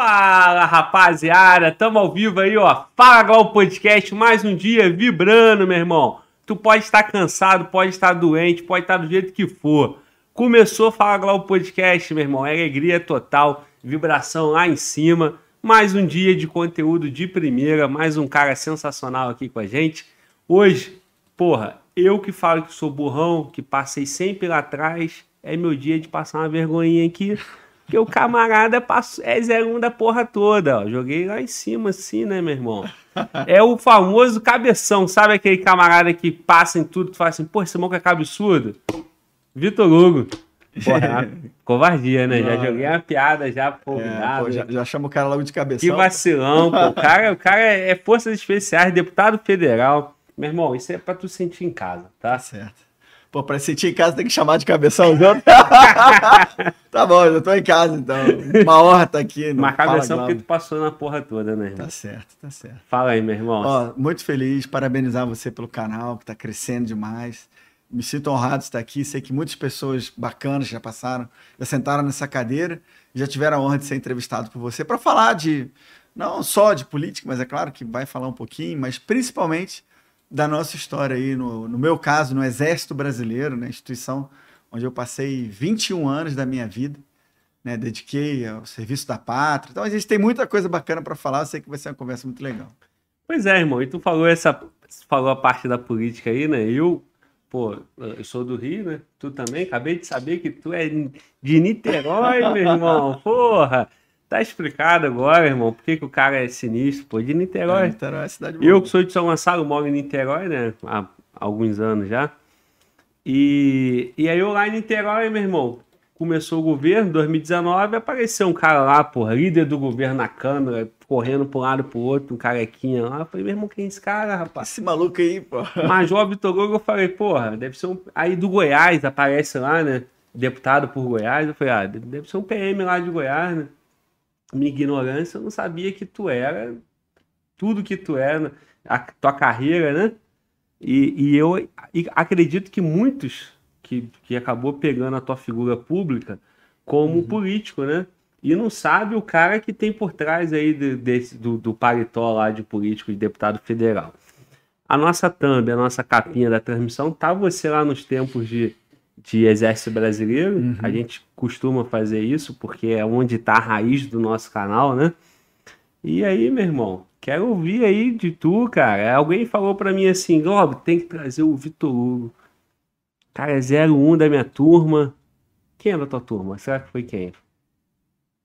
Fala, rapaziada, tamo ao vivo aí, ó. Fala Glau Podcast, mais um dia vibrando, meu irmão. Tu pode estar cansado, pode estar doente, pode estar do jeito que for. Começou Fala Glau Podcast, meu irmão. Alegria total, vibração lá em cima. Mais um dia de conteúdo de primeira, mais um cara sensacional aqui com a gente. Hoje, porra, eu que falo que sou burrão, que passei sempre lá atrás, é meu dia de passar uma vergonhinha aqui. Porque o camarada passou, é 01 da porra toda, ó. Joguei lá em cima, assim, né, meu irmão? É o famoso cabeção, sabe aquele camarada que passa em tudo, tu fala assim, pô, esse maluco é absurdo? Vitor Hugo. Porra, covardia, né? Já joguei uma piada, já, pô, é, pô já, já chama o cara logo de cabeção. Que vacilão, pô. O cara, o cara é Forças Especiais, deputado federal. Meu irmão, isso é pra tu sentir em casa, tá? Certo. Pô, pra sentir em casa tem que chamar de cabeção tá bom, eu tô em casa então. Uma honra tá aqui. Mas cabeção porque tu passou na porra toda, né, irmão? Tá certo, tá certo. Fala aí, meu irmão. Ó, muito feliz, parabenizar você pelo canal, que tá crescendo demais. Me sinto honrado de estar aqui. Sei que muitas pessoas bacanas já passaram, já sentaram nessa cadeira, já tiveram a honra de ser entrevistado por você para falar de não só de política, mas é claro que vai falar um pouquinho, mas principalmente da nossa história aí, no, no meu caso, no Exército Brasileiro, né, instituição onde eu passei 21 anos da minha vida, né, dediquei ao serviço da pátria. Então a gente tem muita coisa bacana para falar, eu sei que vai ser uma conversa muito legal. Pois é, irmão, e tu falou essa falou a parte da política aí, né? Eu, pô, eu sou do Rio, né? Tu também, acabei de saber que tu é de Niterói, meu irmão. Porra. Tá explicado agora, irmão, por que, que o cara é sinistro, pô, de Niterói. É, Niterói é cidade boa. Eu que sou de São Gonçalo, moro em Niterói, né, há alguns anos já. E, e aí eu lá em Niterói, meu irmão, começou o governo, 2019, apareceu um cara lá, porra, líder do governo na Câmara, correndo para um lado pro outro, um carequinha lá. Eu falei, meu irmão, quem é esse cara, rapaz? Esse maluco aí, pô. Major Vitor Hugo, eu falei, porra, deve ser um. Aí do Goiás aparece lá, né? Deputado por Goiás. Eu falei, ah, deve ser um PM lá de Goiás, né? Minha ignorância, eu não sabia que tu era tudo que tu era, a tua carreira, né? E, e eu e acredito que muitos que, que acabou pegando a tua figura pública como uhum. político, né? E não sabe o cara que tem por trás aí de, desse, do, do paletó lá de político, de deputado federal. A nossa thumb, a nossa capinha da transmissão, tá você lá nos tempos de de Exército Brasileiro. Uhum. A gente costuma fazer isso porque é onde está a raiz do nosso canal, né? E aí, meu irmão, quero ouvir aí de tu, cara. Alguém falou para mim assim, Globo, tem que trazer o Vitor Hugo. Cara, é 01 da minha turma. Quem é da tua turma? Será que foi quem?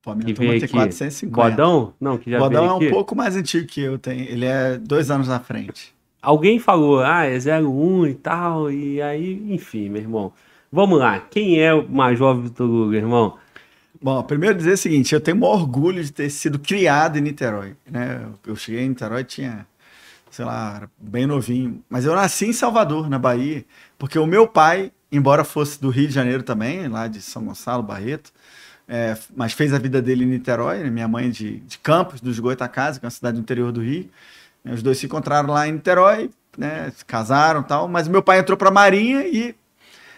Pô, a minha que turma tem aqui. 450. Bodão? Não, que já Bodão é um pouco mais antigo que eu. Tenho. Ele é dois anos na frente. Alguém falou, ah, é 01 e tal, e aí, enfim, meu irmão. Vamos lá, quem é o Major Vitor Hugo, irmão? Bom, primeiro dizer o seguinte, eu tenho o orgulho de ter sido criado em Niterói. Né? Eu cheguei em Niterói, tinha, sei lá, bem novinho. Mas eu nasci em Salvador, na Bahia, porque o meu pai, embora fosse do Rio de Janeiro também, lá de São Gonçalo, Barreto, é, mas fez a vida dele em Niterói, né? minha mãe de, de Campos, dos Goitacazes, que é uma cidade do interior do Rio. Os dois se encontraram lá em Niterói, né? se casaram tal, mas meu pai entrou para a Marinha e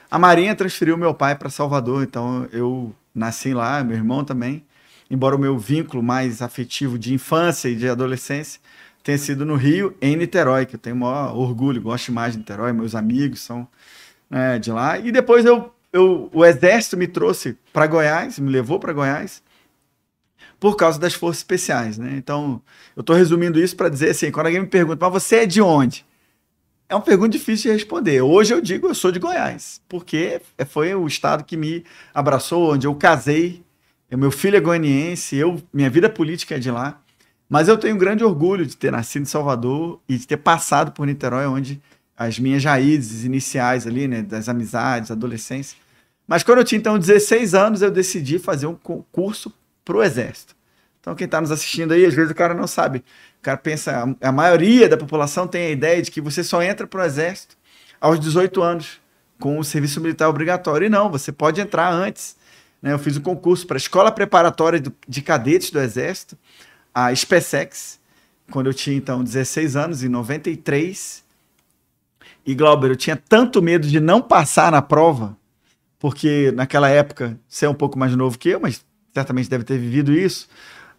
a Marinha transferiu meu pai para Salvador, então eu nasci lá, meu irmão também. Embora o meu vínculo mais afetivo de infância e de adolescência tenha sido no Rio, em Niterói, que eu tenho o maior orgulho, gosto mais de Niterói, meus amigos são né, de lá. E depois eu, eu, o exército me trouxe para Goiás, me levou para Goiás por causa das forças especiais, né? Então, eu estou resumindo isso para dizer assim, quando alguém me pergunta, mas você é de onde? É uma pergunta difícil de responder. Hoje eu digo eu sou de Goiás, porque foi o estado que me abraçou, onde eu casei. Meu filho é goianiense, eu, minha vida política é de lá. Mas eu tenho grande orgulho de ter nascido em Salvador e de ter passado por Niterói, onde as minhas raízes iniciais ali, né, das amizades, adolescência. Mas quando eu tinha então 16 anos, eu decidi fazer um concurso para o Exército. Então, quem está nos assistindo aí, às vezes o cara não sabe cara pensa, a maioria da população tem a ideia de que você só entra para o exército aos 18 anos, com o serviço militar obrigatório. E não, você pode entrar antes. Né? Eu fiz um concurso para a Escola Preparatória de Cadetes do Exército, a SpaceX, quando eu tinha então 16 anos, em 93. E Glauber, eu tinha tanto medo de não passar na prova, porque naquela época, você é um pouco mais novo que eu, mas certamente deve ter vivido isso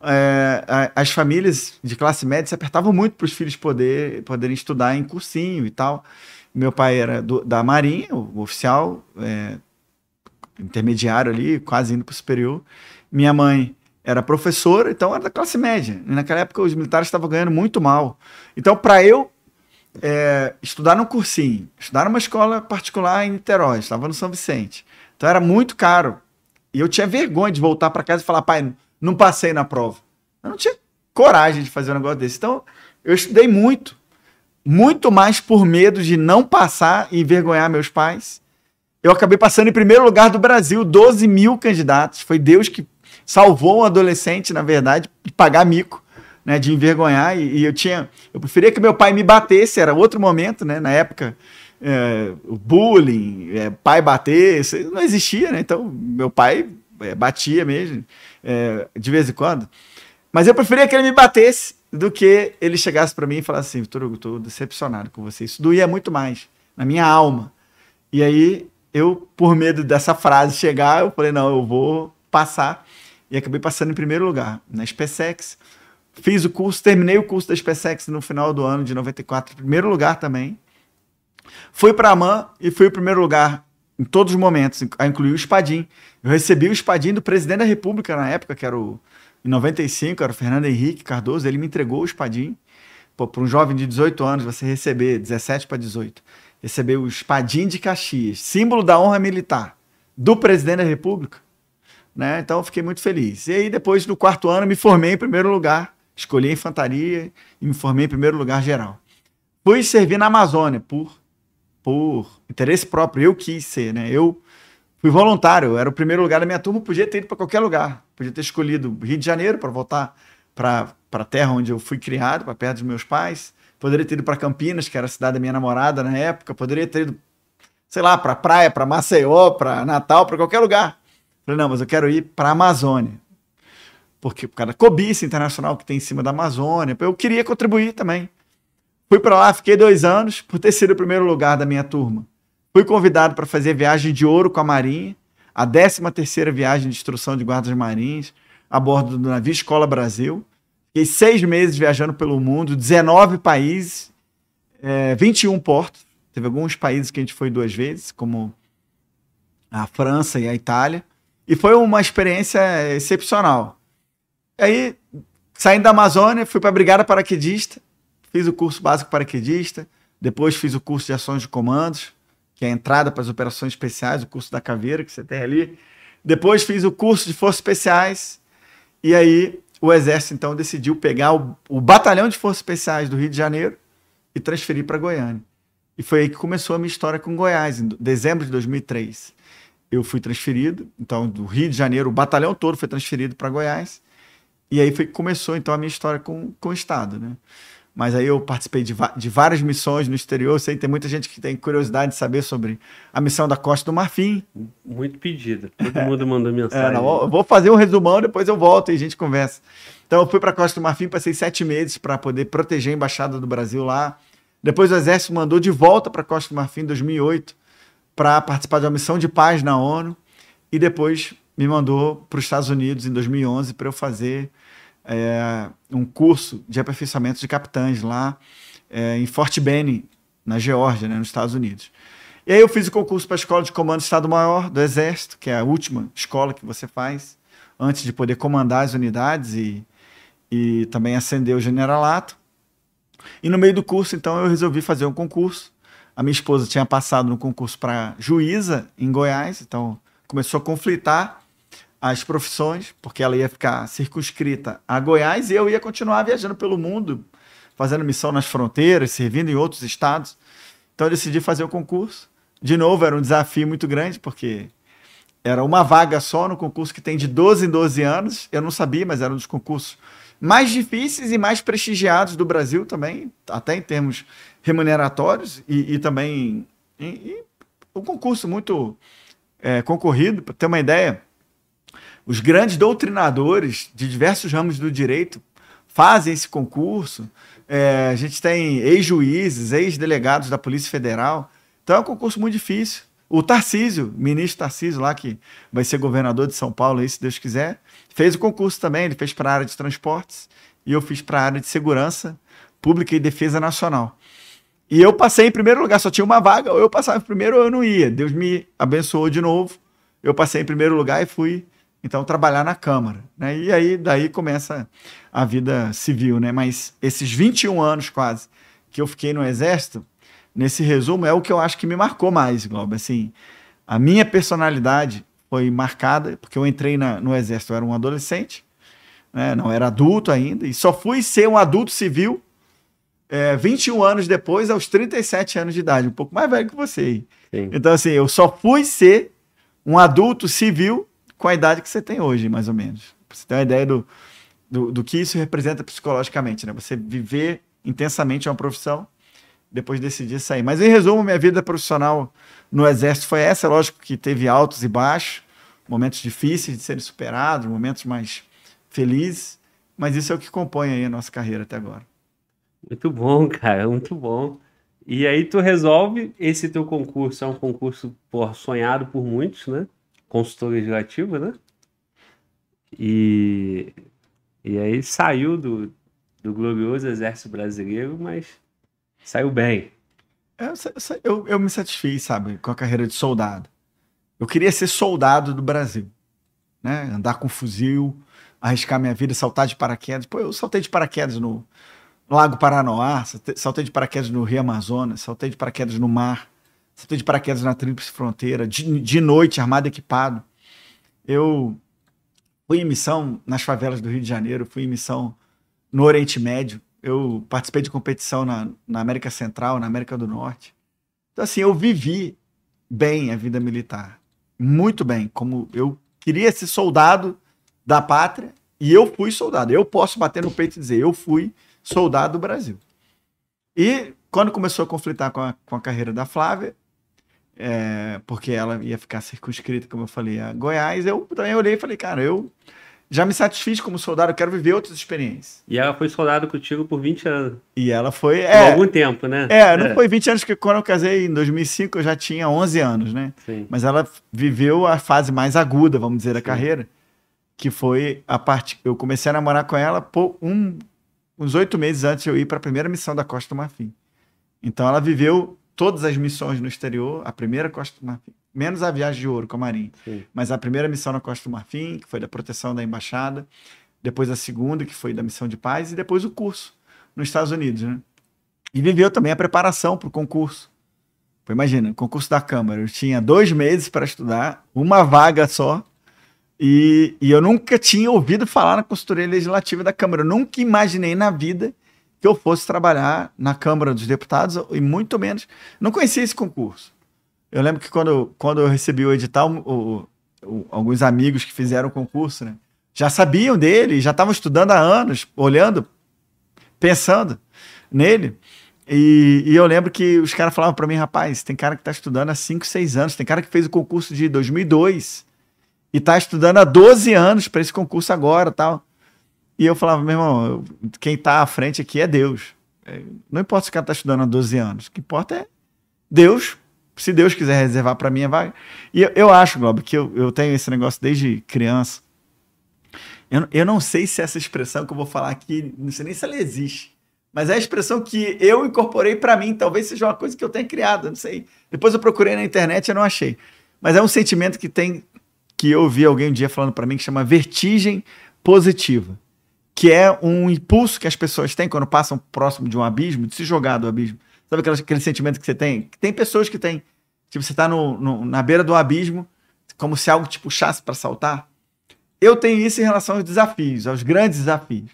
é, as famílias de classe média se apertavam muito para os filhos poder, poderem estudar em cursinho e tal. Meu pai era do, da Marinha, o oficial, é, intermediário ali, quase indo para o superior. Minha mãe era professora, então era da classe média. E naquela época os militares estavam ganhando muito mal. Então, para eu é, estudar num cursinho, estudar numa escola particular em Niterói, estava no São Vicente. Então era muito caro. E eu tinha vergonha de voltar para casa e falar, pai, não passei na prova. Eu não tinha coragem de fazer um negócio desse. Então, eu estudei muito. Muito mais por medo de não passar e envergonhar meus pais. Eu acabei passando em primeiro lugar do Brasil, 12 mil candidatos. Foi Deus que salvou um adolescente, na verdade, de pagar mico, né, de envergonhar. E, e eu tinha, eu preferia que meu pai me batesse, era outro momento, né, na época. É, o bullying, é, pai bater, isso não existia, né? Então, meu pai é, batia mesmo é, de vez em quando. Mas eu preferia que ele me batesse do que ele chegasse para mim e falasse assim, Vitor Hugo, estou decepcionado com você. Isso doía muito mais na minha alma. E aí, eu, por medo dessa frase chegar, eu falei, não, eu vou passar. E acabei passando em primeiro lugar na SpaceX. Fiz o curso, terminei o curso da SpaceX no final do ano de 94, em primeiro lugar também. Fui para a MAN e fui o primeiro lugar em todos os momentos, a incluir o Espadim. Eu recebi o Espadim do presidente da República na época, que era o. Em 95, era o Fernando Henrique Cardoso, ele me entregou o Espadim. Para um jovem de 18 anos, você receber, 17 para 18, receber o Espadim de Caxias, símbolo da honra militar do presidente da República. Né? Então fiquei muito feliz. E aí, depois do quarto ano, me formei em primeiro lugar, escolhi a infantaria e me formei em primeiro lugar geral. Fui servir na Amazônia por por interesse próprio, eu quis ser, né? Eu fui voluntário, era o primeiro lugar da minha turma, podia ter ido para qualquer lugar. Podia ter escolhido Rio de Janeiro para voltar para a terra onde eu fui criado, para perto dos meus pais. Poderia ter ido para Campinas, que era a cidade da minha namorada na época. Poderia ter ido, sei lá, para praia, para Maceió, para Natal, para qualquer lugar. Falei, não, mas eu quero ir para a Amazônia. Porque por causa da cobiça internacional que tem em cima da Amazônia, eu queria contribuir também. Fui para lá, fiquei dois anos, por ter sido o primeiro lugar da minha turma. Fui convidado para fazer viagem de ouro com a Marinha, a 13 terceira viagem de instrução de guardas marinhos, a bordo do navio Escola Brasil. Fiquei seis meses viajando pelo mundo, 19 países, é, 21 portos. Teve alguns países que a gente foi duas vezes, como a França e a Itália. E foi uma experiência excepcional. Aí, saindo da Amazônia, fui para a Brigada Paraquedista, Fiz o curso básico paraquedista, depois fiz o curso de ações de comandos, que é a entrada para as operações especiais, o curso da caveira que você tem ali. Depois fiz o curso de forças especiais e aí o exército então decidiu pegar o, o batalhão de forças especiais do Rio de Janeiro e transferir para Goiânia. E foi aí que começou a minha história com Goiás, em dezembro de 2003. Eu fui transferido, então do Rio de Janeiro, o batalhão todo foi transferido para Goiás. E aí foi que começou então a minha história com, com o Estado, né? Mas aí eu participei de, de várias missões no exterior. Eu sei que tem muita gente que tem curiosidade de saber sobre a missão da Costa do Marfim. Muito pedida. Todo mundo mandou mensagem. É, não, eu vou fazer um resumão, depois eu volto e a gente conversa. Então eu fui para a Costa do Marfim, passei sete meses para poder proteger a Embaixada do Brasil lá. Depois o Exército mandou de volta para a Costa do Marfim em 2008 para participar de uma missão de paz na ONU. E depois me mandou para os Estados Unidos em 2011 para eu fazer é, um curso de aperfeiçoamento de capitães lá é, em Fort Benning, na Geórgia, né, nos Estados Unidos. E aí eu fiz o concurso para a Escola de Comando Estado-Maior do Exército, que é a última escola que você faz antes de poder comandar as unidades e, e também ascender o generalato. E no meio do curso, então, eu resolvi fazer um concurso. A minha esposa tinha passado no concurso para juíza em Goiás, então começou a conflitar as profissões, porque ela ia ficar circunscrita a Goiás e eu ia continuar viajando pelo mundo, fazendo missão nas fronteiras, servindo em outros estados. Então eu decidi fazer o concurso. De novo, era um desafio muito grande, porque era uma vaga só no concurso que tem de 12 em 12 anos. Eu não sabia, mas era um dos concursos mais difíceis e mais prestigiados do Brasil também, até em termos remuneratórios e, e também e, e um concurso muito é, concorrido. Para ter uma ideia, os grandes doutrinadores de diversos ramos do direito fazem esse concurso. É, a gente tem ex-juízes, ex-delegados da Polícia Federal. Então é um concurso muito difícil. O Tarcísio, ministro Tarcísio lá, que vai ser governador de São Paulo, aí, se Deus quiser, fez o concurso também. Ele fez para a área de transportes e eu fiz para a área de segurança pública e defesa nacional. E eu passei em primeiro lugar, só tinha uma vaga, ou eu passava em primeiro ou eu não ia. Deus me abençoou de novo. Eu passei em primeiro lugar e fui então trabalhar na Câmara, né? E aí daí começa a vida civil, né? Mas esses 21 anos quase que eu fiquei no exército, nesse resumo é o que eu acho que me marcou mais, Globo, assim, a minha personalidade foi marcada porque eu entrei na, no exército, eu era um adolescente, né? Não era adulto ainda e só fui ser um adulto civil é, 21 anos depois, aos 37 anos de idade, um pouco mais velho que você. Sim. Então, assim, eu só fui ser um adulto civil com a idade que você tem hoje, mais ou menos. Você ter uma ideia do, do, do, que isso representa psicologicamente, né? Você viver intensamente uma profissão, depois decidir sair. Mas, em resumo, minha vida profissional no Exército foi essa. Lógico que teve altos e baixos, momentos difíceis de serem superados, momentos mais felizes, mas isso é o que compõe aí a nossa carreira até agora. Muito bom, cara, muito bom. E aí tu resolve, esse teu concurso é um concurso sonhado por muitos, né? Consultor legislativo, né? E, e aí saiu do, do glorioso Exército Brasileiro, mas saiu bem. Eu, eu, eu me satisfiz, sabe, com a carreira de soldado. Eu queria ser soldado do Brasil, né? Andar com fuzil, arriscar minha vida, saltar de paraquedas. Pô, eu saltei de paraquedas no, Lago Paranoá, saltei de paraquedas no Rio Amazonas, saltei de paraquedas no mar, saltei de paraquedas na Tríplice Fronteira, de, de noite, armado equipado. Eu fui em missão nas favelas do Rio de Janeiro, fui em missão no Oriente Médio, eu participei de competição na, na América Central, na América do Norte. Então, assim, eu vivi bem a vida militar, muito bem, como eu queria ser soldado da pátria e eu fui soldado. Eu posso bater no peito e dizer, eu fui soldado do Brasil. E quando começou a conflitar com a, com a carreira da Flávia, é, porque ela ia ficar circunscrita, como eu falei, a Goiás, eu também olhei e falei, cara, eu já me satisfiz como soldado, eu quero viver outras experiências. E ela foi soldado contigo por 20 anos. E ela foi. É, por algum tempo, né? É, não é. foi 20 anos, porque quando eu casei em 2005 eu já tinha 11 anos, né? Sim. Mas ela viveu a fase mais aguda, vamos dizer, da Sim. carreira, que foi a parte. Eu comecei a namorar com ela por um, uns oito meses antes de eu ir para a primeira missão da Costa do Marfim. Então ela viveu todas as missões no exterior, a primeira Costa do Marfim, menos a viagem de ouro com a Marinha, Sim. mas a primeira missão na Costa do Marfim, que foi da proteção da embaixada, depois a segunda, que foi da missão de paz, e depois o curso nos Estados Unidos, né? E viveu também a preparação para o concurso. imagina, concurso da Câmara, eu tinha dois meses para estudar, uma vaga só, e, e, eu nunca tinha ouvido falar na consultoria legislativa da Câmara. Eu nunca imaginei na vida que eu fosse trabalhar na Câmara dos Deputados, e muito menos. Não conhecia esse concurso. Eu lembro que quando, quando eu recebi o edital, o, o, alguns amigos que fizeram o concurso, né, já sabiam dele, já estavam estudando há anos, olhando, pensando nele. E, e eu lembro que os caras falavam para mim, rapaz, tem cara que está estudando há 5, 6 anos, tem cara que fez o concurso de 2002 e tá estudando há 12 anos para esse concurso agora tal. E eu falava, meu irmão, quem tá à frente aqui é Deus. É, não importa se o cara tá estudando há 12 anos, o que importa é Deus, se Deus quiser reservar para mim a vaga. E eu, eu acho, Globo, que eu, eu tenho esse negócio desde criança. Eu, eu não sei se essa expressão que eu vou falar aqui, não sei nem se ela existe. Mas é a expressão que eu incorporei para mim. Talvez seja uma coisa que eu tenha criado, não sei. Depois eu procurei na internet e não achei. Mas é um sentimento que tem que eu ouvi alguém um dia falando para mim que chama vertigem positiva, que é um impulso que as pessoas têm quando passam próximo de um abismo, de se jogar do abismo. Sabe aquele, aquele sentimento que você tem? Tem pessoas que têm. Tipo, você está no, no, na beira do abismo, como se algo te puxasse para saltar. Eu tenho isso em relação aos desafios, aos grandes desafios.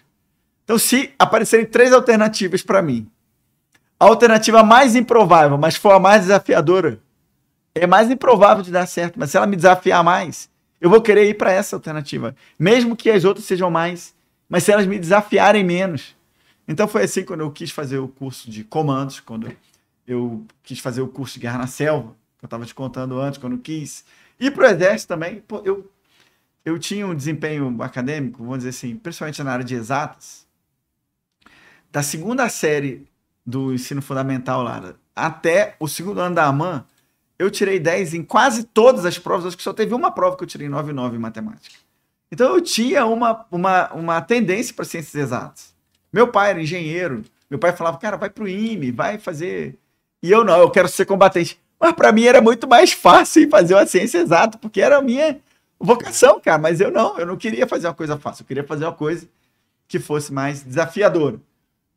Então, se aparecerem três alternativas para mim, a alternativa mais improvável, mas for a mais desafiadora, é mais improvável de dar certo. Mas se ela me desafiar mais, eu vou querer ir para essa alternativa, mesmo que as outras sejam mais, mas se elas me desafiarem menos. Então foi assim quando eu quis fazer o curso de comandos, quando eu quis fazer o curso de guerra na selva, que eu estava te contando antes, quando eu quis ir para o exército também. Pô, eu, eu tinha um desempenho acadêmico, vamos dizer assim, principalmente na área de exatas, da segunda série do ensino fundamental lá até o segundo ano da AMAN, eu tirei 10 em quase todas as provas, acho que só teve uma prova que eu tirei 9 9 em matemática. Então eu tinha uma, uma, uma tendência para ciências exatas. Meu pai era engenheiro, meu pai falava, cara, vai pro IME, vai fazer. E eu não, eu quero ser combatente. Mas para mim era muito mais fácil fazer uma ciência exata, porque era a minha vocação, cara. Mas eu não, eu não queria fazer uma coisa fácil, eu queria fazer uma coisa que fosse mais desafiadora.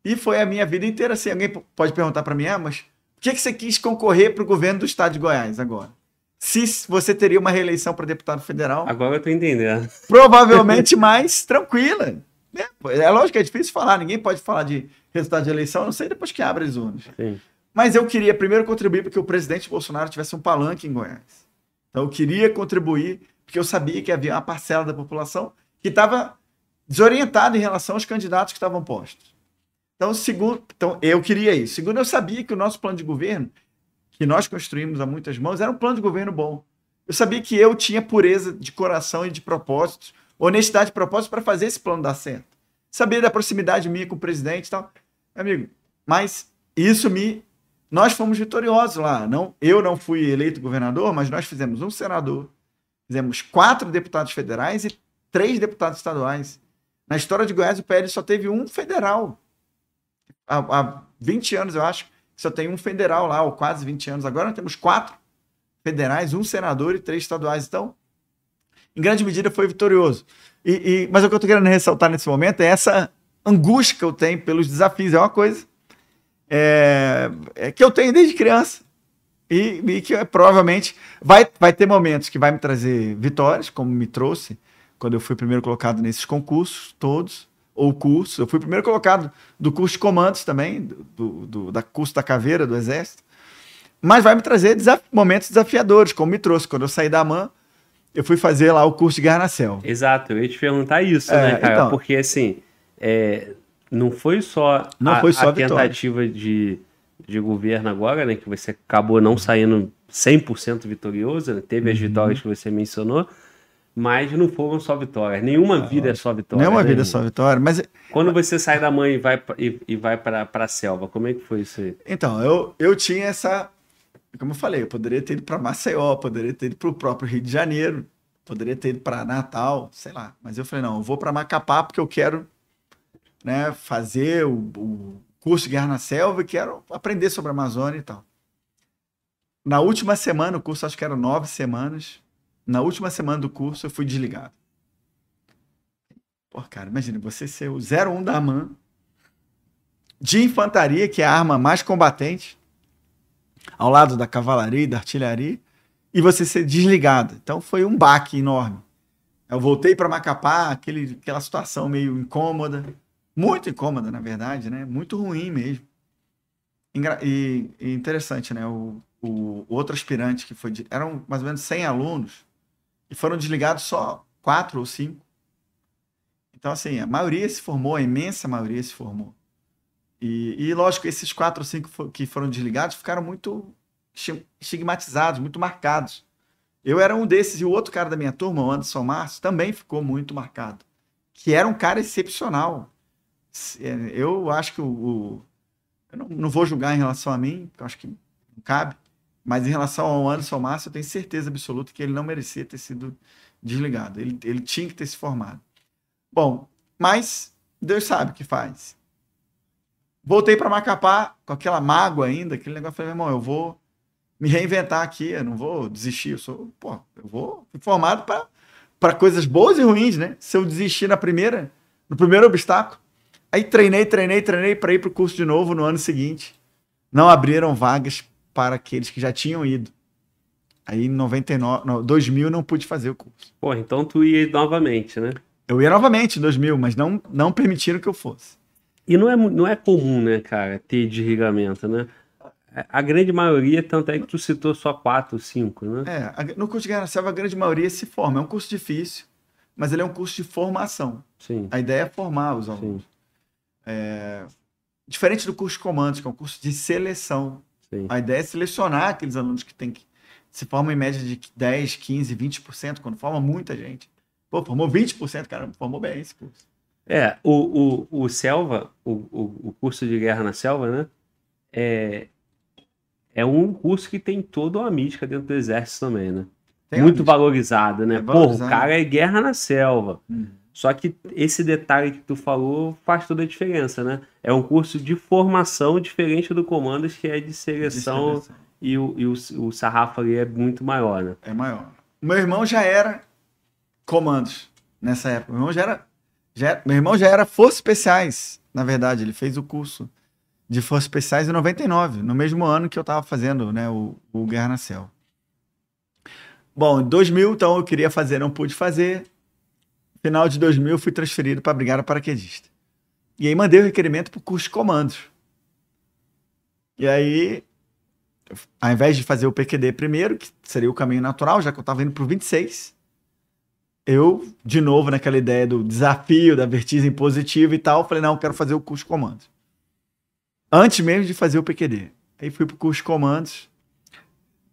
E foi a minha vida inteira assim. Alguém pode perguntar para mim, ah, mas por que, que você quis concorrer para o governo do estado de Goiás agora? Se você teria uma reeleição para deputado federal. Agora eu tô entendendo. Provavelmente mais tranquila. É, é lógico que é difícil falar, ninguém pode falar de resultado de eleição, a não sei depois que abre as urnas. Sim. Mas eu queria primeiro contribuir para que o presidente Bolsonaro tivesse um palanque em Goiás. Então eu queria contribuir, porque eu sabia que havia uma parcela da população que estava desorientada em relação aos candidatos que estavam postos. Então, segundo, então, eu queria isso. Segundo, eu sabia que o nosso plano de governo, que nós construímos a muitas mãos, era um plano de governo bom. Eu sabia que eu tinha pureza de coração e de propósitos, honestidade de propósitos para fazer esse plano dar certo. Sabia da proximidade minha com o presidente e tal. Amigo, mas isso me. Nós fomos vitoriosos lá. Não, eu não fui eleito governador, mas nós fizemos um senador, fizemos quatro deputados federais e três deputados estaduais. Na história de Goiás, o PL só teve um federal há, há 20 anos, eu acho, só tem um federal lá, ou quase 20 anos. Agora nós temos quatro federais, um senador e três estaduais. Então, em grande medida, foi vitorioso. E, e, mas o que eu estou querendo ressaltar nesse momento é essa angústia que eu tenho pelos desafios. É uma coisa é, é que eu tenho desde criança. E, e que provavelmente vai, vai ter momentos que vai me trazer vitórias, como me trouxe quando eu fui primeiro colocado nesses concursos todos ou curso. Eu fui o primeiro colocado do curso de comandos também, do, do, da curso da caveira do Exército. Mas vai me trazer desaf momentos desafiadores, como me trouxe. Quando eu saí da AMAN, eu fui fazer lá o curso de guerra na selva. Exato, eu ia te perguntar isso, é, né, cara? Então, Porque assim, é, não foi só não a, foi só a tentativa de, de governo agora, né? Que você acabou não saindo 100% vitorioso, né? teve as uhum. vitórias que você mencionou, mas não foram só vitórias. Nenhuma ah, vida é só vitória. Nenhuma né? vida é só vitória, mas... Quando você sai da mãe e vai, e, e vai para a selva, como é que foi isso aí? Então, eu, eu tinha essa... Como eu falei, eu poderia ter ido para Maceió, poderia ter ido para o próprio Rio de Janeiro, poderia ter ido para Natal, sei lá. Mas eu falei, não, eu vou para Macapá porque eu quero né, fazer o, o curso de Guerra na Selva e quero aprender sobre a Amazônia e tal. Na última semana, o curso acho que era nove semanas, na última semana do curso, eu fui desligado. Pô, cara, imagina, você ser o 01 da AMAN, de infantaria, que é a arma mais combatente, ao lado da cavalaria e da artilharia, e você ser desligado. Então foi um baque enorme. Eu voltei para Macapá, aquele, aquela situação meio incômoda, muito incômoda, na verdade, né? Muito ruim mesmo. E, e interessante, né? O, o, outro aspirante que foi. Eram mais ou menos 100 alunos e foram desligados só quatro ou cinco. Então, assim, a maioria se formou, a imensa maioria se formou. E, e lógico, esses quatro ou cinco que foram desligados ficaram muito estigmatizados, muito marcados. Eu era um desses, e o outro cara da minha turma, o Anderson Márcio, também ficou muito marcado. Que era um cara excepcional. É, eu acho que o. o eu não, não, vou julgar em relação a mim, porque eu acho que não cabe. Mas em relação ao Anderson Massa, eu tenho certeza absoluta que ele não merecia ter sido desligado. Ele, ele tinha que ter se formado. Bom, mas Deus sabe o que faz. Voltei para Macapá com aquela mágoa ainda, aquele negócio. Falei, meu irmão, eu vou me reinventar aqui, eu não vou desistir. Eu sou, pô, eu vou fui formado para coisas boas e ruins, né? Se eu desistir na primeira, no primeiro obstáculo. Aí treinei, treinei, treinei para ir para o curso de novo no ano seguinte. Não abriram vagas para aqueles que já tinham ido. Aí em 99, não, 2000 não pude fazer o curso. Pô, então tu ia novamente, né? Eu ia novamente em 2000, mas não, não permitiram que eu fosse. E não é, não é comum, né, cara, ter desligamento, né? A grande maioria, tanto é que tu citou só quatro, cinco, né? É, no curso de Selva, a grande maioria se forma. É um curso difícil, mas ele é um curso de formação. Sim. A ideia é formar os alunos. É, diferente do curso de comandos, que é um curso de seleção. Sim. A ideia é selecionar aqueles alunos que tem que se formam em média de 10, 15, 20%, quando forma muita gente. Pô, formou 20%, cara, formou bem esse curso. É, o, o, o Selva, o, o, o curso de guerra na selva, né? É, é um curso que tem toda uma mística dentro do exército também, né? Tem Muito valorizado, né? É Porra, o cara é guerra na selva. Hum. Só que esse detalhe que tu falou faz toda a diferença, né? É um curso de formação diferente do comandos, que é de seleção, de seleção. e, o, e o, o sarrafo ali é muito maior, né? É maior. Meu irmão já era comandos nessa época. Meu irmão já era, já, meu irmão já era Forças Especiais, na verdade. Ele fez o curso de Forças Especiais em 99, no mesmo ano que eu estava fazendo né, o, o Guerra na Céu. Bom, em 2000, então, eu queria fazer, não pude fazer. Final de 2000, fui transferido para a Brigada Paraquedista. E aí mandei o requerimento para o curso de comandos. E aí, ao invés de fazer o PQD primeiro, que seria o caminho natural, já que eu estava indo para o 26, eu, de novo, naquela ideia do desafio, da vertigem positiva e tal, falei, não, eu quero fazer o curso de comandos. Antes mesmo de fazer o PQD. Aí fui pro curso de comandos.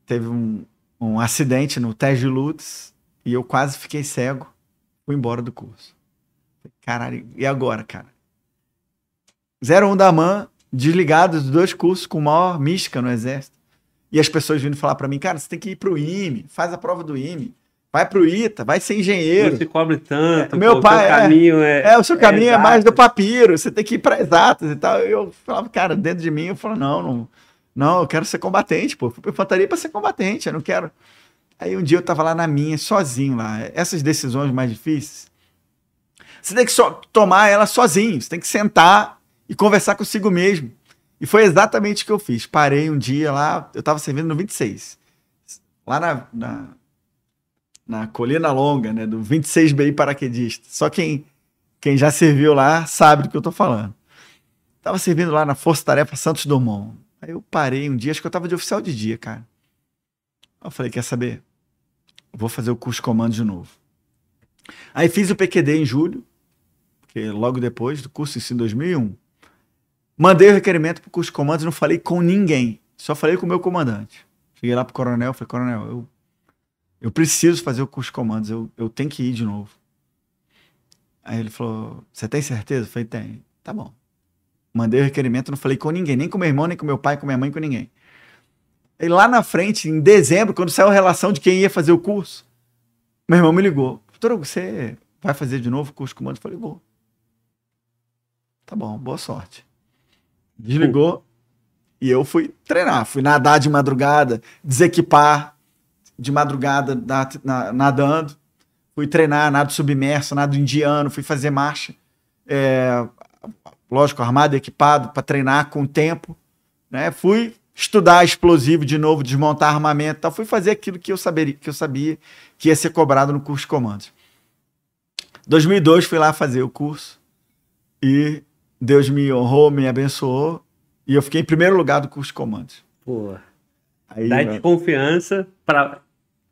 Teve um, um acidente no teste de lutas e eu quase fiquei cego. Fui embora do curso. Caralho, e agora, cara? 01 da MAN, desligado dos dois cursos com maior mística no exército. E as pessoas vindo falar para mim, cara, você tem que ir pro IME, faz a prova do IME. Vai pro ITA, vai ser engenheiro. Se cobre tanto. É, meu pô, pai, o seu é, caminho é, é. o seu caminho é, é mais do papiro, você tem que ir para exatas e tal. Eu falava, cara, dentro de mim, eu falava, não, não, não, eu quero ser combatente, pô. Fui pra infantaria pra ser combatente, eu não quero. Aí um dia eu tava lá na minha, sozinho lá. Essas decisões mais difíceis, você tem que so tomar ela sozinho, você tem que sentar e conversar consigo mesmo. E foi exatamente o que eu fiz. Parei um dia lá, eu tava servindo no 26. Lá na, na na Colina Longa, né, do 26BI paraquedista. Só quem, quem já serviu lá sabe do que eu tô falando. Tava servindo lá na Força Tarefa Santos Dumont. Aí eu parei um dia, acho que eu tava de oficial de dia, cara. Eu falei, quer saber? Vou fazer o curso comando de novo. Aí fiz o PQD em julho, porque logo depois do curso em 2001. Mandei o requerimento pro curso de comandos, não falei com ninguém. Só falei com o meu comandante. Cheguei lá pro coronel, falei, coronel, eu eu preciso fazer o curso de comandos, eu, eu tenho que ir de novo. Aí ele falou, você tem certeza? Eu falei, tem. Tá bom. Mandei o requerimento, não falei com ninguém, nem com meu irmão, nem com meu pai, com minha mãe, com ninguém. E lá na frente, em dezembro, quando saiu a relação de quem ia fazer o curso, meu irmão me ligou. Doutor, você vai fazer de novo o curso de comandos? Eu falei, vou. Tá bom, boa sorte. Desligou e eu fui treinar. Fui nadar de madrugada, desequipar, de madrugada na, na, nadando, fui treinar nado submerso, nado indiano, fui fazer marcha, é, lógico, armado, equipado, para treinar com o tempo, né? Fui estudar explosivo de novo, desmontar armamento, tal. fui fazer aquilo que eu, saberia, que eu sabia que ia ser cobrado no curso de comandos. 2002 fui lá fazer o curso e Deus me honrou, me abençoou e eu fiquei em primeiro lugar do curso de comandos. Pô. Aí, Dá de confiança para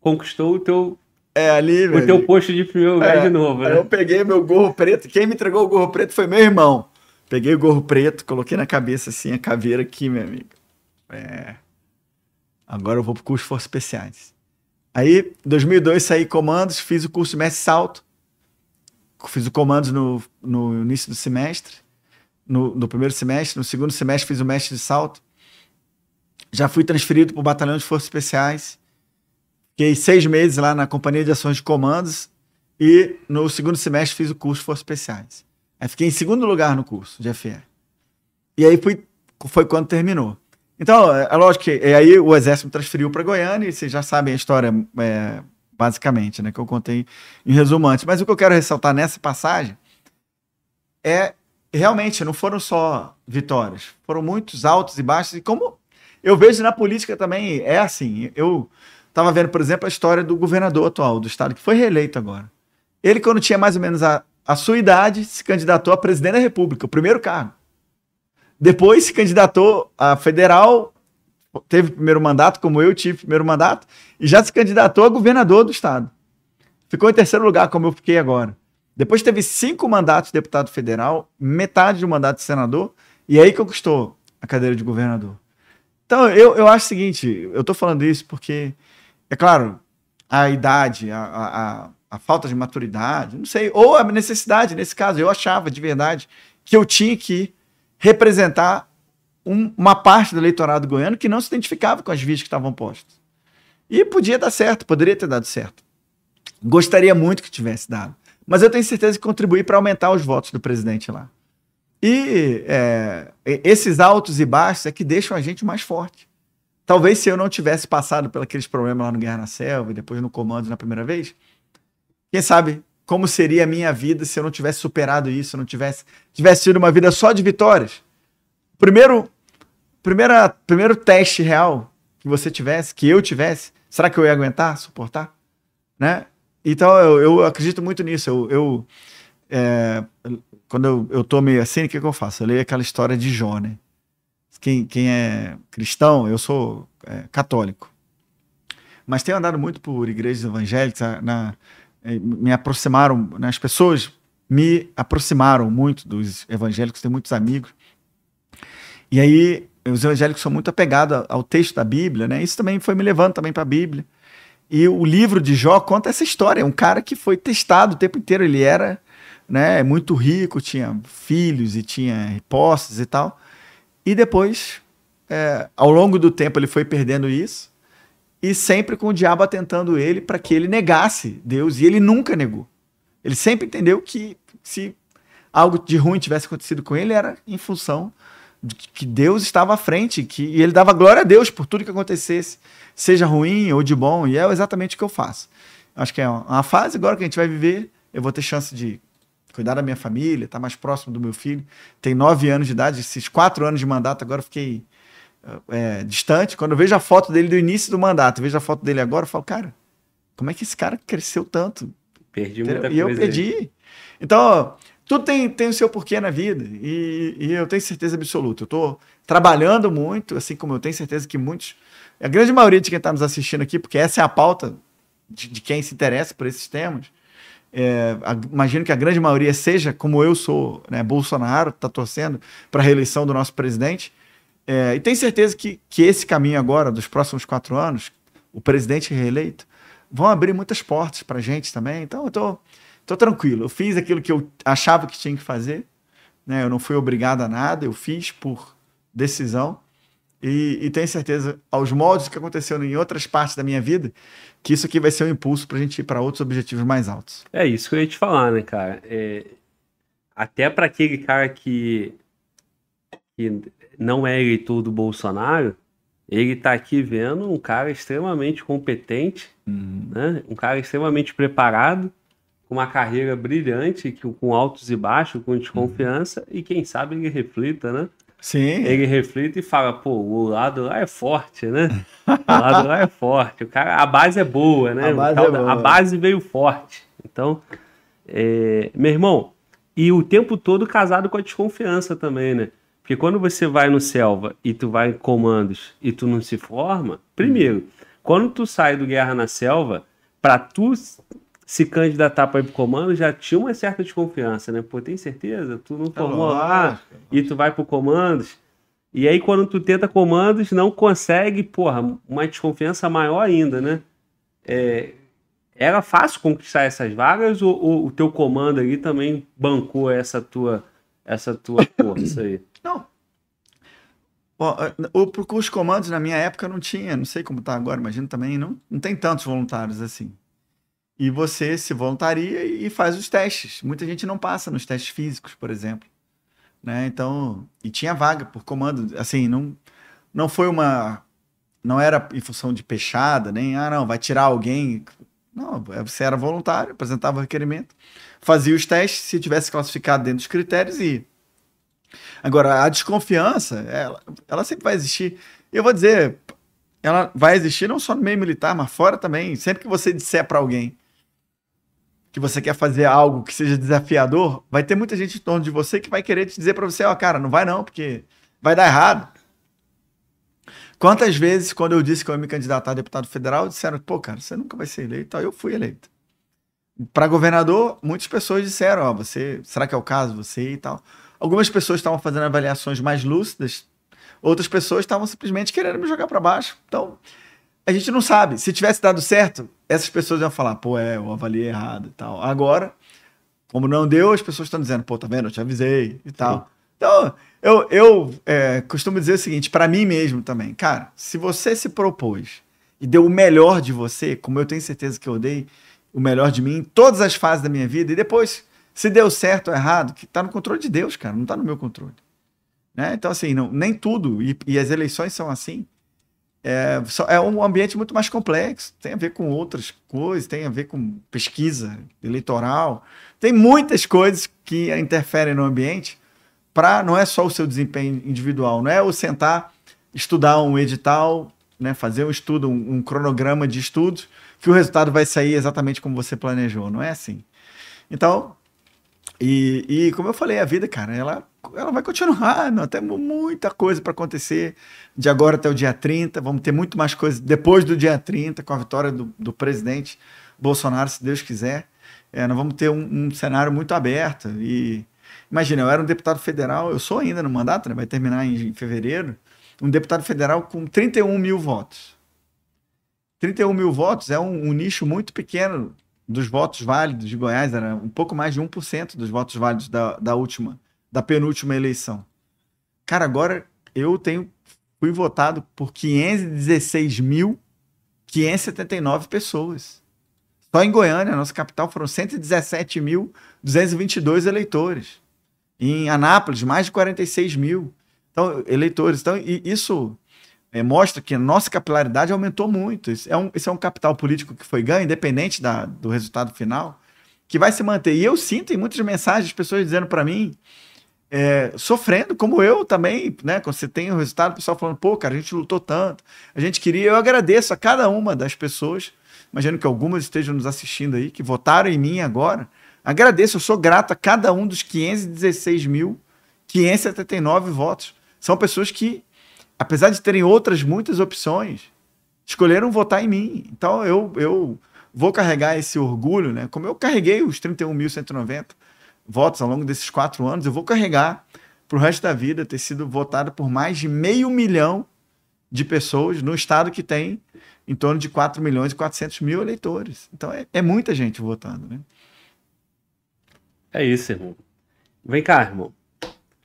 conquistou o teu é, ali, o teu posto de primeiro lugar é, de novo. Né? Eu peguei meu gorro preto. Quem me entregou o gorro preto foi meu irmão. Peguei o gorro preto, coloquei na cabeça assim a caveira aqui, meu amigo. É. Agora eu vou pro curso de Forças Especiais. Aí, em 2002, saí comandos, fiz o curso de mestre salto. Fiz o comandos no, no início do semestre, no, no primeiro semestre. No segundo semestre, fiz o mestre de salto. Já fui transferido para o Batalhão de Forças Especiais. Fiquei seis meses lá na Companhia de Ações de Comandos e no segundo semestre fiz o curso de Forças Especiais. Aí fiquei em segundo lugar no curso de FE. E aí fui, foi quando terminou. Então, é, é lógico que aí o Exército transferiu para Goiânia e vocês já sabem a história, é, basicamente, né, que eu contei em resumo antes. Mas o que eu quero ressaltar nessa passagem é realmente não foram só vitórias, foram muitos altos e baixos. E como eu vejo na política também, é assim. Eu Tava vendo, por exemplo, a história do governador atual do estado, que foi reeleito agora. Ele, quando tinha mais ou menos a, a sua idade, se candidatou a presidente da República, o primeiro cargo. Depois se candidatou a federal, teve primeiro mandato, como eu tive primeiro mandato, e já se candidatou a governador do estado. Ficou em terceiro lugar, como eu fiquei agora. Depois teve cinco mandatos de deputado federal, metade de um mandato de senador, e aí conquistou a cadeira de governador. Então, eu, eu acho o seguinte, eu estou falando isso porque é claro, a idade, a, a, a, falta de maturidade, não sei, ou a necessidade, nesse caso, eu achava de verdade que eu tinha que representar um, uma parte do eleitorado goiano que não se identificava com as vias que estavam postas. E podia dar certo, poderia ter dado certo. Gostaria muito que tivesse dado. Mas eu tenho certeza que contribuí para aumentar os votos do presidente lá. E é, esses altos e baixos é que deixam a gente mais forte. Talvez se eu não tivesse passado por aqueles problemas lá no Guerra na Selva e depois no comando na primeira vez, quem sabe como seria a minha vida se eu não tivesse superado isso, se não tivesse, tivesse tido uma vida só de vitórias. Primeiro, primeira, primeiro teste real que você tivesse, que eu tivesse, será que eu ia aguentar, suportar? Né? Então eu, eu acredito muito nisso. Eu, eu é, quando eu, eu tô meio assim, o que, que eu faço? Eu leio aquela história de Jó, né? Quem, quem é cristão, eu sou é, católico. Mas tenho andado muito por igrejas evangélicas, na, me aproximaram, né, as pessoas me aproximaram muito dos evangélicos, tenho muitos amigos. E aí, os evangélicos são muito apegados ao texto da Bíblia, né? Isso também foi me levando também para a Bíblia. E o livro de Jó conta essa história. É um cara que foi testado o tempo inteiro. Ele era né, muito rico, tinha filhos e tinha posses e tal. E depois, é, ao longo do tempo, ele foi perdendo isso e sempre com o diabo atentando ele para que ele negasse Deus, e ele nunca negou. Ele sempre entendeu que se algo de ruim tivesse acontecido com ele era em função de que Deus estava à frente, que e ele dava glória a Deus por tudo que acontecesse, seja ruim ou de bom, e é exatamente o que eu faço. Acho que é uma fase agora que a gente vai viver, eu vou ter chance de cuidar da minha família, estar tá mais próximo do meu filho. Tem nove anos de idade, esses quatro anos de mandato agora eu fiquei é, distante, quando eu vejo a foto dele do início do mandato, vejo a foto dele agora, eu falo, cara, como é que esse cara cresceu tanto? Perdi muita e coisa. E eu perdi. Aí. Então, tudo tem, tem o seu porquê na vida. E, e eu tenho certeza absoluta. Eu estou trabalhando muito, assim como eu tenho certeza que muitos. A grande maioria de quem está nos assistindo aqui, porque essa é a pauta de, de quem se interessa por esses temas. É, a, imagino que a grande maioria seja como eu sou, né, Bolsonaro, está torcendo para a reeleição do nosso presidente. É, e tenho certeza que, que esse caminho agora, dos próximos quatro anos, o presidente reeleito, vão abrir muitas portas para a gente também. Então, eu tô, tô tranquilo. Eu fiz aquilo que eu achava que tinha que fazer. Né? Eu não fui obrigado a nada, eu fiz por decisão. E, e tenho certeza, aos modos que aconteceu em outras partes da minha vida, que isso aqui vai ser um impulso para a gente ir para outros objetivos mais altos. É isso que eu ia te falar, né, cara? É, até para aquele cara que, que não é eleitor do Bolsonaro, ele está aqui vendo um cara extremamente competente, uhum. né? um cara extremamente preparado, com uma carreira brilhante, com altos e baixos, com desconfiança, uhum. e quem sabe ele reflita, né? Sim. Ele reflita e fala, pô, o lado lá é forte, né? O lado lá é forte. O cara, a base é boa, né? A base, é boa. a base veio forte. Então, é... meu irmão, e o tempo todo casado com a desconfiança também, né? Porque quando você vai no selva e tu vai em comandos e tu não se forma, primeiro, quando tu sai do Guerra na Selva, para tu se candidatar para ir pro comando, já tinha uma certa desconfiança, né? Pô, tem certeza? Tu não tá formou lá e tu vai pro comandos. E aí, quando tu tenta comandos, não consegue, porra, uma desconfiança maior ainda, né? É, era fácil conquistar essas vagas ou, ou, o teu comando ali também bancou essa tua, essa tua força aí? Não. Bom, é, o, os comandos na minha época não tinha, não sei como está agora, imagino também, não, não tem tantos voluntários assim. E você se voluntaria e faz os testes. Muita gente não passa nos testes físicos, por exemplo. Né? Então, e tinha vaga por comando, assim, não, não foi uma. Não era em função de peixada, nem, ah, não, vai tirar alguém. Não, você era voluntário, apresentava o requerimento, fazia os testes, se tivesse classificado dentro dos critérios e Agora, a desconfiança, ela, ela sempre vai existir. Eu vou dizer, ela vai existir não só no meio militar, mas fora também. Sempre que você disser para alguém que você quer fazer algo que seja desafiador, vai ter muita gente em torno de você que vai querer te dizer para você, ó, oh, cara, não vai não, porque vai dar errado. Quantas vezes, quando eu disse que eu ia me candidatar a deputado federal, disseram, pô, cara, você nunca vai ser eleito. Eu fui eleito. Para governador, muitas pessoas disseram, ó, oh, você, será que é o caso, você e tal. Algumas pessoas estavam fazendo avaliações mais lúcidas, outras pessoas estavam simplesmente querendo me jogar para baixo. Então, a gente não sabe. Se tivesse dado certo, essas pessoas iam falar, pô, é, eu avaliei errado e tal. Agora, como não deu, as pessoas estão dizendo, pô, tá vendo, eu te avisei e tal. Então, eu, eu é, costumo dizer o seguinte, para mim mesmo também, cara, se você se propôs e deu o melhor de você, como eu tenho certeza que eu dei o melhor de mim em todas as fases da minha vida, e depois, se deu certo ou errado, que tá no controle de Deus, cara, não tá no meu controle. Né? Então, assim, não, nem tudo, e, e as eleições são assim, é, é, um ambiente muito mais complexo, tem a ver com outras coisas, tem a ver com pesquisa eleitoral, tem muitas coisas que interferem no ambiente para não é só o seu desempenho individual, não é o sentar, estudar um edital, né, fazer um estudo, um, um cronograma de estudos, que o resultado vai sair exatamente como você planejou, não é assim. Então, e, e como eu falei, a vida, cara, ela, ela vai continuar, tem muita coisa para acontecer de agora até o dia 30. Vamos ter muito mais coisas depois do dia 30, com a vitória do, do presidente Bolsonaro, se Deus quiser. É, nós vamos ter um, um, cenário muito aberto. E imagina, eu era um deputado federal, eu sou ainda no mandato, né, vai terminar em, em fevereiro, um deputado federal com 31 mil votos. 31 mil votos é um, um nicho muito pequeno dos votos válidos de Goiás, era um pouco mais de 1% dos votos válidos da, da última, da penúltima eleição. Cara, agora eu tenho fui votado por 516.579 pessoas. Só em Goiânia, nossa capital, foram 117.222 eleitores. Em Anápolis, mais de 46 mil então, eleitores. Então, isso é, mostra que a nossa capilaridade aumentou muito. Isso é, um, é um capital político que foi ganho, independente da, do resultado final, que vai se manter. E eu sinto em muitas mensagens pessoas dizendo para mim, é, sofrendo, como eu também, né? Quando você tem o resultado, o pessoal falando, pô, cara, a gente lutou tanto, a gente queria. Eu agradeço a cada uma das pessoas, imagino que algumas estejam nos assistindo aí, que votaram em mim agora. Agradeço, eu sou grato a cada um dos 516.579 votos. São pessoas que apesar de terem outras muitas opções, escolheram votar em mim. Então eu, eu vou carregar esse orgulho, né? Como eu carreguei os 31.190 votos ao longo desses quatro anos, eu vou carregar para o resto da vida ter sido votado por mais de meio milhão de pessoas no estado que tem em torno de 4 milhões e 400 mil eleitores. Então é, é muita gente votando, né? É isso, irmão. Vem cá, irmão.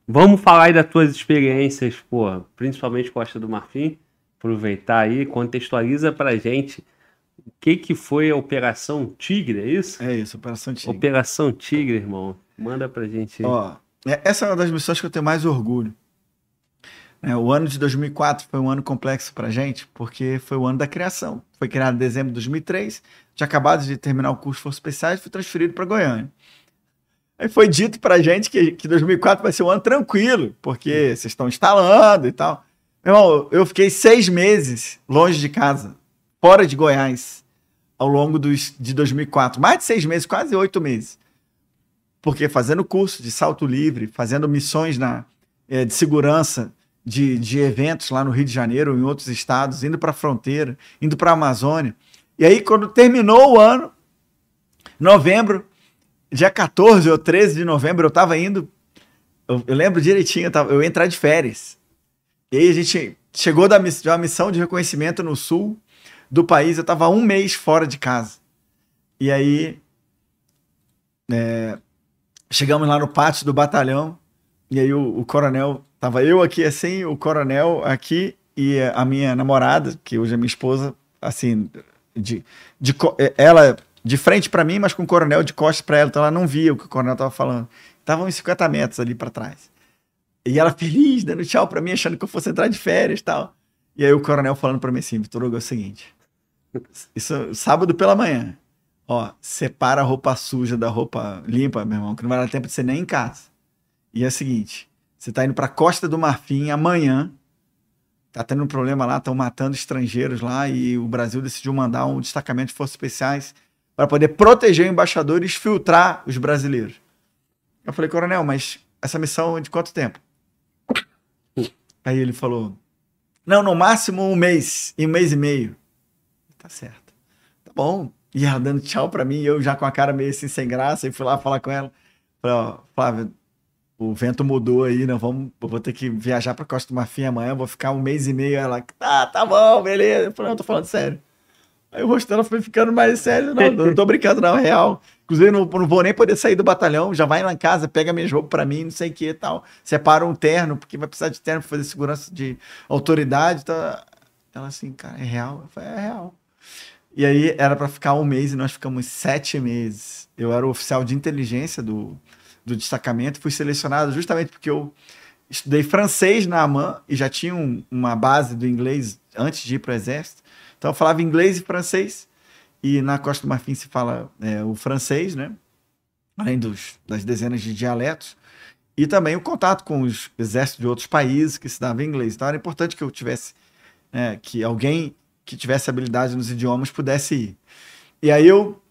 Vamos falar aí das tuas experiências, pô, principalmente Costa do Marfim. Aproveitar aí, contextualiza pra gente o que que foi a Operação Tigre, é isso? É isso, Operação Tigre. Operação Tigre, irmão. Manda pra gente aí. Ó, é, essa é uma das missões que eu tenho mais orgulho. É, o ano de 2004 foi um ano complexo pra gente, porque foi o ano da criação. Foi criado em dezembro de 2003, tinha acabado de terminar o curso de Forças Especiais e fui transferido para Goiânia. Aí foi dito pra gente que, que 2004 vai ser um ano tranquilo, porque vocês estão instalando e tal. Meu irmão, eu fiquei seis meses longe de casa, fora de Goiás, ao longo dos, de 2004. Mais de seis meses, quase oito meses. Porque fazendo curso de salto livre, fazendo missões na, é, de segurança de, de eventos lá no Rio de Janeiro ou em outros estados, indo para a fronteira, indo para a Amazônia. E aí, quando terminou o ano, novembro, dia 14 ou 13 de novembro, eu tava indo. Eu, eu lembro direitinho, eu, tava, eu ia entrar de férias. E aí a gente chegou da de uma missão de reconhecimento no sul do país. Eu tava um mês fora de casa. E aí. É, chegamos lá no pátio do batalhão. E aí o, o coronel. Tava eu aqui assim, o coronel aqui e a minha namorada, que hoje é minha esposa, assim, de, de ela de frente para mim, mas com o coronel de costas para ela, então ela não via o que o coronel tava falando. Estavam uns 50 metros ali para trás. E ela feliz, dando tchau para mim, achando que eu fosse entrar de férias e tal. E aí o coronel falando para mim assim, Vitor Hugo, é o seguinte, isso sábado pela manhã, ó, separa a roupa suja da roupa limpa, meu irmão, que não vai dar tempo de você nem em casa. E é o seguinte, você tá indo pra Costa do Marfim amanhã, tá tendo um problema lá, estão matando estrangeiros lá e o Brasil decidiu mandar um destacamento de forças especiais para poder proteger o embaixador e filtrar os brasileiros. Eu falei, coronel, mas essa missão é de quanto tempo? Aí ele falou, não, no máximo um mês, e um mês e meio. Tá certo. Tá bom. E ela dando tchau para mim, eu já com a cara meio assim sem graça, e fui lá falar com ela. Falei, ó, Flávia, o vento mudou aí, né? Vamos, eu vou ter que viajar para Costa do Marfim amanhã, vou ficar um mês e meio. Ela, tá, tá bom, beleza. Eu falei, não, tô falando sério. Aí o rosto dela foi ficando mais sério. Não, não tô brincando, não, é real. Inclusive, não, não vou nem poder sair do batalhão. Já vai lá em casa, pega minhas roupas pra mim, não sei o que e tal. Separa um terno, porque vai precisar de terno pra fazer segurança de autoridade. Tá... Ela assim, cara, é real? Eu falei, é real. E aí era para ficar um mês e nós ficamos sete meses. Eu era o oficial de inteligência do, do destacamento, fui selecionado justamente porque eu estudei francês na AMAN e já tinha um, uma base do inglês antes de ir para o exército. Então eu falava inglês e francês. E na Costa do Marfim se fala é, o francês, né? Além dos, das dezenas de dialetos. E também o contato com os exércitos de outros países que se dava inglês. Então era importante que eu tivesse, né, que alguém que tivesse habilidade nos idiomas pudesse ir. E aí eu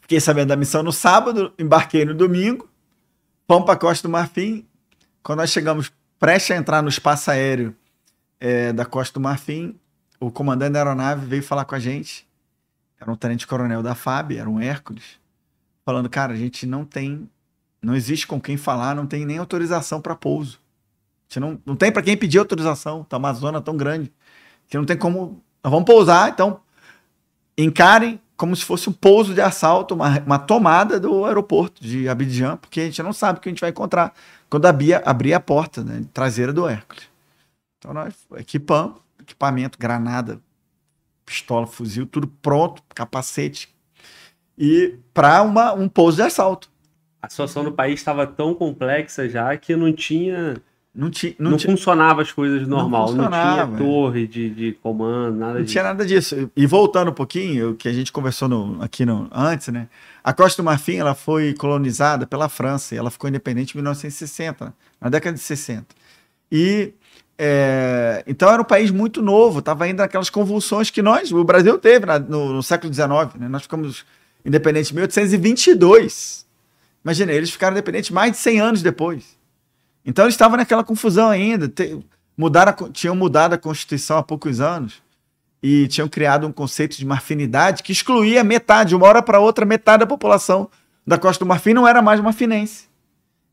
fiquei sabendo da missão no sábado, embarquei no domingo, fomos para a Costa do Marfim. Quando nós chegamos prestes a entrar no espaço aéreo é, da Costa do Marfim, o comandante da aeronave veio falar com a gente. Era um tenente-coronel da FAB, era um Hércules, falando: cara, a gente não tem, não existe com quem falar, não tem nem autorização para pouso. A gente não, não tem para quem pedir autorização, tá uma zona tão grande que não tem como. Nós vamos pousar, então encarem como se fosse um pouso de assalto, uma, uma tomada do aeroporto de Abidjan, porque a gente não sabe o que a gente vai encontrar quando abrir, abrir a porta né, traseira do Hércules. Então nós equipamos, equipamento, granada, pistola, fuzil, tudo pronto, capacete, e para um pouso de assalto. A situação no país estava tão complexa já que não tinha não, ti, não, não tinha, funcionava as coisas normal, não, não tinha torre de, de comando, nada não disso. tinha nada disso. E voltando um pouquinho, o que a gente conversou no, aqui no, antes, né? A Costa do Marfim ela foi colonizada pela França e ela ficou independente em 1960, na década de 60. E é, então era um país muito novo, estava ainda naquelas convulsões que nós, o Brasil teve na, no, no, século XIX. Né? Nós ficamos independentes em 1822. Imagina, eles ficaram independentes mais de 100 anos depois. Então eles estavam naquela confusão ainda. Te, mudaram, tinham mudado a Constituição há poucos anos e tinham criado um conceito de marfinidade que excluía metade, uma hora para outra, metade da população da Costa do Marfim não era mais marfinense.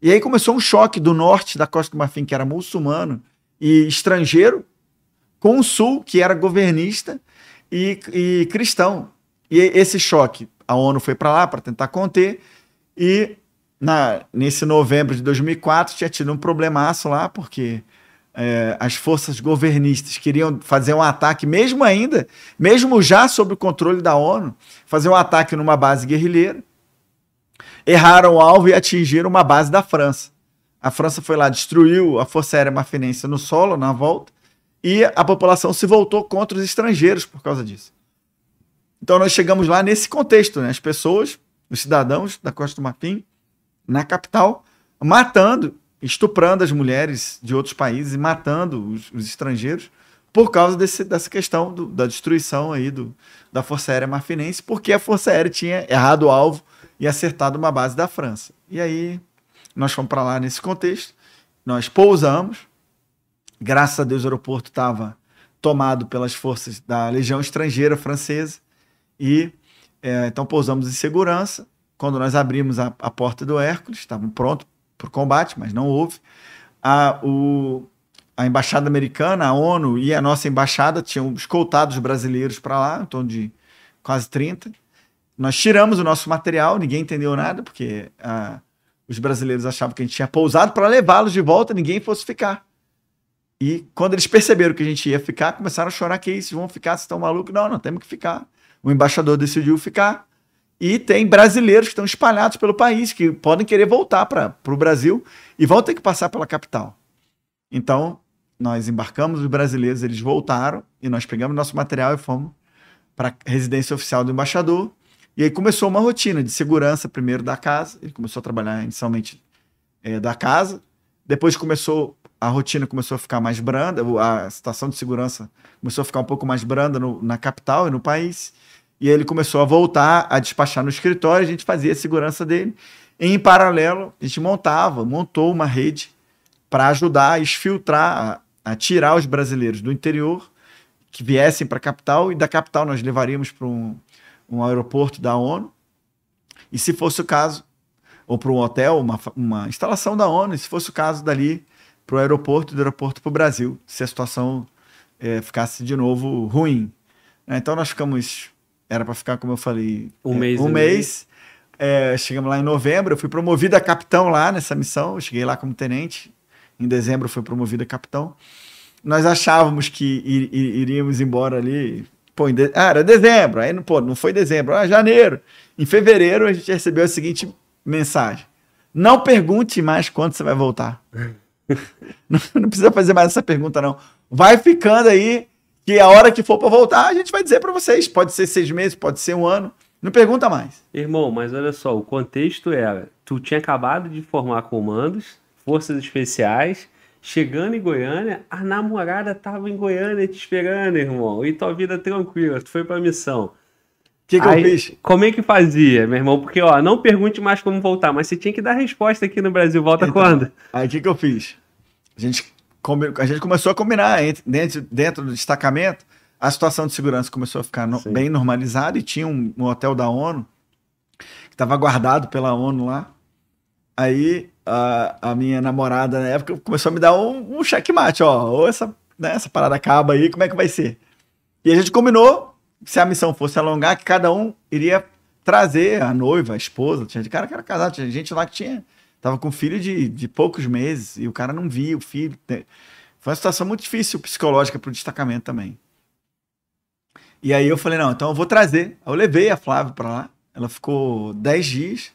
E aí começou um choque do norte da Costa do Marfim, que era muçulmano e estrangeiro, com o sul, que era governista e, e cristão. E esse choque, a ONU foi para lá para tentar conter, e na, nesse novembro de 2004 tinha tido um problemaço lá, porque é, as forças governistas queriam fazer um ataque, mesmo ainda, mesmo já sob o controle da ONU, fazer um ataque numa base guerrilheira. Erraram o alvo e atingiram uma base da França. A França foi lá, destruiu a Força Aérea Marfinense no solo, na volta, e a população se voltou contra os estrangeiros por causa disso. Então nós chegamos lá nesse contexto, né? As pessoas, os cidadãos da Costa do Marfim, na capital, matando, estuprando as mulheres de outros países e matando os, os estrangeiros por causa desse, dessa questão do, da destruição aí do, da Força Aérea Marfinense, porque a Força Aérea tinha errado o alvo e acertado uma base da França. E aí nós fomos para lá nesse contexto, nós pousamos, graças a Deus o aeroporto estava tomado pelas forças da Legião Estrangeira Francesa e é, então pousamos em segurança quando nós abrimos a, a porta do Hércules, estavam prontos para o combate, mas não houve. A, o, a embaixada americana, a ONU e a nossa embaixada tinham escoltado os brasileiros para lá, em torno de quase 30. Nós tiramos o nosso material, ninguém entendeu nada, porque a, os brasileiros achavam que a gente tinha pousado para levá-los de volta, ninguém fosse ficar. E quando eles perceberam que a gente ia ficar, começaram a chorar que isso, vão ficar, vocês estão malucos? Não, não temos que ficar. O embaixador decidiu ficar. E tem brasileiros que estão espalhados pelo país, que podem querer voltar para o Brasil e vão ter que passar pela capital. Então, nós embarcamos os brasileiros, eles voltaram e nós pegamos nosso material e fomos para a residência oficial do embaixador. E aí começou uma rotina de segurança, primeiro da casa, ele começou a trabalhar inicialmente é, da casa, depois começou, a rotina começou a ficar mais branda, a situação de segurança começou a ficar um pouco mais branda no, na capital e no país. E ele começou a voltar a despachar no escritório, a gente fazia a segurança dele. Em paralelo, a gente montava, montou uma rede para ajudar a exfiltrar, a, a, tirar os brasileiros do interior que viessem para a capital e da capital nós levaríamos para um, um aeroporto da ONU. E se fosse o caso, ou para um hotel, uma, uma instalação da ONU, e se fosse o caso dali para o aeroporto, do aeroporto para o Brasil, se a situação é, ficasse de novo ruim. Né? Então nós ficamos, era para ficar, como eu falei, Um é, mês um mês. É, chegamos lá em novembro, eu fui promovido a capitão lá nessa missão, eu cheguei lá como tenente. Em dezembro eu fui promovido a capitão. Nós achávamos que ir- ir- iríamos embora ali. Pô, em de- ah, era dezembro, aí não, pô, não foi dezembro, ah, janeiro. Em fevereiro a gente recebeu a seguinte mensagem: Não pergunte mais quando você vai voltar. não, não precisa fazer mais essa pergunta, não. Vai ficando aí, que a hora que for para voltar, a gente vai dizer para vocês. Pode ser seis meses, pode ser um ano. Não pergunta mais. Irmão, mas olha só, o contexto era: tu tinha acabado de formar comandos, forças especiais, chegando em Goiânia, a namorada tava em Goiânia te esperando, irmão, e tua vida tranquila, tu foi pra missão. O que, que Aí, eu fiz? Como é que fazia, meu irmão? Porque, ó, não pergunte mais como voltar, mas você tinha que dar resposta aqui no Brasil. Volta Então, quando? Aí o que, que eu fiz? A gente, a gente começou a combinar entre- dentro, dentro do destacamento, a situação de segurança começou a ficar no- bem normalizada e tinha um, um hotel da ONU que estava guardado pela ONU lá. Aí a, a minha namorada na época começou a me dar um, um checkmate, ó, ou essa, né, essa parada acaba aí, como é que vai ser? E a gente combinou, se a missão fosse alongar, que cada um iria trazer a noiva, a esposa, tinha de cara que era casado, tinha gente lá que tinha Tava com filho de, de poucos meses e o cara não via o filho. né? Foi uma situação muito difícil psicológica pro destacamento também. E aí eu falei, não, então eu vou trazer. Eu levei a Flávia para lá. Ela ficou 10 dias.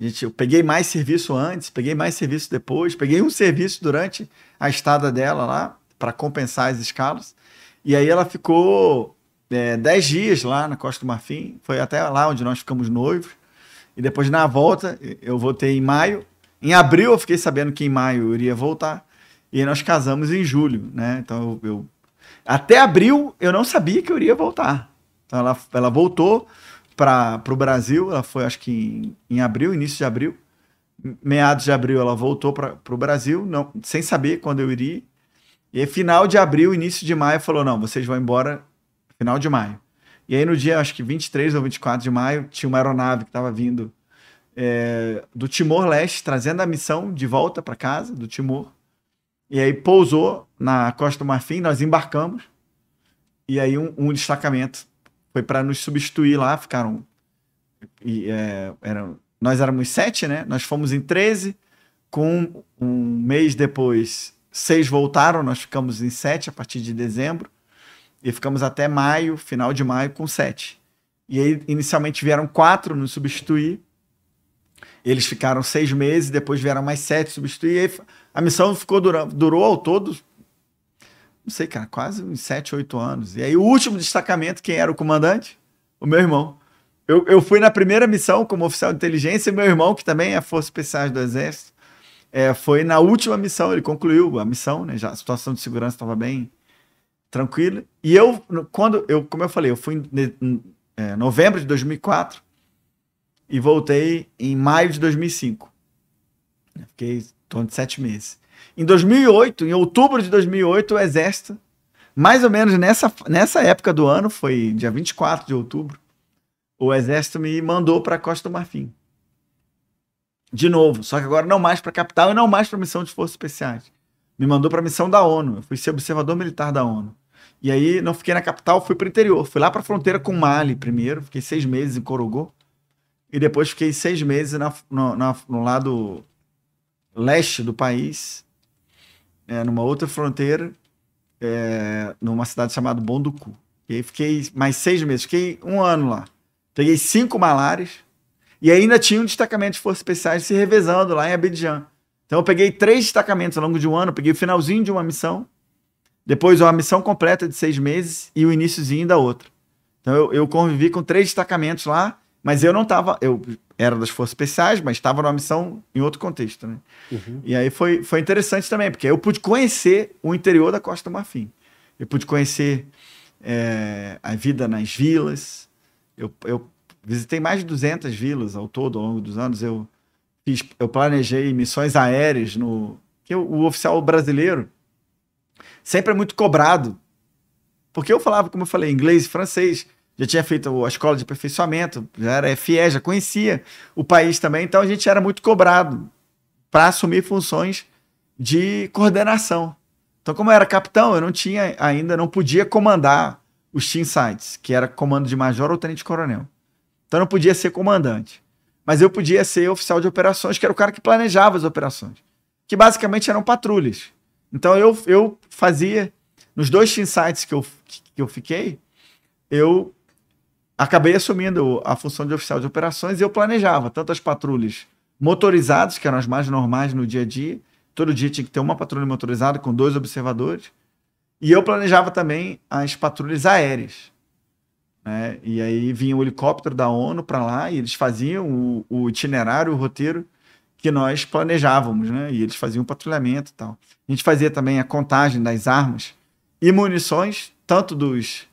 Gente, eu peguei mais serviço antes, peguei mais serviço depois, peguei um serviço durante a estada dela lá para compensar as escalas. E aí ela ficou é, 10 dias lá na Costa do Marfim. Foi até lá onde nós ficamos noivos. E depois na volta, eu voltei em maio. Em abril eu fiquei sabendo que em maio eu iria voltar. E nós casamos em julho, né? Então eu, eu- até abril eu não sabia que eu iria voltar. Então ela, ela voltou para o Brasil, ela foi acho que em, em abril, início de abril. Meados de abril ela voltou para o Brasil, não, sem saber quando eu iria. E final de abril, início de maio, falou: não, vocês vão embora final de maio. E aí no dia, acho que 23 ou 24 de maio, tinha uma aeronave que estava vindo é, do Timor-Leste, trazendo a missão de volta para casa, do Timor. E aí pousou na Costa do Marfim, nós embarcamos. E aí um, um destacamento foi para nos substituir lá, ficaram. E, é, eram, nós éramos sete, né? Nós fomos em 13, com um mês depois, seis voltaram, nós ficamos em sete a partir de dezembro. E ficamos até maio, final de maio, com sete. E aí, inicialmente, vieram quatro nos substituir. Eles ficaram seis meses, depois vieram mais sete substituir. Aí, a missão ficou dura, durou ao todo, não sei, cara, quase uns sete, oito anos. E aí, o último destacamento, quem era o comandante? O meu irmão. Eu, eu fui na primeira missão como oficial de inteligência, e meu irmão, que também é Força Especiais do Exército, é, foi na última missão, ele concluiu a missão, né? Já a situação de segurança estava bem tranquila. E eu, quando eu, como eu falei, eu fui em, em, é, novembro de 2004 e voltei em maio de 2005. Fiquei em torno de sete meses. Em 2008, em outubro de 2008, o Exército, mais ou menos nessa, nessa época do ano, foi dia 24 de outubro, o Exército me mandou para Costa do Marfim. De novo, só que agora não mais para a capital e não mais para a missão de forças especiais. Me mandou para a missão da ONU. Eu fui ser observador militar da ONU. E aí não fiquei na capital, fui para o interior. Fui lá para a fronteira com Mali primeiro, fiquei seis meses em Corogô. E depois fiquei seis meses na- no, na- no lado leste do país, é, numa outra fronteira, é, numa cidade chamada Bonducu. E aí fiquei mais seis meses, fiquei um ano lá. Peguei cinco malárias e ainda tinha um destacamento de forças especiais se revezando lá em Abidjan. Então eu peguei três destacamentos ao longo de um ano, peguei o finalzinho de uma missão, depois uma missão completa de seis meses e o iníciozinho da outra. Então eu, eu convivi com três destacamentos lá, mas eu não estava, eu era das forças especiais, mas estava numa missão em outro contexto, né? Uhum. E aí foi, foi interessante também, porque eu pude conhecer o interior da Costa do Marfim. Eu pude conhecer é, a vida nas vilas. Eu, eu visitei mais de 200 vilas ao todo, ao longo dos anos. Eu, fiz, eu planejei missões aéreas no... Que o, o oficial brasileiro sempre é muito cobrado. Porque eu falava, como eu falei, inglês e francês. Já tinha feito a escola de aperfeiçoamento, já era FIE, já conhecia o país também. Então a gente era muito cobrado para assumir funções de coordenação. Então, como eu era capitão, eu não tinha ainda, não podia comandar os team sites, que era comando de major ou tenente-coronel. Então eu não podia ser comandante. Mas eu podia ser oficial de operações, que era o cara que planejava as operações. Que basicamente eram patrulhas. Então eu, eu fazia, nos dois team sites que eu, que eu fiquei, eu acabei assumindo a função de oficial de operações e eu planejava tanto as patrulhas motorizadas, que eram as mais normais no dia a dia. Todo dia tinha que ter uma patrulha motorizada com dois observadores. E eu planejava também as patrulhas aéreas. Né? E aí vinha o helicóptero da ONU para lá e eles faziam o, o, itinerário, o roteiro que nós planejávamos, né? E eles faziam o patrulhamento e tal. A gente fazia também a contagem das armas e munições, tanto dos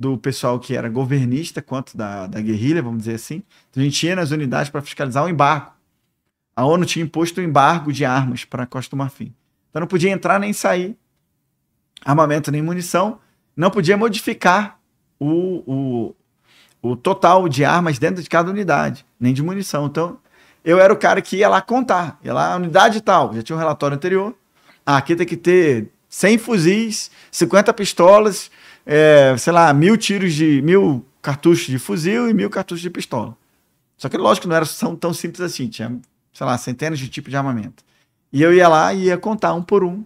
do pessoal que era governista quanto da, da guerrilha, vamos dizer assim. Então a gente ia nas unidades para fiscalizar o embargo. A ONU tinha imposto o embargo de armas para Costa do Marfim. Então não podia entrar nem sair armamento nem munição, não podia modificar o, o, o total de armas dentro de cada unidade, nem de munição. Então, eu era o cara que ia lá contar, ia lá, unidade tal, já tinha um relatório anterior. Ah, aqui tem que ter 100 fuzis, 50 pistolas, é, sei lá, mil tiros de. mil cartuchos de fuzil e mil cartuchos de pistola. Só que, lógico, não era tão, tão simples assim, tinha, sei lá, centenas de tipos de armamento. E eu ia lá e ia contar um por um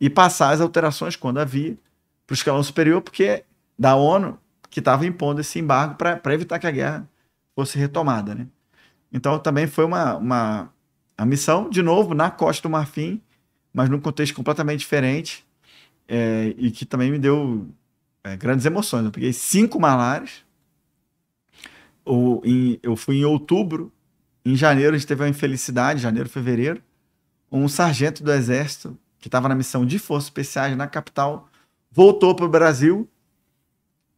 e passar as alterações quando havia para o escalão superior, porque da ONU que estava impondo esse embargo para evitar que a guerra fosse retomada, né? Então também foi uma, uma missão de novo na Costa do Marfim, mas num contexto completamente diferente é, e que também me deu é, grandes emoções. Eu peguei cinco malares. O, em, eu fui em outubro, em janeiro a gente teve uma infelicidade, janeiro, fevereiro, um sargento do exército que estava na missão de forças especiais na capital, voltou para o Brasil,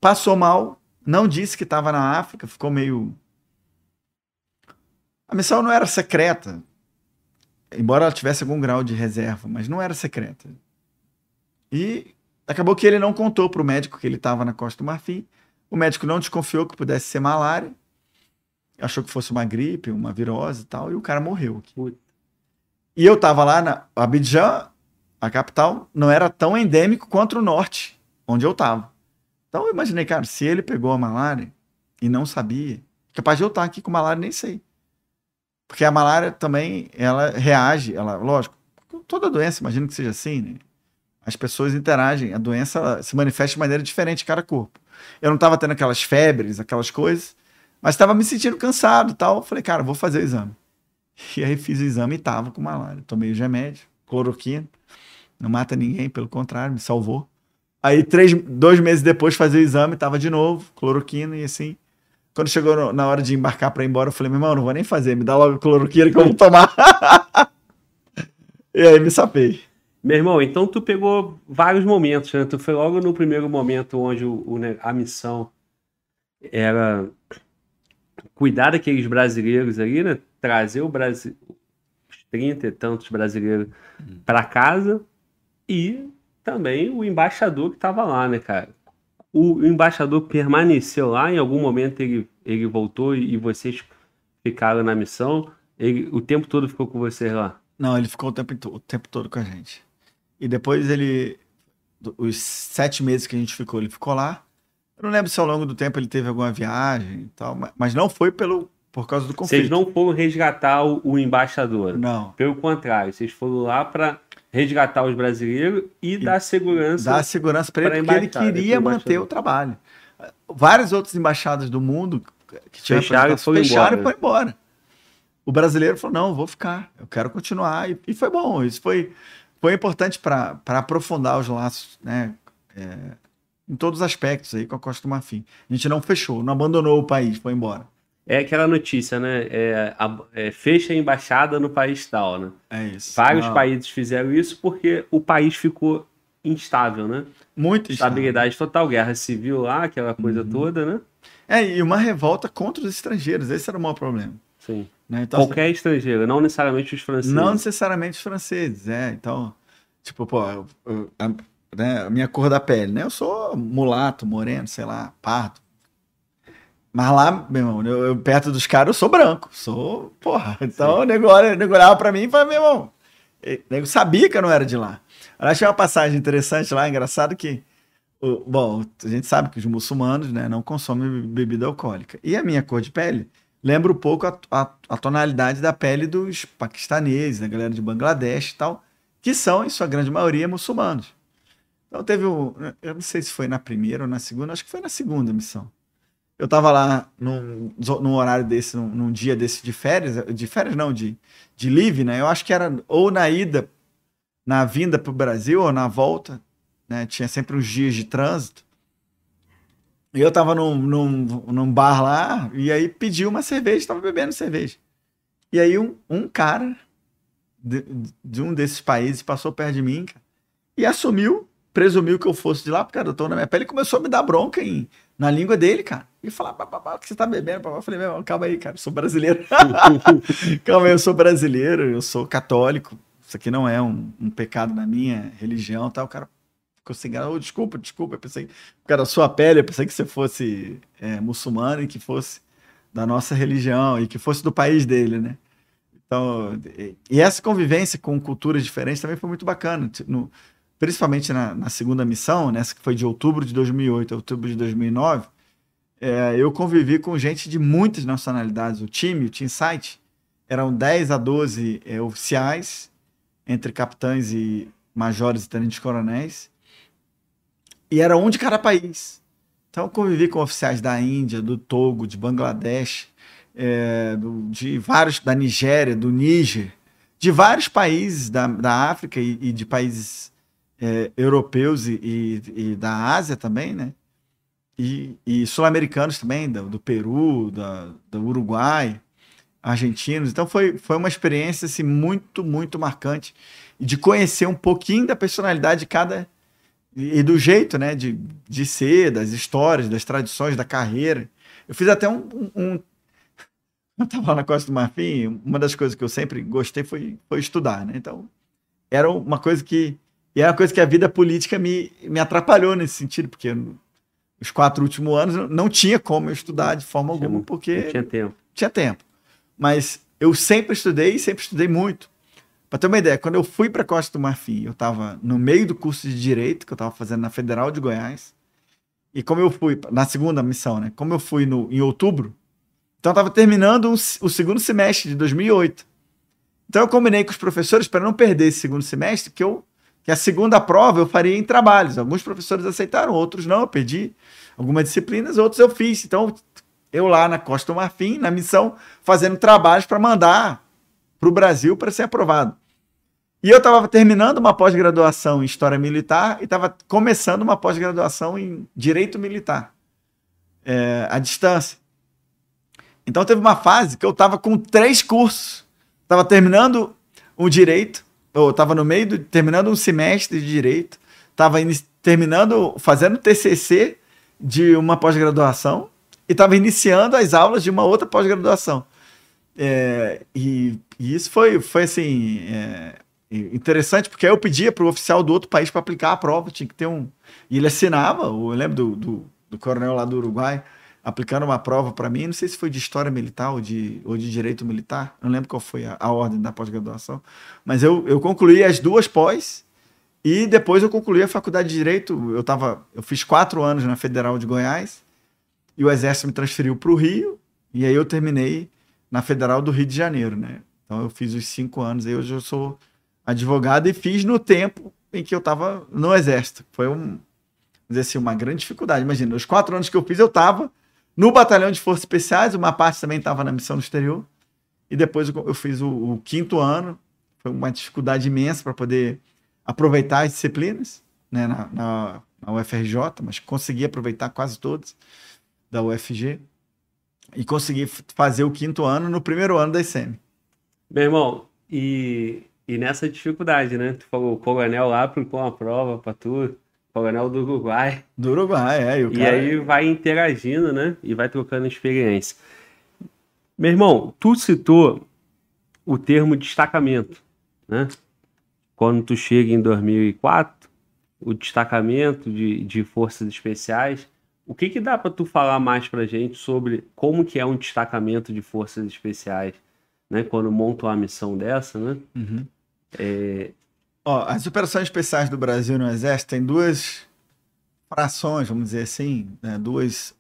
passou mal, não disse que estava na África, ficou meio. A missão não era secreta, embora ela tivesse algum grau de reserva, mas não era secreta. E acabou que ele não contou para o médico que ele estava na Costa do Marfim. O médico não desconfiou que pudesse ser malária, achou que fosse uma gripe, uma virose e tal, e o cara morreu. E eu estava lá na Abidjan, a capital não era tão endêmico quanto o norte, onde eu estava. Então eu imaginei, cara, se ele pegou a malária e não sabia, capaz de eu estar aqui com malária nem sei. Porque a malária também, ela reage, ela, lógico, toda doença, imagino que seja assim, né? As pessoas interagem, a doença se manifesta de maneira diferente cada corpo. Eu não estava tendo aquelas febres, aquelas coisas, mas estava me sentindo cansado tal. Falei, cara, vou fazer o exame. E aí fiz o exame e tava com malária. Tomei o remédio, cloroquina. Não mata ninguém, pelo contrário, me salvou. Aí, três, dois meses depois, fazer o exame, tava de novo, cloroquina e assim. Quando chegou na hora de embarcar para ir embora, eu falei, meu irmão, não vou nem fazer, me dá logo cloroquina que eu vou tomar. e aí me sapei. Meu irmão, então tu pegou vários momentos, né? Tu foi logo no primeiro momento onde o, o a missão era cuidar daqueles brasileiros ali, né? Trazer o Brasil, os 30 e tantos brasileiros hum. para casa e também o embaixador que estava lá, né, cara? O, o, embaixador permaneceu lá, em algum momento ele, ele voltou e, e vocês ficaram na missão. Ele, o tempo todo ficou com vocês lá? Não, ele ficou o tempo, o tempo todo com a gente. E depois ele. Os sete meses que a gente ficou, ele ficou lá. Eu não lembro se ao longo do tempo ele teve alguma viagem e tal, mas não foi pelo, por causa do conflito. Vocês não foram resgatar o, o embaixador. Não. Pelo contrário, vocês foram lá para resgatar os brasileiros e, e dar segurança. Dar segurança para ele, porque ele queria manter o trabalho. Várias outras embaixadas do mundo que tinham fecharam, foi fecharam embora. e foi embora. O brasileiro falou: não, vou ficar, eu quero continuar. E, e foi bom. Isso foi, foi importante para aprofundar os laços, né? É, em todos os aspectos aí com a Costa do Marfim. A gente não fechou, não abandonou o país, foi embora. É aquela notícia, né? É, a, é, fecha a embaixada no país tal, né? É isso. Vários Não. países fizeram isso porque o país ficou instável, né? Muito Estabilidade total, guerra civil lá, aquela coisa uhum. toda, né? É, e uma revolta contra os estrangeiros, esse era o maior problema. Sim. Né? Então, Qualquer assim, estrangeiro, não necessariamente os franceses. Não necessariamente os franceses, é. Então, tipo, pô, eu, eu, a, né, a minha cor da pele, né? Eu sou mulato, moreno, sei lá, pardo, mas lá, meu irmão, eu, eu, perto dos caras, eu sou branco. Sou, porra. Então o nego, olhava pra mim e falava, meu irmão, nego sabia que eu não era de lá. Aliás, tinha uma passagem interessante lá, engraçado, que o- bom, a gente sabe que os muçulmanos né, não consomem bebida alcoólica. E a minha cor de pele lembra um pouco a, a- a tonalidade da pele dos paquistaneses, da galera de Bangladesh e tal, que são, em sua grande maioria, muçulmanos. Então teve um. Eu não sei se foi na primeira ou na segunda, acho que foi na segunda missão. Eu tava lá num, num horário desse, num, num dia desse de férias, de férias não, de, de live, né? Eu acho que era ou na ida, na vinda pro Brasil, ou na volta, né? Tinha sempre uns dias de trânsito. Eu tava num, num, num bar lá, e aí pedi uma cerveja, tava bebendo cerveja. E aí um, um cara de, de um desses países passou perto de mim, cara, e assumiu, presumiu que eu fosse de lá, porque era na minha pele, e começou a me dar bronca em, na língua dele, cara. E falar, o que você tá bebendo? Eu falei, meu, calma aí, cara, eu sou brasileiro. calma aí, eu sou brasileiro, eu sou católico. Isso aqui não é um, um pecado na minha religião, tá? O cara ficou assim, oh, desculpa, desculpa. Eu pensei, cara, a sua pele, eu pensei que você fosse é, muçulmano e que fosse da nossa religião e que fosse do país dele, né? Então, e- essa convivência com culturas diferentes também foi muito bacana. No- principalmente na, na segunda missão, nessa que foi de outubro de 2008 a outubro de 2009, é, eu convivi com gente de muitas nacionalidades. O time, o Team Site, eram 10 a 12 é, oficiais, entre capitães e majores e tenentes-coronéis, e era um de cada país. Então, convivi com oficiais da Índia, do Togo, de Bangladesh, é, do- de vários, da Nigéria, do Níger, de vários países da, da África e, e de países é, europeus e, e- e da Ásia também, né? E, sul-americanos também, do, do Peru, da, do Uruguai, argentinos. Então foi, foi uma experiência assim, muito, muito marcante de conhecer um pouquinho da personalidade de cada e, do jeito, né, de, de ser, das histórias, das tradições, da carreira. Eu fiz até um, um, um- eu estava na Costa do Marfim, uma das coisas que eu sempre gostei foi, foi estudar, né? Então, era uma coisa que e é uma coisa que a vida política me, me atrapalhou nesse sentido, porque no- os quatro últimos anos eu não tinha como eu estudar de forma alguma, porque Não tinha tempo. tinha tempo. Mas eu sempre estudei e sempre estudei muito. Para ter uma ideia, quando eu fui para Costa do Marfim, eu estava no meio do curso de Direito que eu estava fazendo na Federal de Goiás. E como eu fui, na segunda missão, né? Como eu fui no, em outubro, então eu estava terminando s- o segundo semestre de 2008. Então eu combinei com os professores para não perder esse segundo semestre, que, eu, que a segunda prova eu faria em trabalhos. Alguns professores aceitaram, outros não. Eu perdi algumas disciplinas, outros eu fiz. Então eu lá na Costa do Marfim, na missão, fazendo trabalhos para mandar para o Brasil para ser aprovado. E eu estava terminando uma pós-graduação em História Militar e estava começando uma pós-graduação em Direito Militar, é, à distância. Então teve uma fase que eu estava com três cursos. Estava terminando o Direito, ou estava no meio, do, terminando um semestre de Direito, estava terminando, fazendo TCC de uma pós-graduação e estava iniciando as aulas de uma outra pós-graduação. É, e, e isso foi, foi assim, é, interessante, porque aí eu pedia para o oficial do outro país para aplicar a prova, tinha que ter um. E ele assinava, eu lembro do, do, do coronel lá do Uruguai, aplicando uma prova para mim, não sei se foi de história militar ou de, ou de direito militar, não lembro qual foi a, a ordem da pós-graduação, mas eu, eu concluí as duas pós e depois eu concluí a faculdade de direito. Eu tava, eu fiz quatro anos na Federal de Goiás e o exército me transferiu para o Rio e aí eu terminei na Federal do Rio de Janeiro, né? Então eu fiz os cinco anos, aí hoje eu sou advogado e fiz no tempo em que eu estava no exército. Foi um, dizer assim, uma grande dificuldade. Imagina, os quatro anos que eu fiz eu estava no batalhão de forças especiais, uma parte também estava na missão no exterior e depois eu, fiz o, o quinto ano. Foi uma dificuldade imensa para poder aproveitar as disciplinas né, na, na, na, UFRJ, mas consegui aproveitar quase todas da UFG e consegui fazer o quinto ano no primeiro ano da ICM. Meu irmão, e, e nessa dificuldade, né? Tu falou, o coronel lá aplicou uma prova para tu, coronel do Uruguai. Do Uruguai, é. E, e cara... aí vai interagindo, né? E vai trocando experiência. Meu irmão, tu citou o termo destacamento, né? quando tu chega em 2004, o destacamento de, de forças especiais, o que que dá para tu falar mais para gente sobre como que é um destacamento de forças especiais, né? Quando monta uma missão dessa, né? Uhum. É... Ó, as operações especiais do Brasil no Exército tem duas frações, vamos dizer assim, né, duas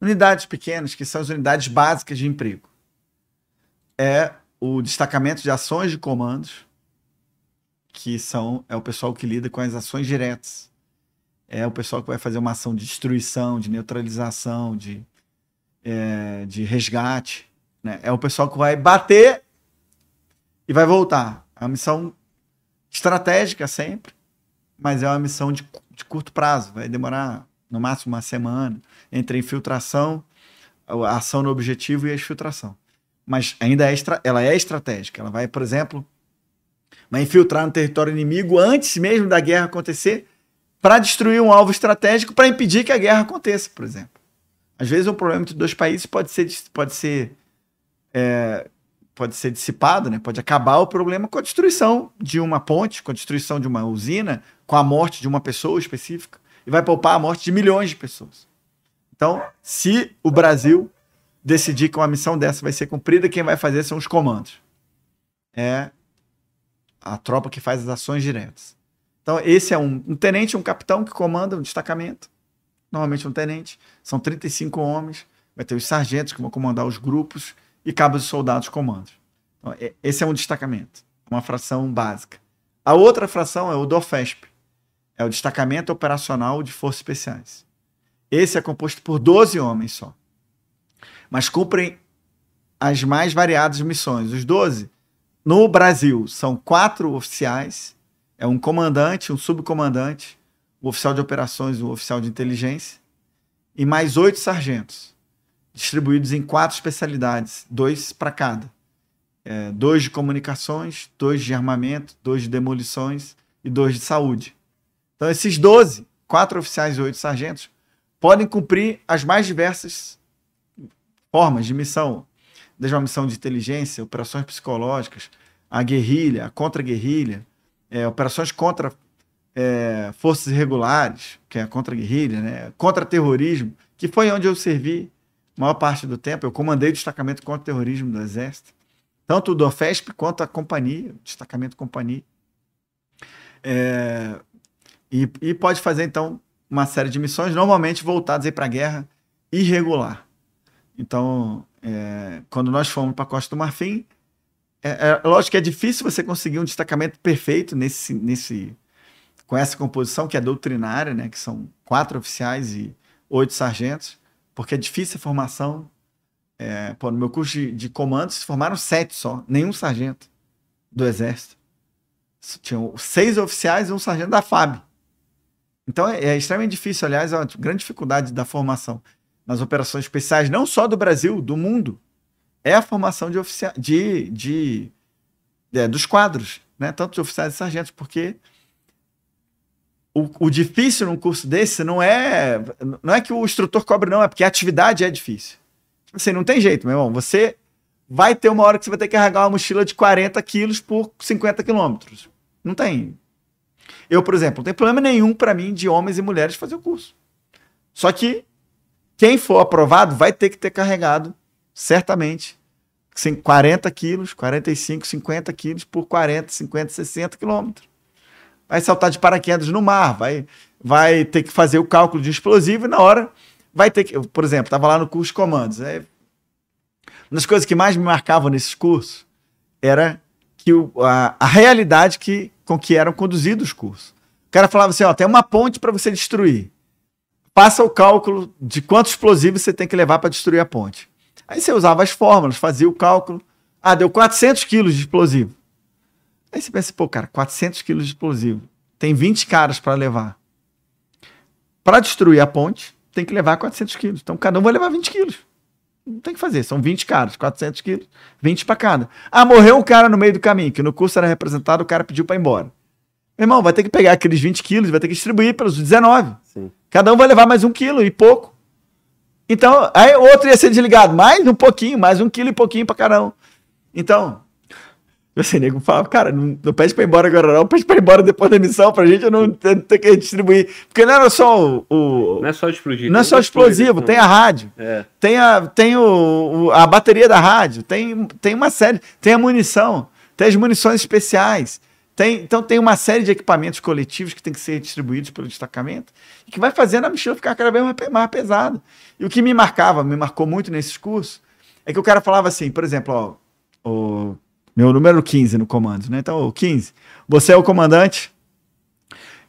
unidades pequenas, que são as unidades básicas de emprego. É o destacamento de ações de comandos, que são é o pessoal que lida com as ações diretas. É o pessoal que vai fazer uma ação de destruição, de neutralização, de, é, de resgate. Né? É o pessoal que vai bater e vai voltar. É uma missão estratégica sempre, mas é uma missão de, de curto prazo. Vai demorar no máximo uma semana entre a infiltração, a ação no objetivo e a exfiltração. Mas ainda é, ela é estratégica. Ela vai, por exemplo, vai infiltrar no território inimigo antes mesmo da guerra acontecer para destruir um alvo estratégico para impedir que a guerra aconteça, por exemplo. Às vezes o problema entre dois países pode ser, pode ser é, pode ser dissipado, né? pode acabar o problema com a destruição de uma ponte, com a destruição de uma usina, com a morte de uma pessoa específica, e vai poupar a morte de milhões de pessoas. Então, se o Brasil decidir que uma missão dessa vai ser cumprida, quem vai fazer são os comandos. É a tropa que faz as ações diretas. Então, esse é um, um tenente, um capitão que comanda um destacamento. Normalmente um tenente. São 35 homens. Vai ter os sargentos que vão comandar os grupos e cabos de soldados comandos. Então, esse é um destacamento, uma fração básica. A outra fração é o DOFESP, é o Destacamento Operacional de Forças Especiais. Esse é composto por 12 homens só, mas cumprem as mais variadas missões. Os 12, no Brasil, são quatro oficiais, é um comandante, um subcomandante, um oficial de operações, um oficial de inteligência, e mais oito sargentos distribuídos em quatro especialidades, dois para cada. É, dois de comunicações, dois de armamento, dois de demolições e dois de saúde. Então, esses 12, quatro oficiais e oito sargentos, podem cumprir as mais diversas formas de missão, desde uma missão de inteligência, operações psicológicas, a guerrilha, a contra-guerrilha, é, operações contra é, forças irregulares, que é a contra-guerrilha, né, contra-terrorismo, que foi onde eu servi maior parte do tempo, eu comandei o destacamento contra o terrorismo do Exército, tanto do FESP quanto a companhia, destacamento companhia. É, e, e, pode fazer, então, uma série de missões, normalmente voltadas para a guerra irregular. Então, é, quando nós fomos para a Costa do Marfim, é, é, lógico que é difícil você conseguir um destacamento perfeito nesse, nesse, com essa composição, que é doutrinária, né, que são quatro oficiais e oito sargentos porque é difícil a formação. É, pô, no meu curso de, de comando se formaram sete só, nenhum sargento do Exército. Tinham seis oficiais e um sargento da FAB. Então é, é extremamente difícil, aliás, é uma grande dificuldade da formação nas operações especiais, não só do Brasil, do mundo. É a formação de oficiais, de, de, é, dos quadros, né? tanto de oficiais e sargentos, porque o, o, difícil num curso desse não é não é que o instrutor cobre, não, é porque a atividade é difícil. Tipo assim, não tem jeito, meu irmão. Você vai ter uma hora que você vai ter que carregar uma mochila de 40 quilos por 50 quilômetros. Não tem. Eu, por exemplo, não tem problema nenhum para mim de homens e mulheres fazer o curso. Só que quem for aprovado vai ter que ter carregado, certamente, 40 quilos, 45, 50 quilos por 40, 50, 60 quilômetros vai saltar de paraquedas no mar, vai, vai ter que fazer o cálculo de explosivo e na hora vai ter que. Por exemplo, estava lá no curso de comandos. É, uma das coisas que mais me marcavam nesses cursos era que o, a, a realidade que, com que eram conduzidos os cursos. O cara falava assim: ó, tem uma ponte para você destruir. Passa o cálculo de quantos explosivos você tem que levar para destruir a ponte. Aí você usava as fórmulas, fazia o cálculo. Ah, deu 400 quilos de explosivo. Aí você pensa, pô, cara, 400 quilos de explosivo. Tem 20 caras para levar. Para destruir a ponte, tem que levar 400 quilos. Então cada um vai levar 20 quilos. Não tem que fazer, são 20 caras, 400 quilos, 20 para cada. Ah, morreu um cara no meio do caminho, que no curso era representado, o cara pediu para ir embora. Meu irmão, vai ter que pegar aqueles 20 quilos, vai ter que distribuir pelos 19. Sim. Cada um vai levar mais um quilo e pouco. Então, aí o outro ia ser desligado, mais um pouquinho, mais um quilo e pouquinho para cada um. Então, assim, nego fala, cara, não, não pede pra ir embora agora não, pede pra ir embora depois da missão pra gente não ter, ter que distribuir. Porque não era só o... o não é só explodir. Não é só explosivo, tem a rádio, é. tem, a, tem o, o, a bateria da rádio, tem, tem uma série, tem a munição, tem as munições especiais, Tem, então tem uma série de equipamentos coletivos que tem que ser distribuídos pelo destacamento e que vai fazendo a mochila ficar cada vez mais, mais pesada. E o que me marcava, me marcou muito nesses cursos, é que o cara falava assim, por exemplo, ó, o meu número 15 no comando, né? Então, o 15, você é o comandante,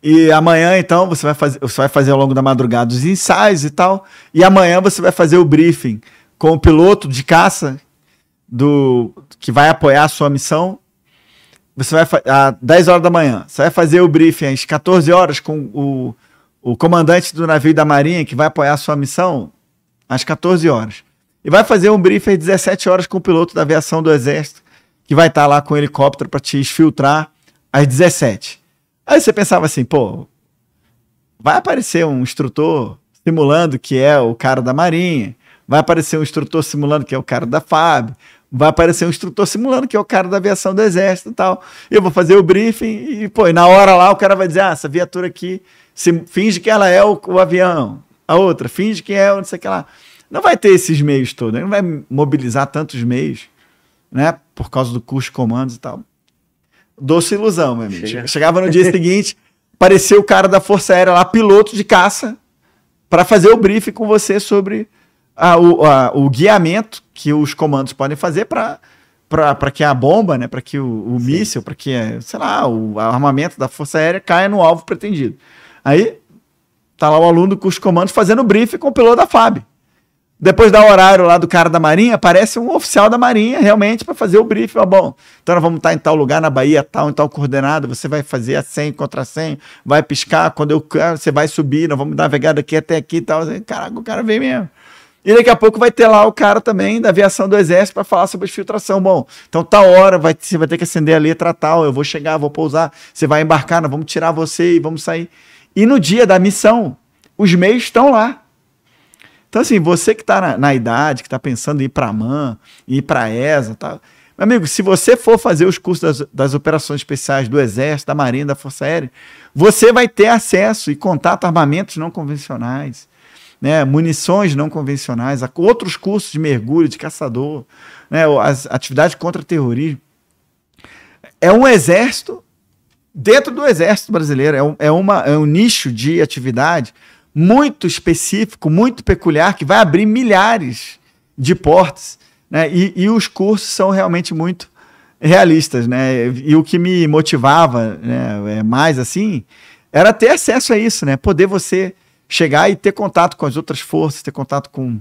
e amanhã, então, você vai fazer, você vai fazer ao longo da madrugada os ensaios e tal. E amanhã você vai fazer o briefing com o piloto de caça do que vai apoiar a sua missão. Você vai às 10 horas da manhã. Você vai fazer o briefing às 14 horas com o, o comandante do navio da Marinha que vai apoiar a sua missão às 14 horas. E vai fazer um briefing às 17 horas com o piloto da aviação do Exército, que vai estar lá com o helicóptero para te exfiltrar às 17. Aí você pensava assim, pô, vai aparecer um instrutor simulando que é o cara da Marinha, vai aparecer um instrutor simulando que é o cara da FAB, vai aparecer um instrutor simulando que é o cara da aviação do Exército e tal. Eu vou fazer o briefing e, pô, e na hora lá o cara vai dizer, ah, essa viatura aqui se, finge que ela é o, o avião, a outra finge que é o não sei o que lá. Não vai ter esses meios todos, não vai mobilizar tantos meios, né, por causa do custo de comandos e tal doce ilusão, meu amigo. Chega. Chegava no dia seguinte, apareceu o cara da Força Aérea lá, piloto de caça, para fazer o briefing com você sobre a, o, a, o guiamento que os comandos podem fazer para para que a bomba, né, para que o, o míssil, para que, sei lá, o armamento da Força Aérea caia no alvo pretendido. Aí tá lá o aluno com os comandos fazendo o briefing com o piloto da FAB. Depois o horário lá do cara da Marinha, aparece um oficial da Marinha realmente para fazer o briefing. Bom, então nós vamos estar em tal lugar na Bahia, tal, em tal coordenada. Você vai fazer a 100 contra 100, vai piscar. Quando eu você vai subir, nós vamos navegar daqui até aqui e tal. Caraca, o cara vem mesmo. E daqui a pouco vai ter lá o cara também da aviação do Exército para falar sobre filtração. Bom, então tal hora vai, você vai ter que acender a letra tal. Eu vou chegar, vou pousar. Você vai embarcar, nós vamos tirar você e vamos sair. E no dia da missão, os meios estão lá então, assim, você que está na, na, idade, que está pensando em ir para a MAN, ir para a ESA, tá? amigo, se você for fazer os cursos das, das, operações especiais do Exército, da Marinha, da Força Aérea, você vai ter acesso e contato a armamentos não convencionais, né, munições não convencionais, outros cursos de mergulho, de caçador, né, as atividades contra terrorismo. É um exército dentro do exército brasileiro, é um, é uma, é um nicho de atividade muito específico, muito peculiar, que vai abrir milhares de portas. Né? E, e os cursos são realmente muito realistas. Né? E o que me motivava né, é mais assim era ter acesso a isso, né? poder você chegar e ter contato com as outras forças, ter contato com,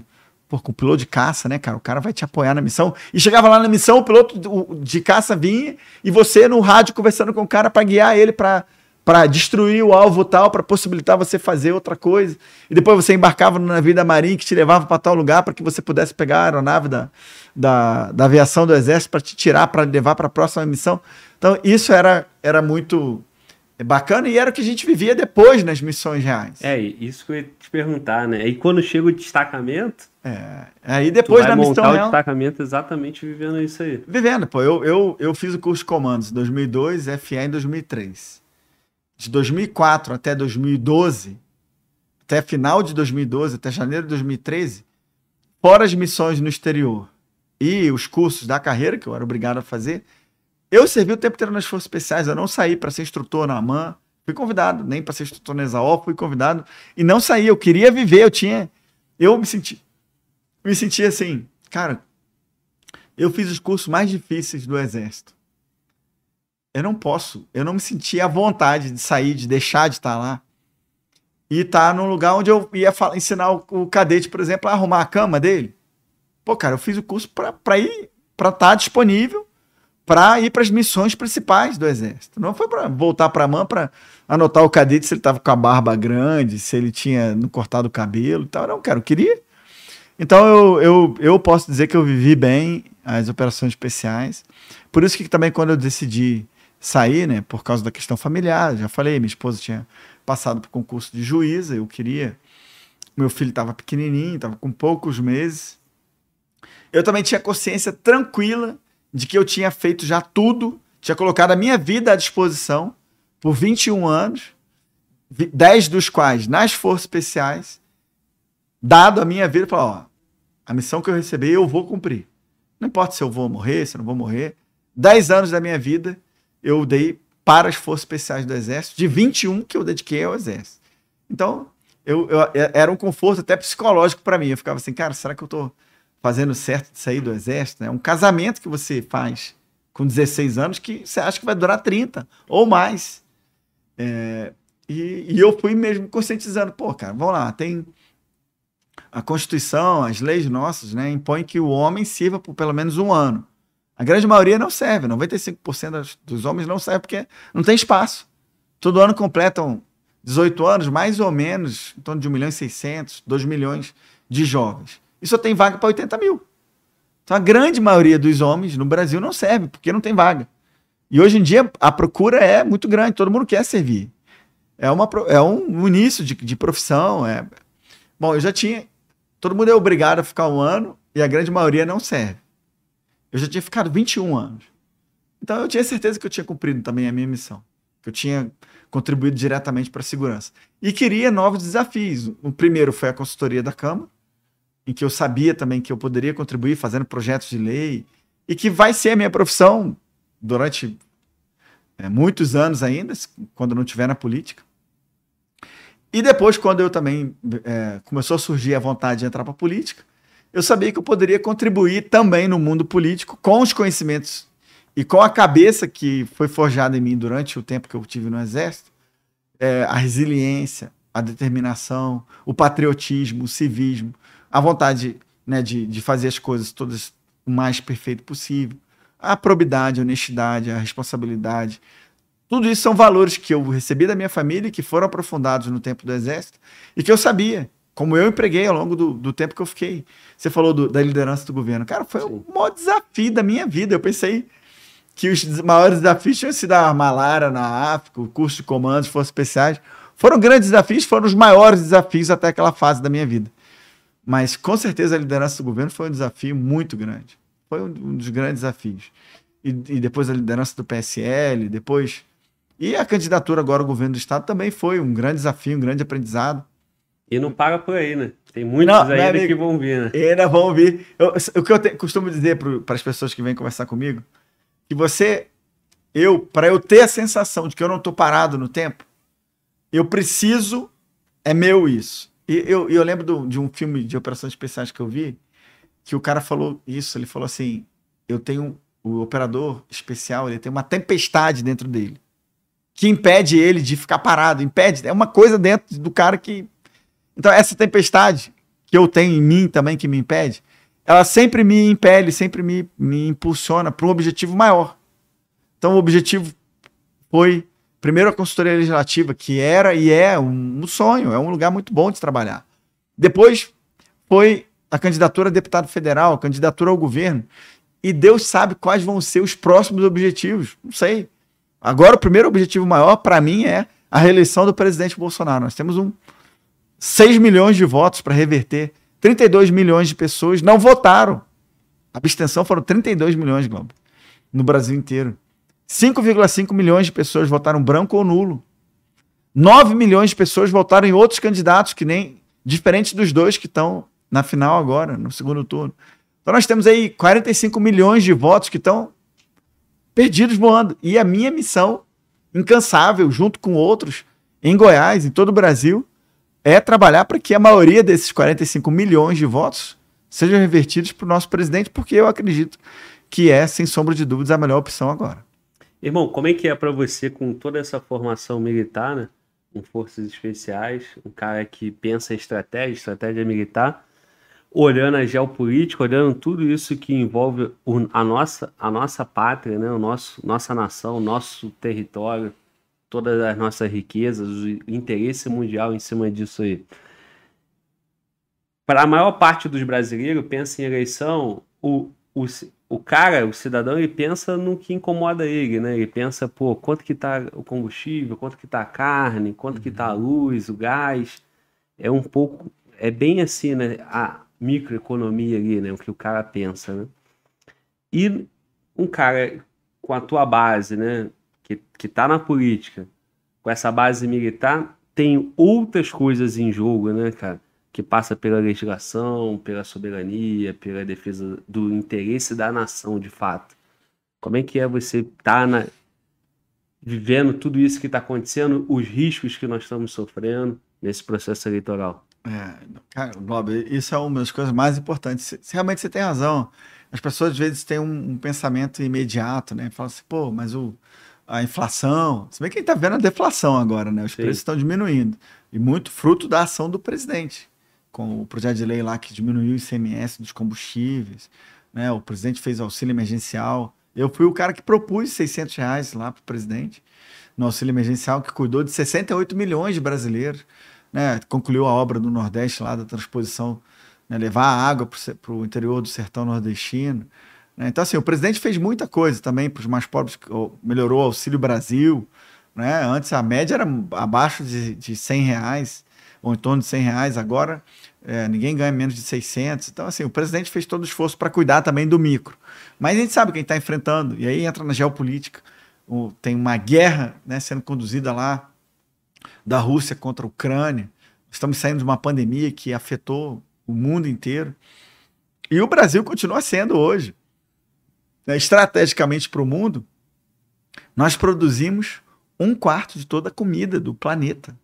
pô, com o piloto de caça, né, cara? O cara vai te apoiar na missão. E chegava lá na missão, o piloto de caça vinha e você no rádio conversando com o cara para guiar ele para para destruir o alvo tal, para possibilitar você fazer outra coisa. E depois você embarcava no navio da Marinha que te levava para tal lugar para que você pudesse pegar a aeronave da, da, da aviação do Exército para te tirar, para levar para a próxima missão. Então, isso era, era muito bacana e era o que a gente vivia depois nas missões reais. É, isso que eu ia te perguntar, né? E quando chega o destacamento. É, aí depois da missão real. o destacamento exatamente vivendo isso aí. Vivendo, pô. Eu, eu, eu fiz o curso de comandos em 2002, FA em 2003 de 2004 até 2012, até final de 2012, até janeiro de 2013, fora as missões no exterior e os cursos da carreira que eu era obrigado a fazer, eu servi o tempo inteiro nas forças especiais. Eu não saí para ser instrutor na AMAN, fui convidado, nem para ser instrutor na ESAO, fui convidado e não saí. Eu queria viver, eu tinha. Eu me senti. Me senti assim, cara. Eu fiz os cursos mais difíceis do Exército eu não posso, eu não me sentia à vontade de sair, de deixar de estar lá. E estar num lugar onde eu ia falar, ensinar o, o, cadete, por exemplo, a arrumar a cama dele. Pô, cara, eu fiz o curso para ir, para estar disponível para ir para as missões principais do exército. Não foi para voltar para a mão para anotar o cadete se ele estava com a barba grande, se ele tinha cortado o cabelo e tal. Não, cara, eu queria. Então eu, eu, eu posso dizer que eu vivi bem as operações especiais. Por isso que também quando eu decidi sair, né, por causa da questão familiar. Já falei, minha esposa tinha passado para o concurso de juíza, eu queria. Meu filho estava pequenininho, estava com poucos meses. Eu também tinha consciência tranquila de que eu tinha feito já tudo, tinha colocado a minha vida à disposição por 21 anos, 10 dos quais nas forças especiais, dado a minha vida, falar, ó, a missão que eu recebi eu vou cumprir. Não importa se eu vou morrer, se eu não vou morrer. 10 anos da minha vida eu dei para as Forças Especiais do Exército, de 21 que eu dediquei ao Exército. Então, eu, eu era um conforto até psicológico para mim. Eu ficava assim, cara, será que eu estou fazendo certo de sair do Exército? É um casamento que você faz com 16 anos que você acha que vai durar 30 ou mais. É, e, e, eu fui mesmo conscientizando, pô, cara, vamos lá, tem a Constituição, as leis nossas, né, impõem que o homem sirva por pelo menos um ano. A grande maioria não serve, 95% dos homens não serve porque não tem espaço. Todo ano completam 18 anos, mais ou menos, em torno de 1 milhão e 600, 2 milhões de jovens. E só tem vaga para 80 mil. Então a grande maioria dos homens no Brasil não serve, porque não tem vaga. E hoje em dia a procura é muito grande, todo mundo quer servir é, uma, é um, início de, de profissão. É... Bom, eu já tinha. Todo mundo é obrigado a ficar um ano e a grande maioria não serve. Eu já tinha ficado 21 anos. Então eu tinha certeza que eu tinha cumprido também a minha missão. Que eu tinha contribuído diretamente para a segurança. E queria novos desafios. O primeiro foi a consultoria da Câmara, em que eu sabia também que eu poderia contribuir fazendo projetos de lei e que vai ser a minha profissão durante é, muitos anos ainda, quando não estiver na política. E depois, quando eu também é, começou a surgir a vontade de entrar para a política, eu sabia que eu poderia contribuir também no mundo político com os conhecimentos e com a cabeça que foi forjada em mim durante o tempo que eu tive no Exército, é, a resiliência, a determinação, o patriotismo, o civismo, a vontade né, de, de fazer as coisas todas o mais perfeito possível, a probidade, a honestidade, a responsabilidade, tudo isso são valores que eu recebi da minha família, que foram aprofundados no tempo do Exército, e que eu sabia, como eu empreguei ao longo do, do tempo que eu fiquei. Você falou do, da liderança do governo. Cara, foi Sim. o maior desafio da minha vida. Eu pensei que os maiores desafios tinham sido a malária na África, o curso de comandos, forças especiais. Foram grandes desafios, foram os maiores desafios até aquela fase da minha vida. Mas com certeza a liderança do governo foi um desafio muito grande. Foi um dos grandes desafios. E, e depois a liderança do PSL, depois e a candidatura agora ao governo do estado também foi um grande desafio, um grande aprendizado. E não para por aí, né? Tem muitos não, ainda amigo, que vão vir, né? Ainda vão vir. Eu, o que eu te, costumo dizer para as pessoas que vêm conversar comigo, que você, eu, para eu ter a sensação de que eu não estou parado no tempo, eu preciso, é meu isso. E eu, eu lembro do, de um filme de operações especiais que eu vi, que o cara falou isso, ele falou assim, eu tenho, o operador especial, ele tem uma tempestade dentro dele que impede ele de ficar parado, impede, é uma coisa dentro do cara que. Então, essa tempestade que eu tenho em mim também que me impede, ela sempre me impele, sempre me, me impulsiona para um objetivo maior. Então, o objetivo foi, primeiro, a consultoria legislativa, que era e é um, um sonho, é um lugar muito bom de trabalhar. Depois, foi a candidatura a deputado federal, a candidatura ao governo. E Deus sabe quais vão ser os próximos objetivos. Não sei. Agora, o primeiro objetivo maior, para mim, é a reeleição do presidente Bolsonaro. Nós temos um 6 milhões de votos para reverter. 32 milhões de pessoas não votaram. A abstenção foram 32 milhões, Globo, no Brasil inteiro. 5,5 milhões de pessoas votaram branco ou nulo. 9 milhões de pessoas votaram em outros candidatos que nem diferentes dos dois que estão na final agora, no segundo turno. Então nós temos aí 45 milhões de votos que estão perdidos voando. E a minha missão, incansável, junto com outros, em Goiás, em todo o Brasil, é trabalhar para que a maioria desses 45 milhões de votos sejam revertidos para o nosso presidente, porque eu acredito que é, sem sombra de dúvidas, a melhor opção agora. Irmão, como é que é para você, com toda essa formação militar, né? com forças especiais, um cara que pensa em estratégia, estratégia militar, olhando a geopolítica, olhando tudo isso que envolve a nossa, a nossa pátria, né? o nosso, nossa nação, nosso território, todas as nossas riquezas, o interesse mundial em cima disso aí. Para a maior parte dos brasileiros, pensa em eleição, o, o, o cara, o cidadão, ele pensa no que incomoda ele, né? Ele pensa, pô, quanto que tá o combustível, quanto que tá a carne, quanto que tá a uhum. luz, o gás. É um pouco, é bem assim, né? A, microeconomia ali, né? O que o cara pensa, né? E um cara com a tua base, né? Que, que tá na política, com essa base militar, tem outras coisas em jogo, né, cara? Que passa pela legislação, pela soberania, pela defesa do interesse da nação, de fato. Como é que é você estar tá na, vivendo tudo isso que está acontecendo, os riscos que nós estamos sofrendo nesse processo eleitoral. É, cara, Bob, isso é uma das coisas mais importantes. Realmente você tem razão. As pessoas às vezes têm um, um pensamento imediato, né? Falam assim, pô, mas o, a inflação. Se bem que a gente está vendo a deflação agora, né? Os Sim. preços estão diminuindo. E muito fruto da ação do presidente. Com o projeto de lei lá que diminuiu o ICMS dos combustíveis. Né? O presidente fez auxílio emergencial. Eu fui o cara que propus 600 reais lá para o presidente no auxílio emergencial, que cuidou de 68 milhões de brasileiros né, concluiu a obra do Nordeste lá da transposição, né, levar a água para o interior do sertão nordestino. Né? Então, assim, o presidente fez muita coisa também para os mais pobres, melhorou o Auxílio Brasil. Né? Antes a média era abaixo de, de 100 reais, ou em torno de 100 reais, agora é, ninguém ganha menos de 600. Então, assim, o presidente fez todo o esforço para cuidar também do micro. Mas a gente sabe quem está enfrentando, e aí entra na geopolítica. O, tem uma guerra né, sendo conduzida lá da Rússia contra a Ucrânia. Estamos saindo de uma pandemia que afetou o mundo inteiro. E o Brasil continua sendo hoje. Né, estrategicamente para o mundo, nós produzimos um quarto de toda a comida do planeta.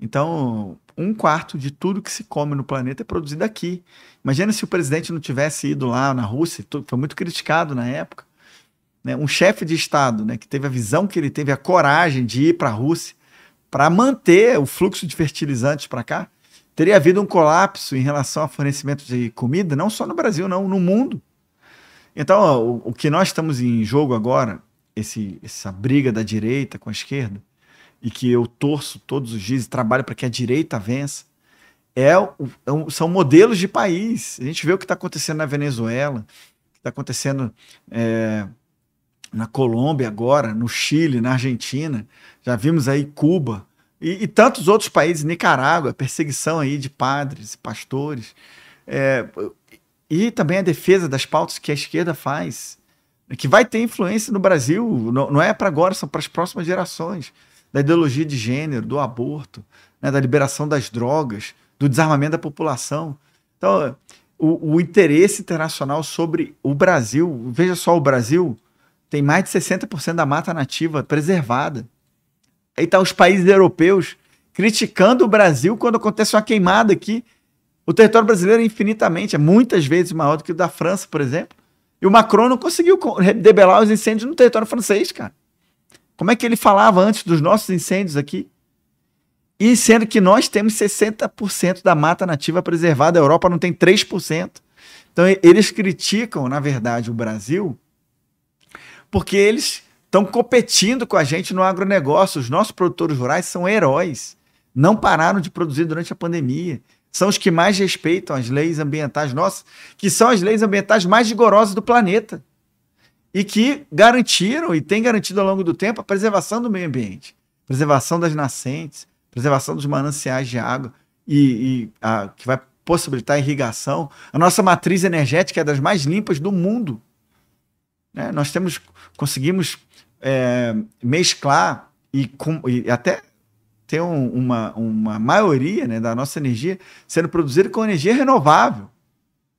Então, um quarto de tudo que se come no planeta é produzido aqui. Imagina se o presidente não tivesse ido lá na Rússia, foi muito criticado na época. Né? Um chefe de Estado né, que teve a visão que ele teve, a coragem de ir para a Rússia para manter o fluxo de fertilizantes para cá, teria havido um colapso em relação ao fornecimento de comida, não só no Brasil, não, no mundo. Então, o, o, que nós estamos em jogo agora, esse, essa briga da direita com a esquerda, e que eu torço todos os dias e trabalho para que a direita vença, é, é são modelos de país. A gente vê o que está acontecendo na Venezuela, o que está acontecendo é, na Colômbia agora, no Chile, na Argentina, já vimos aí Cuba e, e tantos outros países, Nicarágua, perseguição aí de padres, pastores, é, e também a defesa das pautas que a esquerda faz, que vai ter influência no Brasil, não, não é para agora, são para as próximas gerações, da ideologia de gênero, do aborto, né, da liberação das drogas, do desarmamento da população. Então, o, o interesse internacional sobre o Brasil, veja só o Brasil, tem mais de 60% da mata nativa preservada. Aí tá os países europeus criticando o Brasil quando acontece uma queimada aqui. O território brasileiro é infinitamente, é muitas vezes maior do que o da França, por exemplo. E o Macron não conseguiu debelar os incêndios no território francês, cara. Como é que ele falava antes dos nossos incêndios aqui? E sendo que nós temos 60% da mata nativa preservada, a Europa não tem 3%. Então eles criticam, na verdade, o Brasil porque eles estão competindo com a gente no agronegócio. Os nossos produtores rurais são heróis. Não pararam de produzir durante a pandemia. São os que mais respeitam as leis ambientais nossas, que são as leis ambientais mais rigorosas do planeta. E que garantiram e têm garantido ao longo do tempo a preservação do meio ambiente, preservação das nascentes, preservação dos mananciais de água, e, e a, que vai possibilitar a irrigação. A nossa matriz energética é das mais limpas do mundo. Né? Nós temos, conseguimos é, mesclar e, com, e, até ter um, uma, uma maioria né, da nossa energia sendo produzida com energia renovável.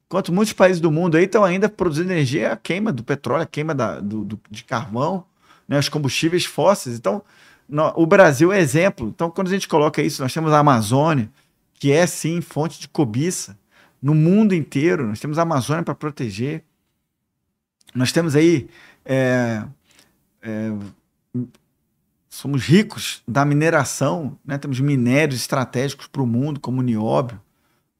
Enquanto muitos países do mundo aí estão ainda produzindo energia a queima do petróleo, a queima da, do, do, de carvão, né, os combustíveis fósseis. Então, no, o Brasil é exemplo. Então, quando a gente coloca isso, nós temos a Amazônia, que é sim fonte de cobiça no mundo inteiro. Nós temos a Amazônia para proteger. Nós temos aí. É, é, somos ricos da mineração, né? temos minérios estratégicos para o mundo, como o nióbio,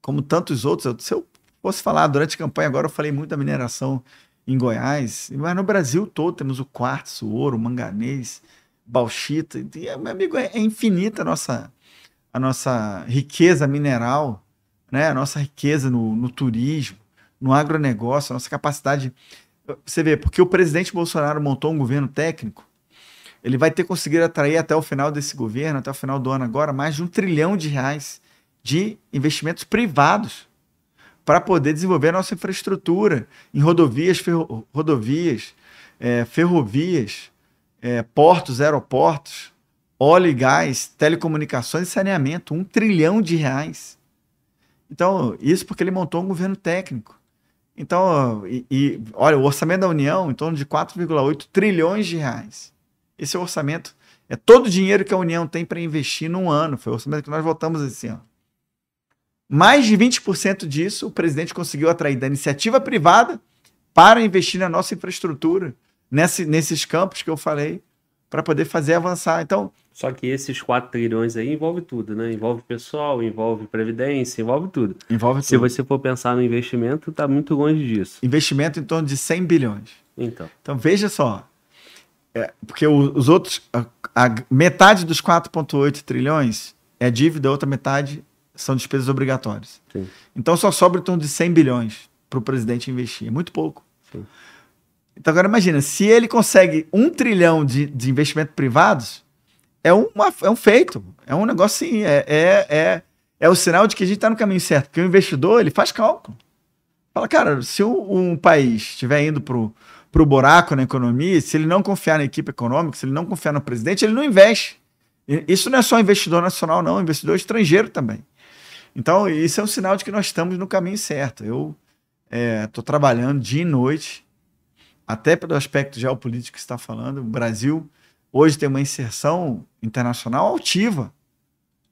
como tantos outros. Se eu fosse falar durante a campanha, agora eu falei muito da mineração em Goiás, mas no Brasil todo temos o quartzo, o ouro, o manganês, bauxita. E, meu amigo, é, é infinita a nossa, a nossa riqueza mineral, né? a nossa riqueza no, no turismo, no agronegócio, a nossa capacidade você vê, porque o presidente Bolsonaro montou um governo técnico, ele vai ter conseguido atrair até o final desse governo, até o final do ano agora, mais de um trilhão de reais de investimentos privados para poder desenvolver a nossa infraestrutura em rodovias, ferro, rodovias, é, ferrovias, é, portos, aeroportos, óleo e gás, telecomunicações e saneamento. Um trilhão de reais. Então, isso porque ele montou um governo técnico. Então, e, e, olha, o orçamento da União em torno de 4,8 trilhões de reais. Esse é o orçamento. É todo o dinheiro que a União tem para investir num ano. Foi o orçamento que nós votamos esse ano. Mais de 20% disso o presidente conseguiu atrair da iniciativa privada para investir na nossa infraestrutura, nesse, nesses campos que eu falei, para poder fazer avançar. Então, só que esses 4 trilhões aí envolve tudo, né? Envolve pessoal, envolve previdência, envolve tudo. Envolve Se tudo. você for pensar no investimento, está muito longe disso. Investimento em torno de 100 bilhões. Então. Então veja só. É, porque o- os outros. A, a metade dos 4,8 trilhões é dívida, a outra metade são despesas obrigatórias. Sim. Então só sobra em torno de 100 bilhões para o presidente investir. É muito pouco. Sim. Então agora imagina, se ele consegue um trilhão de, de investimento privados, é, uma, é um feito. É um negócio assim. É, é, é, é o sinal de que a gente está no caminho certo. Porque o investidor, ele faz cálculo. Fala, cara, se um, um país estiver indo pro, pro buraco na economia, se ele não confiar na equipe econômica, se ele não confiar no presidente, ele não investe. Isso não é só investidor nacional, não, é investidor estrangeiro também. Então, isso é um sinal de que nós estamos no caminho certo. Eu estou trabalhando dia e noite, até pelo aspecto geopolítico que está falando. O Brasil hoje tem uma inserção internacional altiva.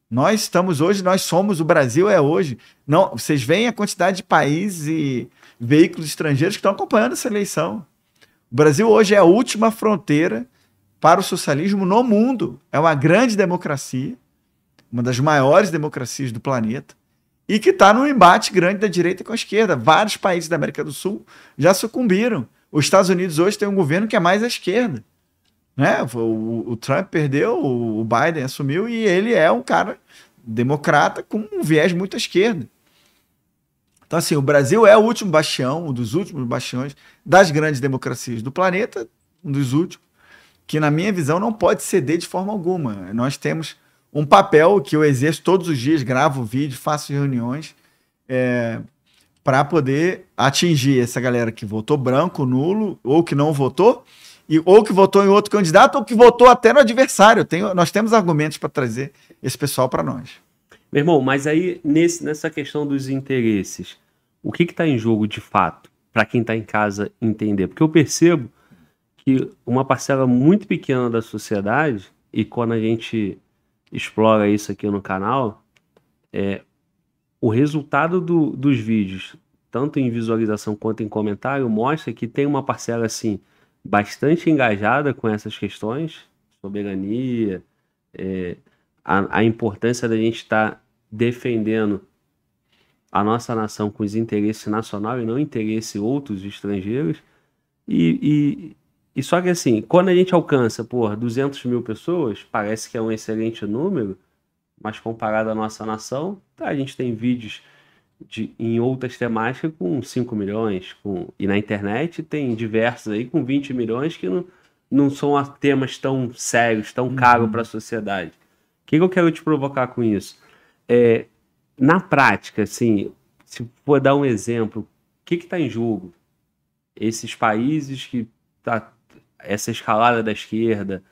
Nós estamos hoje, nós somos, o Brasil é hoje. Não, vocês veem a quantidade de países e veículos estrangeiros que estão acompanhando essa eleição. O Brasil hoje é a última fronteira para o socialismo no mundo. É uma grande democracia, uma das maiores democracias do planeta, e que está num embate grande da direita com a esquerda. Vários países da América do Sul já sucumbiram. Os Estados Unidos hoje tem um governo que é mais à esquerda. Né? O, o Trump perdeu, o Biden assumiu, e ele é um cara democrata com um viés muito à esquerda. Então, assim, o Brasil é o último bastião, um dos últimos bastiões das grandes democracias do planeta, um dos últimos, que, na minha visão, não pode ceder de forma alguma. Nós temos um papel que eu exerço todos os dias, gravo vídeo, faço reuniões, é, para poder atingir essa galera que votou branco, nulo, ou que não votou, e, ou que votou em outro candidato, ou que votou até no adversário. Nós temos argumentos para trazer esse pessoal para nós. Meu irmão, mas aí nesse, nessa questão dos interesses, o que está em jogo de fato, para quem está em casa entender? Porque eu percebo que uma parcela muito pequena da sociedade, e quando a gente explora isso aqui no canal, é o resultado do, dos vídeos, tanto em visualização quanto em comentário, mostra que tem uma parcela assim bastante engajada com essas questões, soberania, é, a, a, importância da gente estar tá defendendo a nossa nação com os interesses nacional e não interesse outros estrangeiros. E, e, e, só que assim, quando a gente alcança, por 200 mil pessoas, parece que é um excelente número, mas comparado à nossa nação, tá, a gente tem vídeos de, em outras temáticas com 5 milhões, com, e na internet tem diversos aí com 20 milhões que não, não são temas tão sérios, tão caros para a sociedade. O que, que, eu quero te provocar com isso? É, na prática, assim, se for dar um exemplo, o que está em jogo? Esses países que tá essa escalada da esquerda,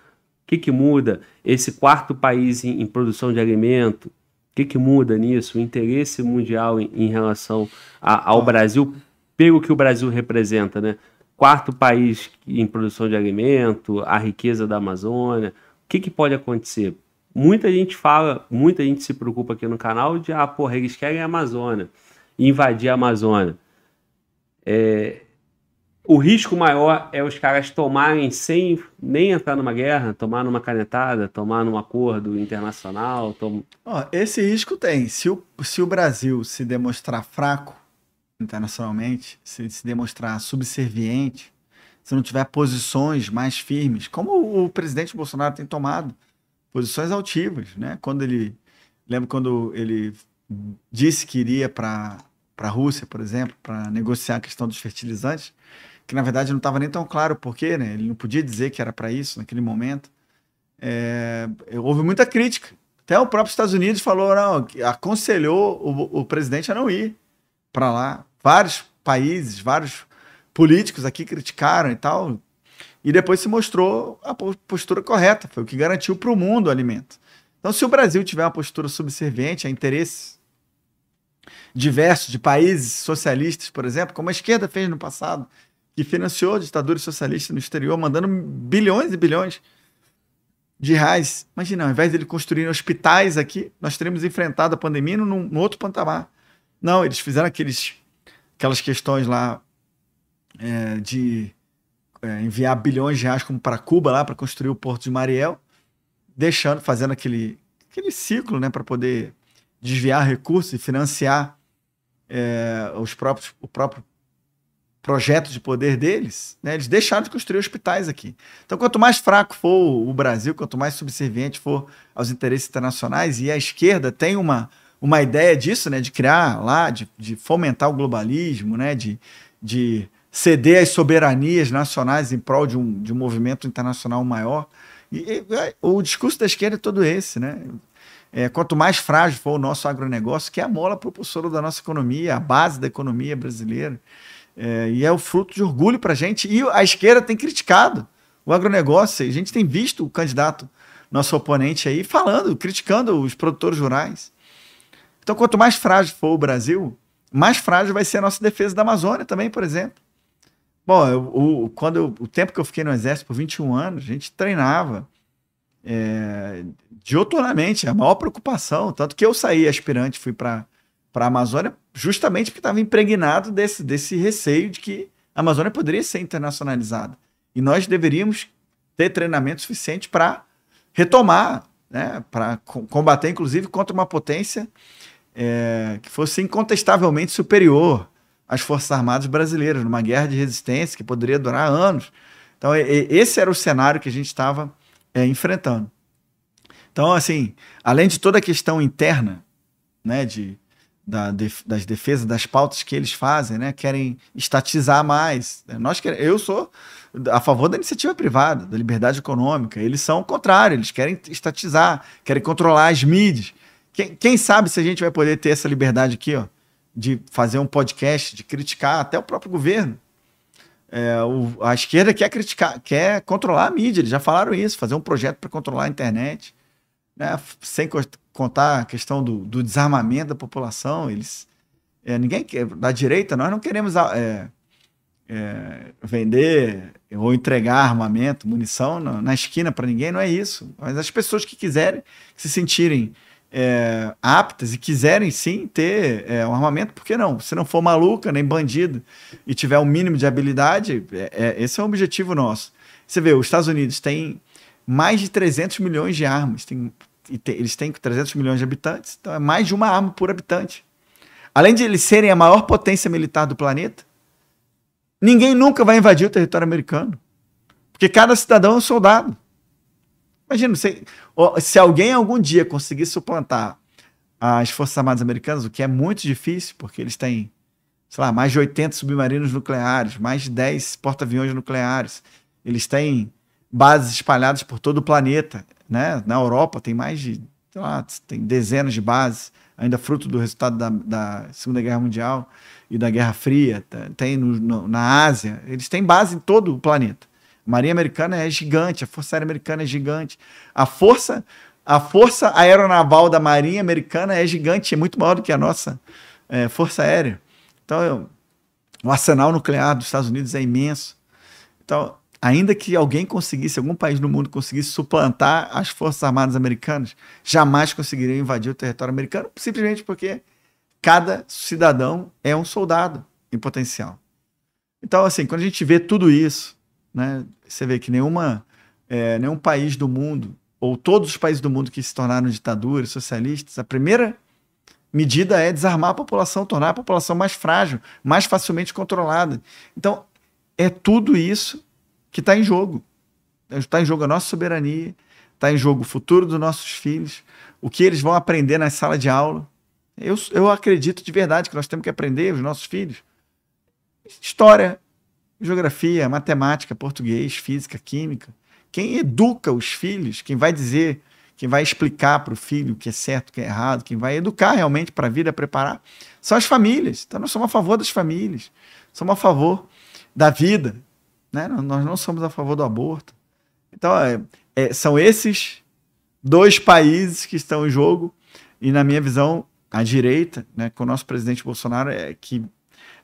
o que, que muda? Esse quarto país em, em produção de alimento, o que, que muda nisso? O interesse mundial em, em relação a, ao Brasil, pelo que o Brasil representa, né? Quarto país em produção de alimento, a riqueza da Amazônia. O que, que pode acontecer? Muita gente fala, muita gente se preocupa aqui no canal de, ah, porra, eles querem a Amazônia, invadir a Amazônia. É, o risco maior é os caras tomarem sem nem entrar numa guerra, tomar numa canetada, tomar num acordo internacional. Tom... Oh, esse risco tem. Se o, se o Brasil se demonstrar fraco internacionalmente, se se demonstrar subserviente, se não tiver posições mais firmes, como o presidente Bolsonaro tem tomado, posições altivas, né? Quando ele lembro quando ele disse que iria para para a Rússia, por exemplo, para negociar a questão dos fertilizantes, que na verdade não estava nem tão claro porquê, né? Ele não podia dizer que era para isso naquele momento. É, houve muita crítica. Até o próprio Estados Unidos falou, não, aconselhou o, o presidente a não ir para lá. Vários países, vários políticos aqui criticaram e tal. E depois se mostrou a postura correta, foi o que garantiu para o mundo o alimento. Então, se o Brasil tiver uma postura subserviente a interesses diversos de países socialistas, por exemplo, como a esquerda fez no passado, que financiou ditaduras socialistas no exterior, mandando bilhões e bilhões de reais. Imagina, ao invés de ele construir hospitais aqui, nós teríamos enfrentado a pandemia num, num outro patamar. Não, eles fizeram aqueles, aquelas questões lá é, de é, enviar bilhões de reais para Cuba lá para construir o porto de Mariel, deixando, fazendo aquele, aquele ciclo, né, para poder desviar recursos e financiar é, os próprios, o próprio projeto de poder deles, né, eles deixaram de construir hospitais aqui. Então, quanto mais fraco for o Brasil, quanto mais subserviente for aos interesses internacionais, e a esquerda tem uma, uma ideia disso, né, de criar lá, de, de fomentar o globalismo, né, de, de ceder as soberanias nacionais em prol de um, de um movimento internacional maior. E, e, o discurso da esquerda é todo esse, né? É, quanto mais frágil for o nosso agronegócio, que é a mola propulsora da nossa economia, a base da economia brasileira. É, e é o fruto de orgulho para a gente. E a esquerda tem criticado o agronegócio. A gente tem visto o candidato, nosso oponente aí, falando, criticando os produtores rurais. Então, quanto mais frágil for o Brasil, mais frágil vai ser a nossa defesa da Amazônia também, por exemplo. Bom, eu, o, quando eu, o tempo que eu fiquei no Exército por 21 anos, a gente treinava é, a maior preocupação. Tanto que eu saí aspirante, fui para a Amazônia justamente porque estava impregnado desse, desse receio de que a Amazônia poderia ser internacionalizada. E nós deveríamos ter treinamento suficiente para retomar, né, para combater, inclusive, contra uma potência é, que fosse incontestavelmente superior às Forças Armadas brasileiras, numa guerra de resistência que poderia durar anos. Então, esse era o cenário que a gente estava é, enfrentando. Então, assim, além de toda a questão interna, né, de da, das defesas, das pautas que eles fazem, né? Querem estatizar mais. Nós queremos, eu sou a favor da iniciativa privada, da liberdade econômica. Eles são o contrário, eles querem estatizar, querem controlar as mídias. Quem, quem sabe se a gente vai poder ter essa liberdade aqui, ó, de fazer um podcast, de criticar até o próprio governo. É, o, a esquerda quer criticar, quer controlar a mídia, eles já falaram isso, fazer um projeto para controlar a internet, né, sem contar a questão do, do desarmamento da população, eles é, ninguém quer, da direita nós não queremos é, é, vender ou entregar armamento, munição na, na esquina para ninguém, não é isso. Mas as pessoas que quiserem, que se sentirem é, aptas e quiserem sim ter é, um armamento, por que não? Se não for maluca, nem bandido e tiver um mínimo de habilidade, é, é esse é o objetivo nosso. Você vê, os Estados Unidos têm mais de 300 milhões de armas, tem te, eles têm 300 milhões de habitantes, então é mais de uma arma por habitante. Além de eles serem a maior potência militar do planeta, ninguém nunca vai invadir o território americano. Porque cada cidadão é um soldado. Imagina, se, se alguém algum dia conseguir suplantar as Forças Armadas Americanas, o que é muito difícil, porque eles têm, sei lá, mais de 80 submarinos nucleares, mais de 10 porta-aviões nucleares, eles têm bases espalhadas por todo o planeta né? Na Europa tem mais de, lá, tem dezenas de bases, ainda fruto do resultado da, da, Segunda Guerra Mundial e da Guerra Fria. Tem no, no, na Ásia, eles têm base em todo o planeta. Marinha Americana é gigante, a Força Aérea Americana é gigante. A força, a força aeronaval da Marinha Americana é gigante, é muito maior do que a nossa é, Força Aérea. Então, eu, o arsenal nuclear dos Estados Unidos é imenso. Então, ainda que alguém conseguisse, algum país no mundo conseguisse suplantar as Forças Armadas Americanas, jamais conseguiria invadir o território americano, simplesmente porque cada cidadão é um soldado em potencial. Então, assim, quando a gente vê tudo isso, né, você vê que nenhuma, é, nenhum país do mundo, ou todos os países do mundo que se tornaram ditaduras, socialistas, a primeira medida é desarmar a população, tornar a população mais frágil, mais facilmente controlada. Então, é tudo isso que está em jogo. Está em jogo a nossa soberania, está em jogo o futuro dos nossos filhos, o que eles vão aprender na sala de aula. Eu, eu acredito de verdade que nós temos que aprender, os nossos filhos, história, geografia, matemática, português, física, química. Quem educa os filhos, quem vai dizer, quem vai explicar para o filho o que é certo, o que é errado, quem vai educar realmente para a vida, preparar, são as famílias. Então nós somos a favor das famílias, somos a favor da vida, né? Nós não somos a favor do aborto. Então, é, é, são esses dois países que estão em jogo. E, na minha visão, a direita, né, com o nosso presidente Bolsonaro, é que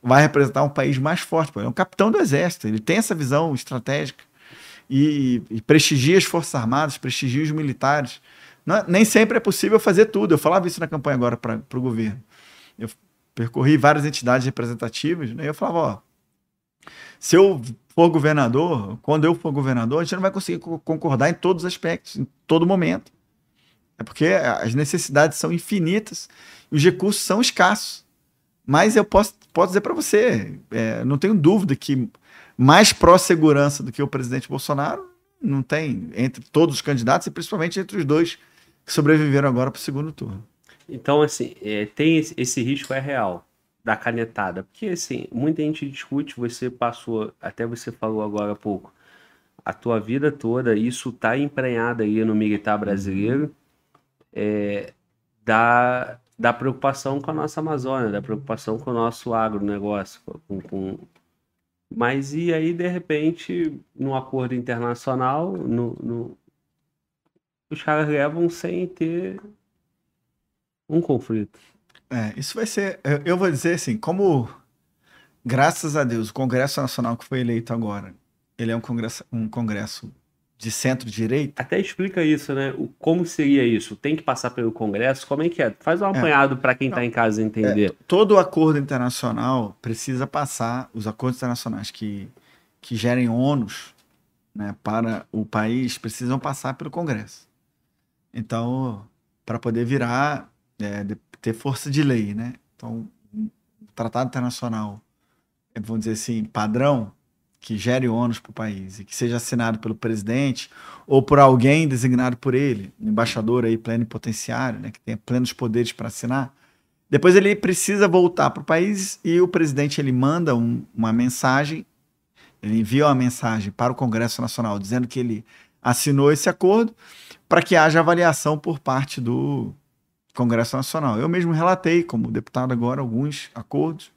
vai representar um país mais forte. Ele é um capitão do exército, ele tem essa visão estratégica. e, e prestigia as Forças Armadas, prestigia os militares. Não, nem sempre é possível fazer tudo. Eu falava isso na campanha agora para o governo. Eu percorri várias entidades representativas, né? E eu falava, ó, se eu for governador, quando eu for governador, a gente não vai conseguir concordar em todos os aspectos, em todo momento. É porque as necessidades são infinitas e os recursos são escassos. Mas eu posso, posso dizer para você, é, não tenho dúvida que mais pró-segurança do que o presidente Bolsonaro não tem entre todos os candidatos e principalmente entre os dois que sobreviveram agora para o segundo turno. Então, assim, é, tem esse, esse, risco é real da canetada. Porque, assim, muita gente discute, você passou, até você falou agora há pouco, a tua vida toda, isso está emprenhado aí no militar brasileiro, é, da, da preocupação com a nossa Amazônia, da preocupação com o nosso agronegócio, com, com... Mas e aí, de repente, no acordo internacional, no, no os caras levam sem ter um conflito. É, isso vai ser. Eu vou dizer assim, como graças a Deus, o Congresso Nacional que foi eleito agora, ele é um congresso, um congresso de centro-direita. Até explica isso, né? O, como seria isso? Tem que passar pelo Congresso? Como é que é? Faz um é. apanhado é, para quem está em casa entender. É, todo acordo internacional precisa passar, os acordos internacionais que, que gerem ônus né, para o país precisam passar pelo Congresso. Então, para poder virar, é, ter força de lei, né? Então, um tratado internacional, é, vamos dizer assim, padrão, que gere ônus para o país e que seja assinado pelo presidente ou por alguém designado por ele, um embaixador aí plenipotenciário, né, que tenha plenos poderes para assinar. Depois ele precisa voltar para o país e o presidente ele manda um, uma mensagem, ele envia uma mensagem para o Congresso Nacional dizendo que ele assinou esse acordo para que haja avaliação por parte do Congresso Nacional. Eu mesmo relatei, como deputado agora, alguns acordos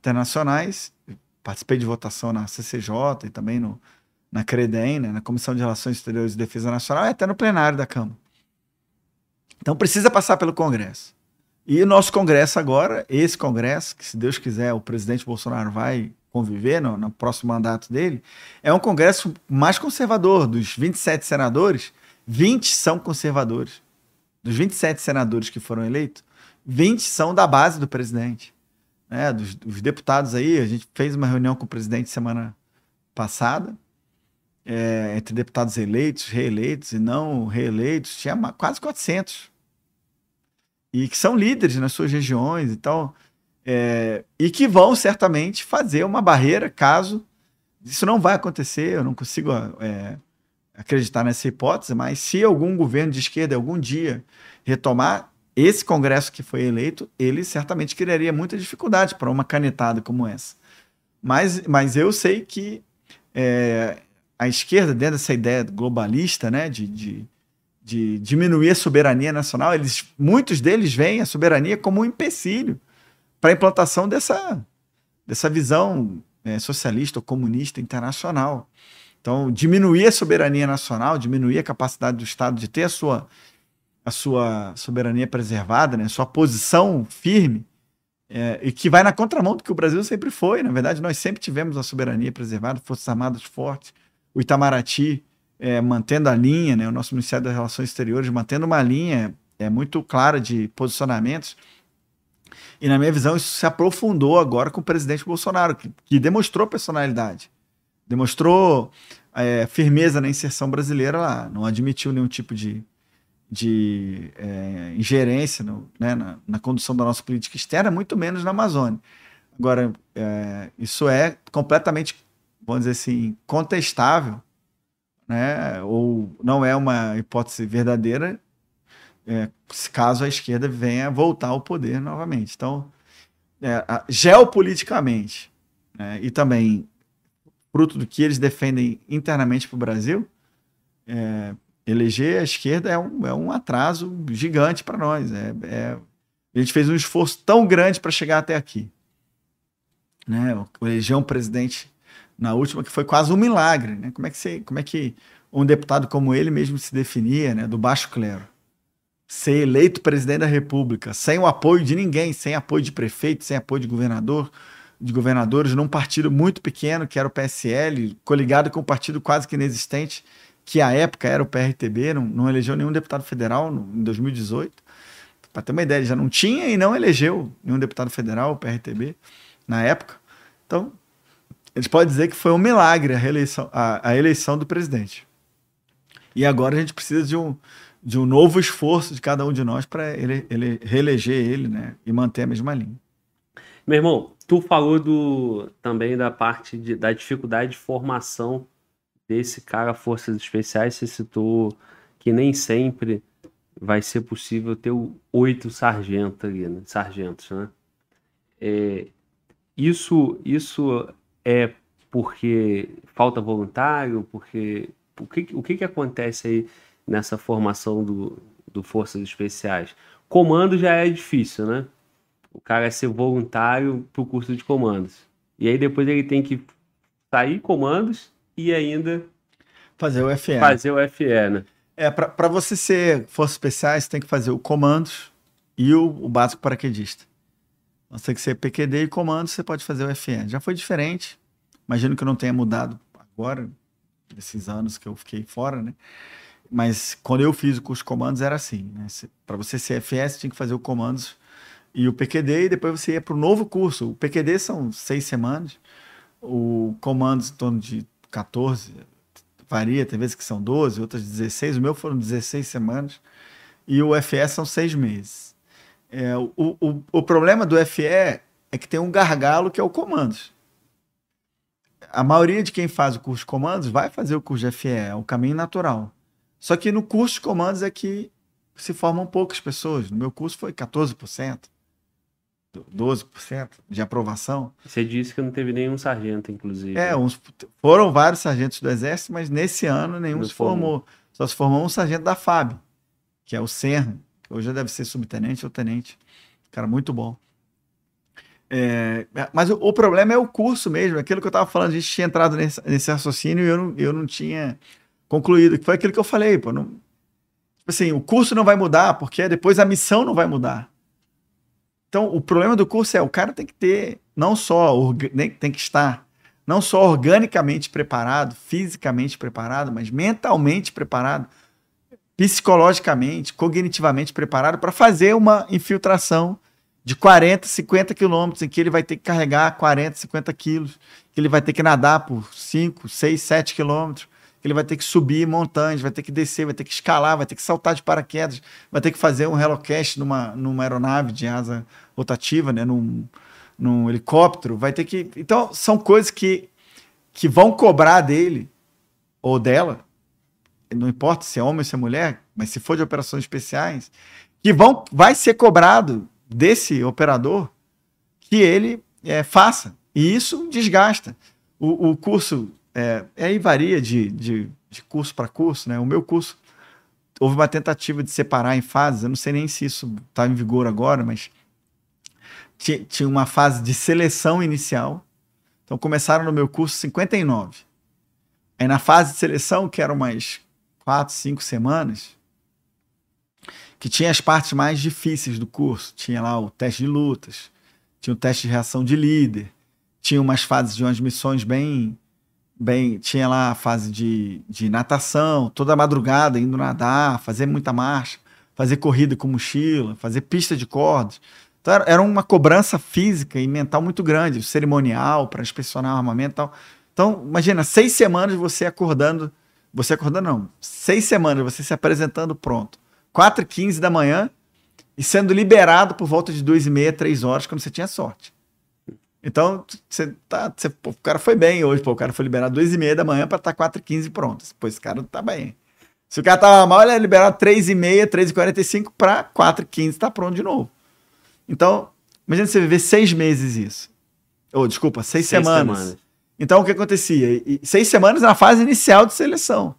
internacionais, participei de votação na CCJ e também no, na CREDEM, né, na Comissão de Relações Exteriores e Defesa Nacional, e até no plenário da Câmara. Então precisa passar pelo Congresso. E o nosso Congresso agora, esse Congresso, que se Deus quiser o presidente Bolsonaro vai conviver no, no próximo mandato dele, é um Congresso mais conservador. Dos 27 senadores, 20 são conservadores. Dos 27 senadores que foram eleitos, 20 são da base do presidente. Né? Dos, dos deputados aí, a gente fez uma reunião com o presidente semana passada, é, entre deputados eleitos, reeleitos e não reeleitos, tinha quase 400. E que são líderes nas suas regiões e tal. É, e que vão certamente fazer uma barreira caso isso não vai acontecer. Eu não consigo é, acreditar nessa hipótese, mas se algum governo de esquerda algum dia retomar esse Congresso que foi eleito, ele certamente criaria muita dificuldade para uma canetada como essa. Mas, mas eu sei que é, a esquerda, dentro dessa ideia globalista, né, de, de, de, diminuir a soberania nacional, eles, muitos deles veem a soberania como um empecilho para a implantação dessa, dessa visão é, socialista ou comunista internacional. Então, diminuir a soberania nacional, diminuir a capacidade do Estado de ter a sua, a sua soberania preservada, né, sua posição firme, é, e que vai na contramão do que o Brasil sempre foi. Na verdade, nós sempre tivemos a soberania preservada, Forças Armadas fortes, o Itamaraty é, mantendo a linha, né, o nosso Ministério das Relações Exteriores mantendo uma linha é, muito clara de posicionamentos. E, na minha visão, isso se aprofundou agora com o presidente Bolsonaro, que, que demonstrou personalidade demonstrou é, firmeza na inserção brasileira lá, não admitiu nenhum tipo de, de é, ingerência no, né, na, na, condução da nossa política externa, muito menos na Amazônia. Agora, é, isso é completamente, vamos dizer assim, contestável, né, ou não é uma hipótese verdadeira, é, caso a esquerda venha voltar ao poder novamente. Então, é, geopoliticamente, né, e também fruto do que eles defendem internamente para o Brasil, é, eleger a esquerda é um, é um atraso gigante para nós. É, é, a gente fez um esforço tão grande para chegar até aqui. Né? Eleger um presidente na última que foi quase um milagre. Né? Como, é que você, como é que um deputado como ele mesmo se definia, né? do baixo clero? Ser eleito presidente da República, sem o apoio de ninguém, sem apoio de prefeito, sem apoio de governador, de governadores num partido muito pequeno, que era o PSL, coligado com um partido quase que inexistente, que à época era o PRTB, não, não elegeu nenhum deputado federal no, em 2018. Para ter uma ideia, já não tinha e não elegeu nenhum deputado federal, o PRTB, na época. Então, eles podem dizer que foi um milagre a, reeleição, a, a eleição do presidente. E agora a gente precisa de um, de um novo esforço de cada um de nós para ele, ele reeleger ele né, e manter a mesma linha. Meu irmão, tu falou do, também da parte de, da dificuldade de formação desse cara Forças Especiais. Você citou que nem sempre vai ser possível ter oito sargentos ali, né? sargentos, né? É, isso, isso é porque falta voluntário, porque o que, o que, que acontece aí nessa formação do, do Forças Especiais? Comando já é difícil, né? O cara é ser voluntário para o curso de comandos. E aí depois ele tem que sair comandos e ainda fazer o FE. Fazer o FE, né? É, para você ser Forças Especiais, tem que fazer o comandos e o, o básico paraquedista. Você tem que ser PQD e comandos, você pode fazer o FE. Já foi diferente. Imagino que não tenha mudado agora, nesses anos que eu fiquei fora, né? Mas quando eu fiz o curso de comandos era assim, né? Para você ser FS, tinha que fazer o comandos e o PQD, e depois você ia para o novo curso. O PQD são seis semanas, o comandos em torno de 14, varia, tem vezes que são 12, outras 16, o meu foram 16 semanas, e o FE são seis meses. É, o, o, o problema do FE é que tem um gargalo que é o comandos a maioria de quem faz o curso de comandos vai fazer o curso de FE, é o caminho natural. Só que no curso de comandos é que se formam poucas pessoas. No meu curso foi 14%, 12% de aprovação. Você disse que não teve nenhum sargento, inclusive. É, uns, foram vários sargentos do Exército, mas nesse ano nenhum não se formou. formou. Só se formou um sargento da FAB, que é o Serra, que hoje já deve ser subtenente ou tenente. Cara, muito bom. É, mas o, o, problema é o curso mesmo, aquilo que eu estava falando, a gente tinha entrado nesse, nesse raciocínio e eu não, eu não tinha concluído, que foi aquilo que eu falei, pô, não, tipo assim, o curso não vai mudar, porque depois a missão não vai mudar. Então, o problema do curso é, o cara tem que ter, não só, tem que estar, não só organicamente preparado, fisicamente preparado, mas mentalmente preparado, psicologicamente, cognitivamente preparado para fazer uma infiltração de 40, 50 quilômetros, em que ele vai ter que carregar 40, 50 quilos, que ele vai ter que nadar por 5, 6, 7 quilômetros, ele vai ter que subir montanhas, vai ter que descer, vai ter que escalar, vai ter que saltar de paraquedas, vai ter que fazer um helocast numa, numa aeronave de asa rotativa, né, num, num helicóptero, vai ter que... Então, são coisas que, que vão cobrar dele ou dela, não importa se é homem ou se é mulher, mas se for de operações especiais, que vão, vai ser cobrado desse operador que ele é, faça. E isso desgasta. O, o curso, é, aí varia de, de, de curso para curso, né? O meu curso, houve uma tentativa de separar em fases, eu não sei nem se isso está em vigor agora, mas tinha uma fase de seleção inicial. Então começaram no meu curso 59. Aí na fase de seleção, que eram mais quatro, cinco semanas, que tinha as partes mais difíceis do curso. Tinha lá o teste de lutas, tinha o teste de reação de líder, tinha umas fases de umas missões bem. Bem tinha lá a fase de, de natação, toda madrugada indo nadar, fazer muita marcha, fazer corrida com mochila, fazer pista de cordas. Então era uma cobrança física e mental muito grande, cerimonial para inspecionar o armamento e tal. Então, imagina, seis semanas você acordando, você acordando não, seis semanas você se apresentando pronto 4 h 15 da manhã e sendo liberado por volta de 2 e meia, 3 horas, quando você tinha sorte. Então, você tá, você, pô, o cara foi bem hoje, pô, o cara foi liberado 2 e meia da manhã para estar 4 h 15 pronto. Pô, esse cara tá bem. Se o cara tava mal, ele é liberado 3 e meia, 3 e 45 para 4 h 15 tá pronto de novo. Então, imagina você viver seis meses isso. Ou, oh, desculpa, seis, seis semanas. semanas. Então, o que acontecia? E, seis semanas na fase inicial de seleção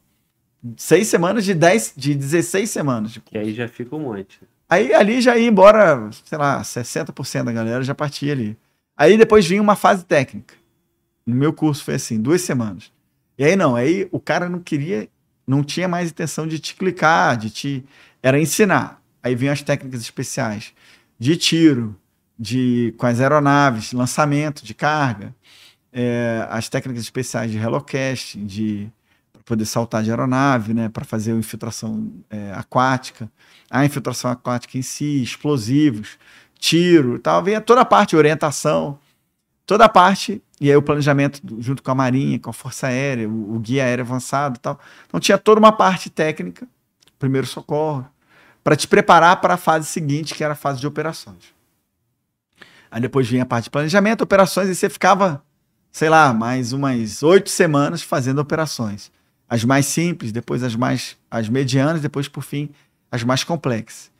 seis semanas de 10, de 16 semanas. Tipo. Que aí já fica um monte. Aí ali já ia embora, sei lá, 60% da galera já partia ali. Aí depois vinha uma fase técnica. No meu curso foi assim, duas semanas. E aí não, aí o cara não queria, não tinha mais intenção de te clicar, de te. Era ensinar. Aí vinham as técnicas especiais de tiro, de com as aeronaves, lançamento de carga, é, as técnicas especiais de helocast, de poder saltar de aeronave, né, para fazer a infiltração é, aquática, a infiltração aquática em si, explosivos, tiro, tal, vem toda a parte de orientação, toda a parte e aí o planejamento junto com a Marinha, com a Força Aérea, o, o guia aéreo avançado, tal. Então tinha toda uma parte técnica, primeiro socorro, para te preparar para a fase seguinte, que era a fase de operações. Aí depois vinha a parte de planejamento, operações, e você ficava, sei lá, mais umas oito semanas fazendo operações as mais simples, depois as mais as medianas, depois por fim as mais complexas.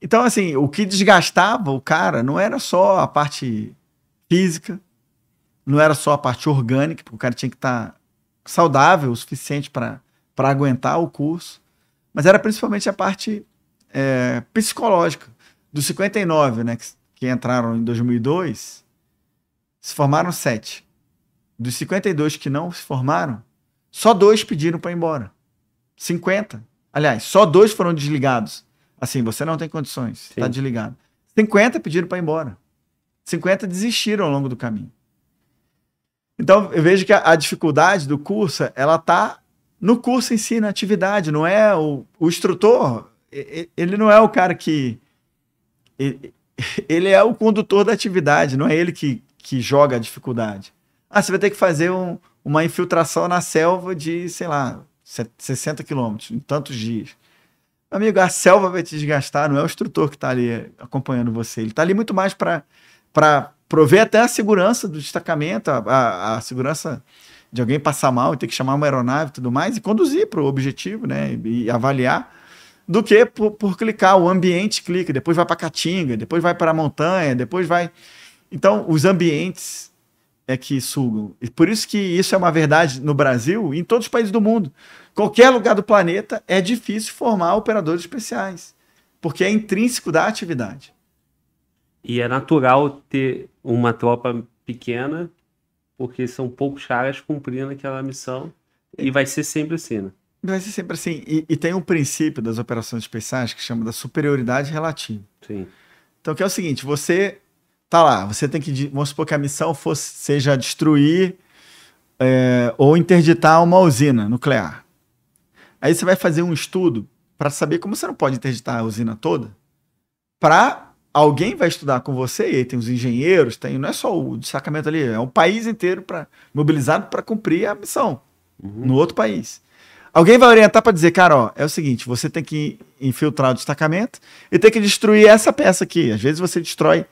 Então assim, o que desgastava o cara não era só a parte física, não era só a parte orgânica, porque o cara tinha que estar tá saudável o suficiente para aguentar o curso, mas era principalmente a parte é, psicológica. Dos 59, né, que, que entraram em 2002, se formaram sete. Dos 52 que não se formaram, só dois pediram para ir embora. 50. Aliás, só dois foram desligados. Assim, você não tem condições, está desligado. 50 pediram para ir embora. 50 desistiram ao longo do caminho. Então, eu vejo que a, a dificuldade do curso, ela tá no curso em si, na atividade, não é o, o instrutor, ele não é o cara que ele, ele é o condutor da atividade, não é ele que, que joga a dificuldade. Ah, você vai ter que fazer um, uma infiltração na selva de, sei lá, 60 quilômetros, em tantos dias. Amigo, a selva vai te desgastar, não é o instrutor que está ali acompanhando você. Ele está ali muito mais para prover até a segurança do destacamento, a, a, a, segurança de alguém passar mal e ter que chamar uma aeronave e tudo mais, e conduzir para o objetivo, né? E, e avaliar, do que por, por, clicar. O ambiente clica, depois vai para a Caatinga, depois vai para a montanha, depois vai. Então, os ambientes é que sugam. E por isso que isso é uma verdade no Brasil e em todos os países do mundo. Qualquer lugar do planeta é difícil formar operadores especiais, porque é intrínseco da atividade. E é natural ter uma tropa pequena, porque são poucos caras cumprindo aquela missão, e vai ser sempre assim, né? Vai ser sempre assim. E, e tem um princípio das operações especiais que chama da superioridade relativa. Sim. Então, que é o seguinte: você tá lá, você tem que. Vamos supor que a missão fosse, seja destruir é, ou interditar uma usina nuclear. Aí você vai fazer um estudo para saber como você não pode interditar a usina toda. Para alguém vai estudar com você, e aí tem os engenheiros, tem não é só o destacamento ali, é um país inteiro para mobilizado para cumprir a missão uhum. no outro país. Alguém vai orientar para dizer, cara, ó, é o seguinte, você tem que infiltrar o destacamento e tem que destruir essa peça aqui. Às vezes você destrói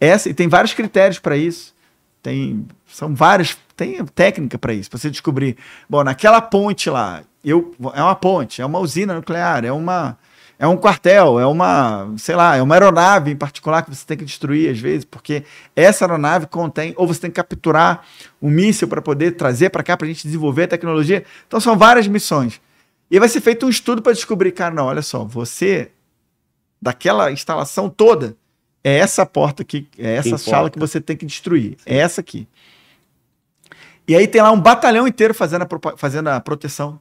essa, e tem vários critérios para isso. Tem, são várias, tem técnica para isso, para você descobrir. Bom, naquela ponte lá, eu, é uma ponte, é uma usina nuclear, é uma é um quartel, é uma, sei lá, é uma aeronave em particular que você tem que destruir às vezes, porque essa aeronave contém, ou você tem que capturar um míssil para poder trazer para cá para a gente desenvolver a tecnologia. Então são várias missões. E vai ser feito um estudo para descobrir, cara, não, olha só, você, daquela instalação toda, é essa porta aqui, é essa que sala que você tem que destruir. Sim. É essa aqui. E aí tem lá um batalhão inteiro fazendo a, fazendo a proteção.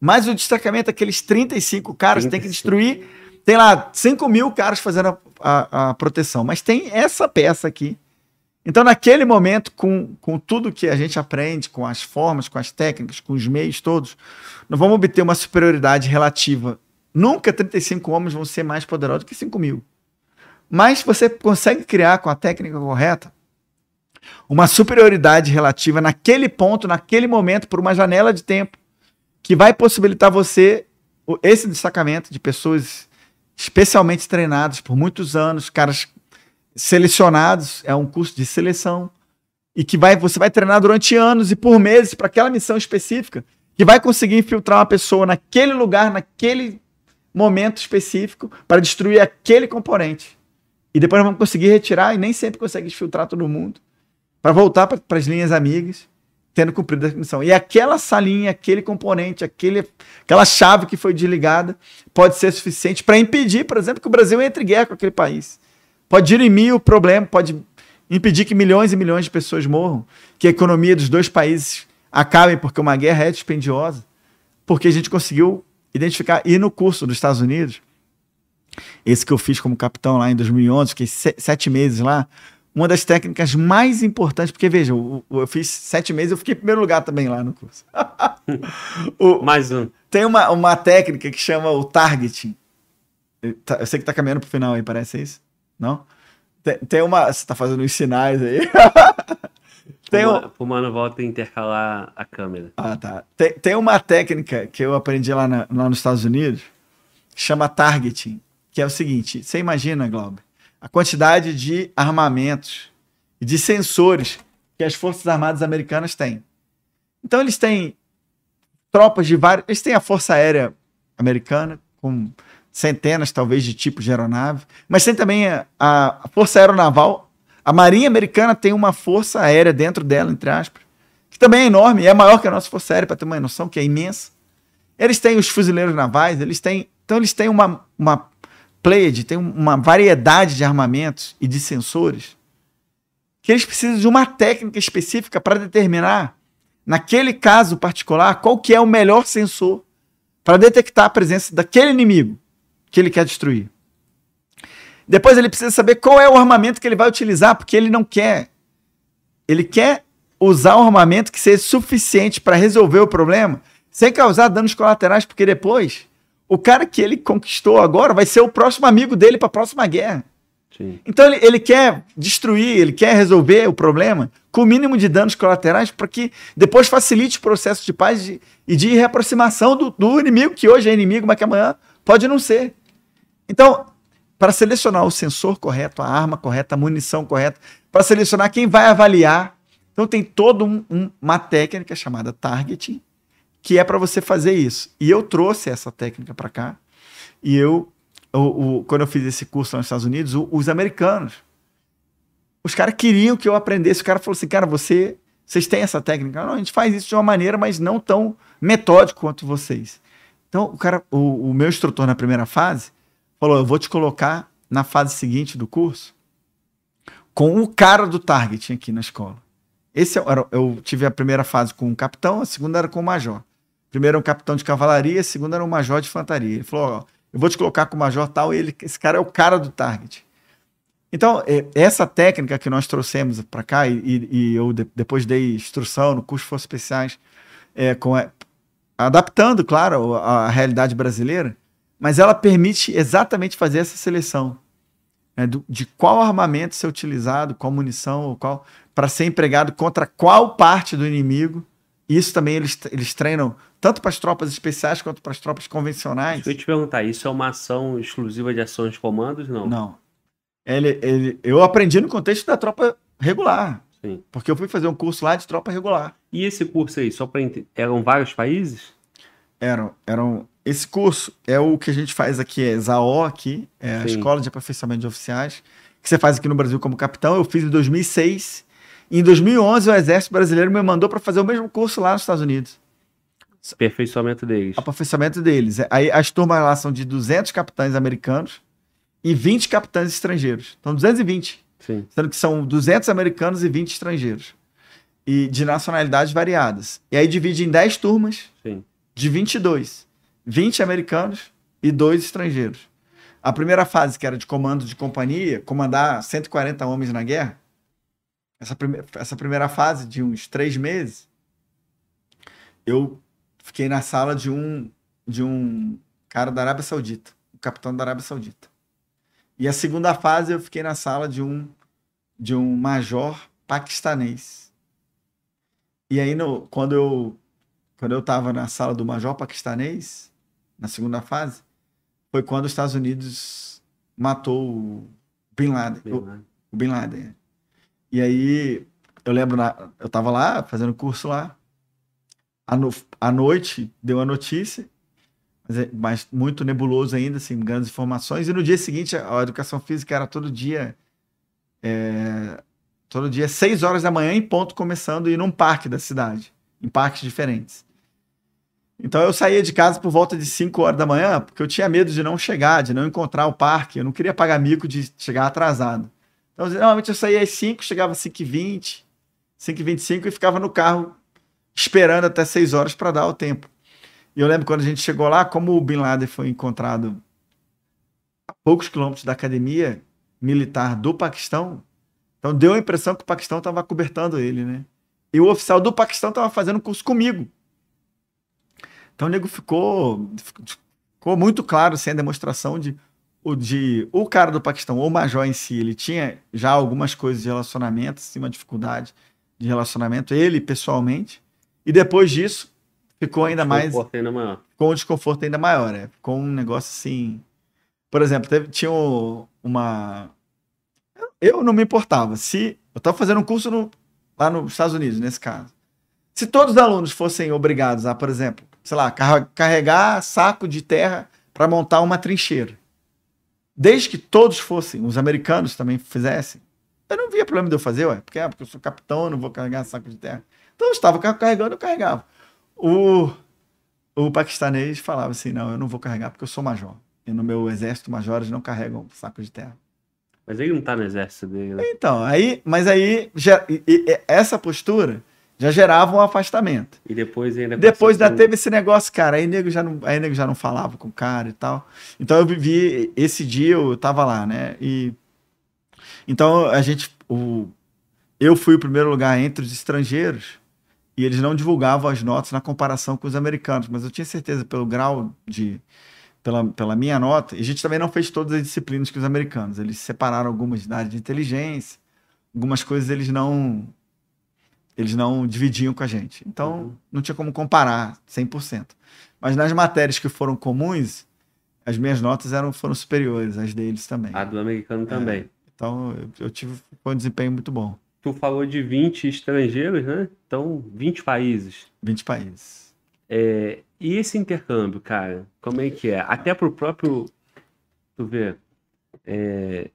Mas o destacamento, aqueles 35 caras, 35. tem que destruir. Tem lá 5 mil caras fazendo a, a, a, proteção. Mas tem essa peça aqui. Então, naquele momento, com, com tudo que a gente aprende, com as formas, com as técnicas, com os meios todos, nós vamos obter uma superioridade relativa. Nunca 35 homens vão ser mais poderosos que 5 mil. Mas você consegue criar com a técnica correta uma superioridade relativa naquele ponto, naquele momento, por uma janela de tempo, que vai possibilitar você esse destacamento de pessoas especialmente treinadas por muitos anos, caras selecionados, é um curso de seleção, e que vai, você vai treinar durante anos e por meses para aquela missão específica, que vai conseguir infiltrar uma pessoa naquele lugar, naquele momento específico, para destruir aquele componente. E depois vamos conseguir retirar e nem sempre consegue filtrar todo mundo para voltar para as linhas amigas, tendo cumprido a missão. E aquela salinha, aquele componente, aquele, aquela chave que foi desligada pode ser suficiente para impedir, por exemplo, que o Brasil entre em guerra com aquele país. Pode dirimir o problema, pode impedir que milhões e milhões de pessoas morram, que a economia dos dois países acabe porque uma guerra é dispendiosa, porque a gente conseguiu identificar. E no curso dos Estados Unidos, esse que eu fiz como capitão lá em 2011, fiquei sete meses lá, uma das técnicas mais importantes, porque veja, eu, eu, fiz sete meses, eu fiquei em primeiro lugar também lá no curso. o, Mais um. Tem uma, uma técnica que chama o targeting. Eu sei que tá caminhando pro final aí, parece isso? Não? Tem, tem uma. Você tá fazendo uns sinais aí. tem um... O mano volta a intercalar a câmera. Ah, tá. Tem, tem uma técnica que eu aprendi lá, na, lá nos Estados Unidos, que chama targeting, que é o seguinte: você imagina, Glauber, a quantidade de armamentos e de sensores que as Forças Armadas Americanas têm. Então, eles têm tropas de vários. Eles têm a Força Aérea Americana, com centenas, talvez, de tipos de aeronave, mas tem também a, a Força Aeronaval. A Marinha Americana tem uma força aérea dentro dela, entre aspas, que também é enorme, é maior que a nossa Força Aérea, para ter uma noção, que é imensa. Eles têm os fuzileiros navais, eles têm. Então, eles têm uma, uma Pleiade tem uma variedade de armamentos e de sensores que eles precisam de uma técnica específica para determinar, naquele caso particular, qual que é o melhor sensor para detectar a presença daquele inimigo que ele quer destruir. Depois ele precisa saber qual é o armamento que ele vai utilizar, porque ele não quer. Ele quer usar um armamento que seja suficiente para resolver o problema sem causar danos colaterais, porque depois o cara que ele conquistou agora vai ser o próximo amigo dele para a próxima guerra. Sim. Então ele, ele quer destruir, ele quer resolver o problema com o mínimo de danos colaterais para que depois facilite o processo de paz de, e de reaproximação do, do inimigo, que hoje é inimigo, mas que amanhã pode não ser. Então, para selecionar o sensor correto, a arma correta, a munição correta, para selecionar quem vai avaliar. Então tem toda um, um, uma técnica chamada targeting, que é para você fazer isso. E eu trouxe essa técnica para cá. E eu, o, o, quando eu fiz esse curso nos Estados Unidos, o, os americanos, os caras queriam que eu aprendesse. O cara falou assim, cara, você, vocês têm essa técnica? Não, a gente faz isso de uma maneira, mas não tão metódico quanto vocês. Então, o cara, o, o meu instrutor na primeira fase falou, eu vou te colocar na fase seguinte do curso com o cara do target aqui na escola. Esse era, eu tive a primeira fase com o capitão, a segunda era com o major. Primeiro era um capitão de cavalaria, segundo era um major de infantaria. Ele falou: ó, eu vou te colocar com o major tal, ele, esse cara é o cara do target. Então, é, essa técnica que nós trouxemos para cá, e, e eu de, depois dei instrução no curso de Forças Especiais, é, com, adaptando, claro, a, a, realidade brasileira, mas ela permite exatamente fazer essa seleção né, do, de qual armamento ser utilizado, qual munição, ou qual para ser empregado contra qual parte do inimigo. Isso também eles, eles treinam tanto para as tropas especiais quanto para as tropas convencionais. Deixa eu te perguntar, isso é uma ação exclusiva de ações de comandos? Não. Não. Ele, ele, eu aprendi no contexto da tropa regular. Sim. Porque eu fui fazer um curso lá de tropa regular. E esse curso aí, só para eram vários países? Eram, eram. Esse curso é o que a gente faz aqui, é ZAO aqui, é Sim. a Escola de Aperfeiçoamento de Oficiais, que você faz aqui no Brasil como capitão. Eu fiz em 2006. Em 2011, o Exército Brasileiro me mandou para fazer o mesmo curso lá nos Estados Unidos. Aperfeiçoamento deles. Aperfeiçoamento deles. Aí as turmas lá são de 200 capitães americanos e 20 capitães estrangeiros. Então, 220. Sim. Sendo que são 200 americanos e 20 estrangeiros. E de nacionalidades variadas. E aí divide em 10 turmas Sim. de 22. 20 americanos e 2 estrangeiros. A primeira fase, que era de comando de companhia, comandar 140 homens na guerra, essa, prime essa primeira fase de uns três meses, eu fiquei na sala de um de um cara da Arábia Saudita, o capitão da Arábia Saudita. E a segunda fase eu fiquei na sala de um de um major paquistanês. E aí no, quando eu quando eu estava na sala do major paquistanês, na segunda fase, foi quando os Estados Unidos matou o Bin Laden. Bin Laden. O, o Bin Laden. E aí eu lembro, na, eu estava lá fazendo curso lá, à, no, noite deu a notícia, mas, é, mas, muito nebuloso ainda, assim, grandes informações. E no dia seguinte, a, a educação física era todo dia. É, todo dia, seis horas da manhã, em ponto, começando, e num parque da cidade, em parques diferentes. Então eu saía de casa por volta de 5 horas da manhã, porque eu tinha medo de não chegar, de não encontrar o parque. Eu não queria pagar mico de chegar atrasado. Então, normalmente eu saía às 5, chegava às 5h20, 5h25 e ficava no carro esperando até 6 horas para dar o tempo. E eu lembro quando a gente chegou lá, como o Bin Laden foi encontrado a poucos quilômetros da academia militar do Paquistão. Então deu a impressão que o Paquistão estava cobertando ele, né? E o oficial do Paquistão estava fazendo curso comigo. Então o nego ficou, ficou muito claro assim, a demonstração de o, de o cara do Paquistão, o major em si, ele tinha já algumas coisas de relacionamento, assim, uma dificuldade de relacionamento, ele pessoalmente. E depois disso, ficou ainda mais. Ainda maior. Ficou um desconforto ainda maior, é. Ficou um negócio assim. Por exemplo, teve, tinha uma. Eu não me importava. Se. Eu estava fazendo um curso no, lá nos Estados Unidos, nesse caso. Se todos os alunos fossem obrigados a, por exemplo, sei lá, carregar saco de terra para montar uma trincheira, desde que todos fossem, os americanos também fizessem, eu não via problema de eu fazer, ué, porque, é, porque eu sou capitão, eu não vou carregar saco de terra. Então eu estava carregando, eu carregava. O, o paquistanês falava assim: não, eu não vou carregar porque eu sou major. E no meu exército, majores não carregam saco de terra. Mas ele não tá no exército dele, né? Então, aí, mas aí, já, e, e, essa postura já gerava um afastamento. E depois ainda Depois ainda teve esse negócio, cara, aí nego já não, aí nego já não falava com o cara e tal. Então eu vivi esse dia eu tava lá, né? E então a gente o eu fui o primeiro lugar entre os estrangeiros e eles não divulgavam as notas na comparação com os americanos, mas eu tinha certeza pelo grau de pela, pela minha nota, e a gente também não fez todas as disciplinas que os americanos, eles separaram algumas da área de inteligência, algumas coisas eles não eles não dividiam com a gente. Então, uhum. não tinha como comparar 100%. Mas nas matérias que foram comuns, as minhas notas eram, foram superiores às deles também. A do americano também. É, então, eu, eu tive um desempenho muito bom. Tu falou de 20 estrangeiros, né? Então, 20 países. 20 países. É, e esse intercâmbio, cara, como é que é? Até pro próprio. Tu vê. É,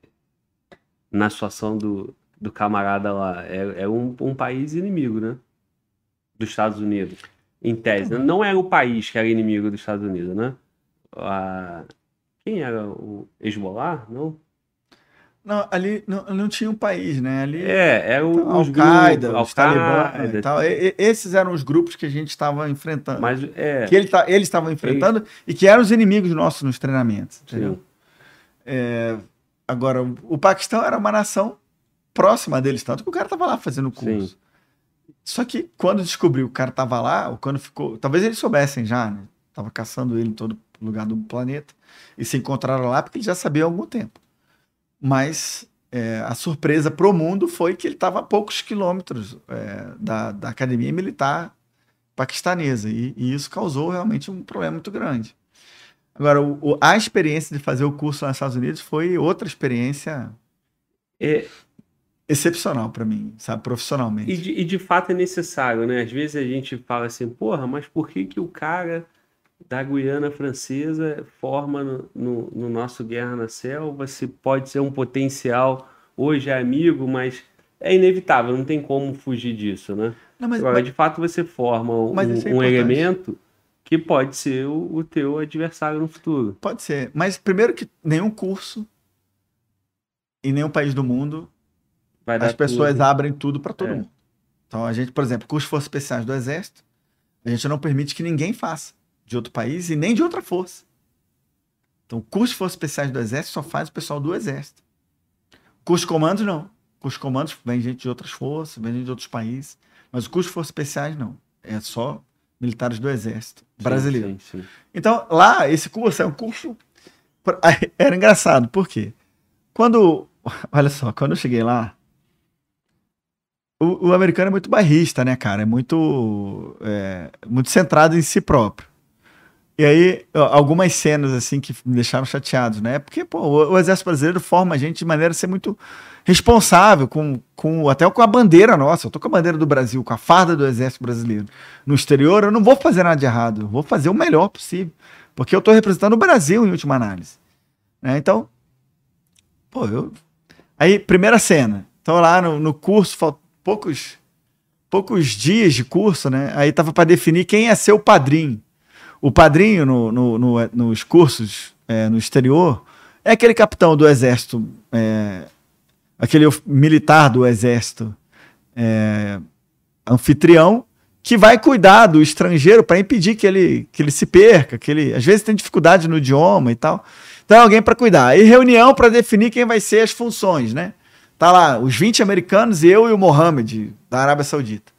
na situação do, do camarada lá. É, é um, um país inimigo, né? Dos Estados Unidos. Em tese. Né? Não era o país que era inimigo dos Estados Unidos, né? A... Quem era o Hezbollah? Não? Não, ali não, não tinha um país, né? Ali, é, era o então, Al-Qaeda, os Talibã e tal. E, esses eram os grupos que a gente estava enfrentando. Mas, é... Que ele, tá, eles estavam enfrentando ele... e que eram os inimigos nossos nos treinamentos. Entendeu? É, agora, o Paquistão era uma nação próxima deles, tanto que o cara estava lá fazendo o curso. Sim. Só que quando descobriu que o cara estava lá, ou quando ficou. Talvez eles soubessem já, né? Tava caçando ele em todo lugar do planeta. E se encontraram lá porque eles já sabiam há algum tempo. Mas é, a surpresa para o mundo foi que ele estava a poucos quilômetros é, da, da academia militar paquistanesa. E, e, isso causou realmente um problema muito grande. Agora, o, o, a experiência de fazer o curso nos Estados Unidos foi outra experiência é, excepcional para mim, sabe, profissionalmente. E de, e de, fato é necessário, né? Às vezes a gente fala assim, porra, mas por que, que o cara da Guiana Francesa forma no, no, no, nosso Guerra na Selva, se pode ser um potencial, hoje é amigo, mas é inevitável, não tem como fugir disso, né? Não, mas, Agora, mas, de fato, você forma um, é um elemento que pode ser o, o teu adversário no futuro. Pode ser, mas primeiro que nenhum curso em nenhum país do mundo as pessoas tudo. abrem tudo para todo é. mundo. Então a gente, por exemplo, curso de forças especiais do Exército, a gente não permite que ninguém faça de outro país e nem de outra força. Então, o curso de Forças Especiais do Exército só faz o pessoal do Exército. Curso de comandos, não. Curso de comandos vem gente de outras forças, vem gente de outros países. Mas o curso de Forças Especiais, não. É só militares do Exército brasileiro. Sim, sim, sim. Então, lá, esse curso é um curso. Era engraçado, por quê? Quando. Olha só, quando eu cheguei lá, o, o, americano é muito barrista, né, cara? É muito, é, muito centrado em si próprio. E aí, algumas cenas, assim, que me deixaram chateados, né? Porque, pô, o, o, Exército Brasileiro forma a gente de maneira a ser muito responsável, com, com até com a bandeira nossa. Eu tô com a bandeira do Brasil, com a farda do Exército Brasileiro. No exterior, eu não vou fazer nada de errado. Eu vou fazer o melhor possível. Porque eu tô representando o Brasil, em última análise. Né? Então, pô, eu... Aí, primeira cena. Então, lá no, no curso, falta poucos, poucos dias de curso, né? Aí tava para definir quem ser o padrinho. O padrinho no, no, no nos cursos é, no exterior é aquele capitão do exército, é, aquele militar do exército é, anfitrião que vai cuidar do estrangeiro para impedir que ele, que ele se perca, que ele às vezes tem dificuldade no idioma e tal. Então, é alguém para cuidar. E reunião para definir quem vai ser as funções, né? Tá lá, os 20 americanos e eu e o Mohamed, da Arábia Saudita.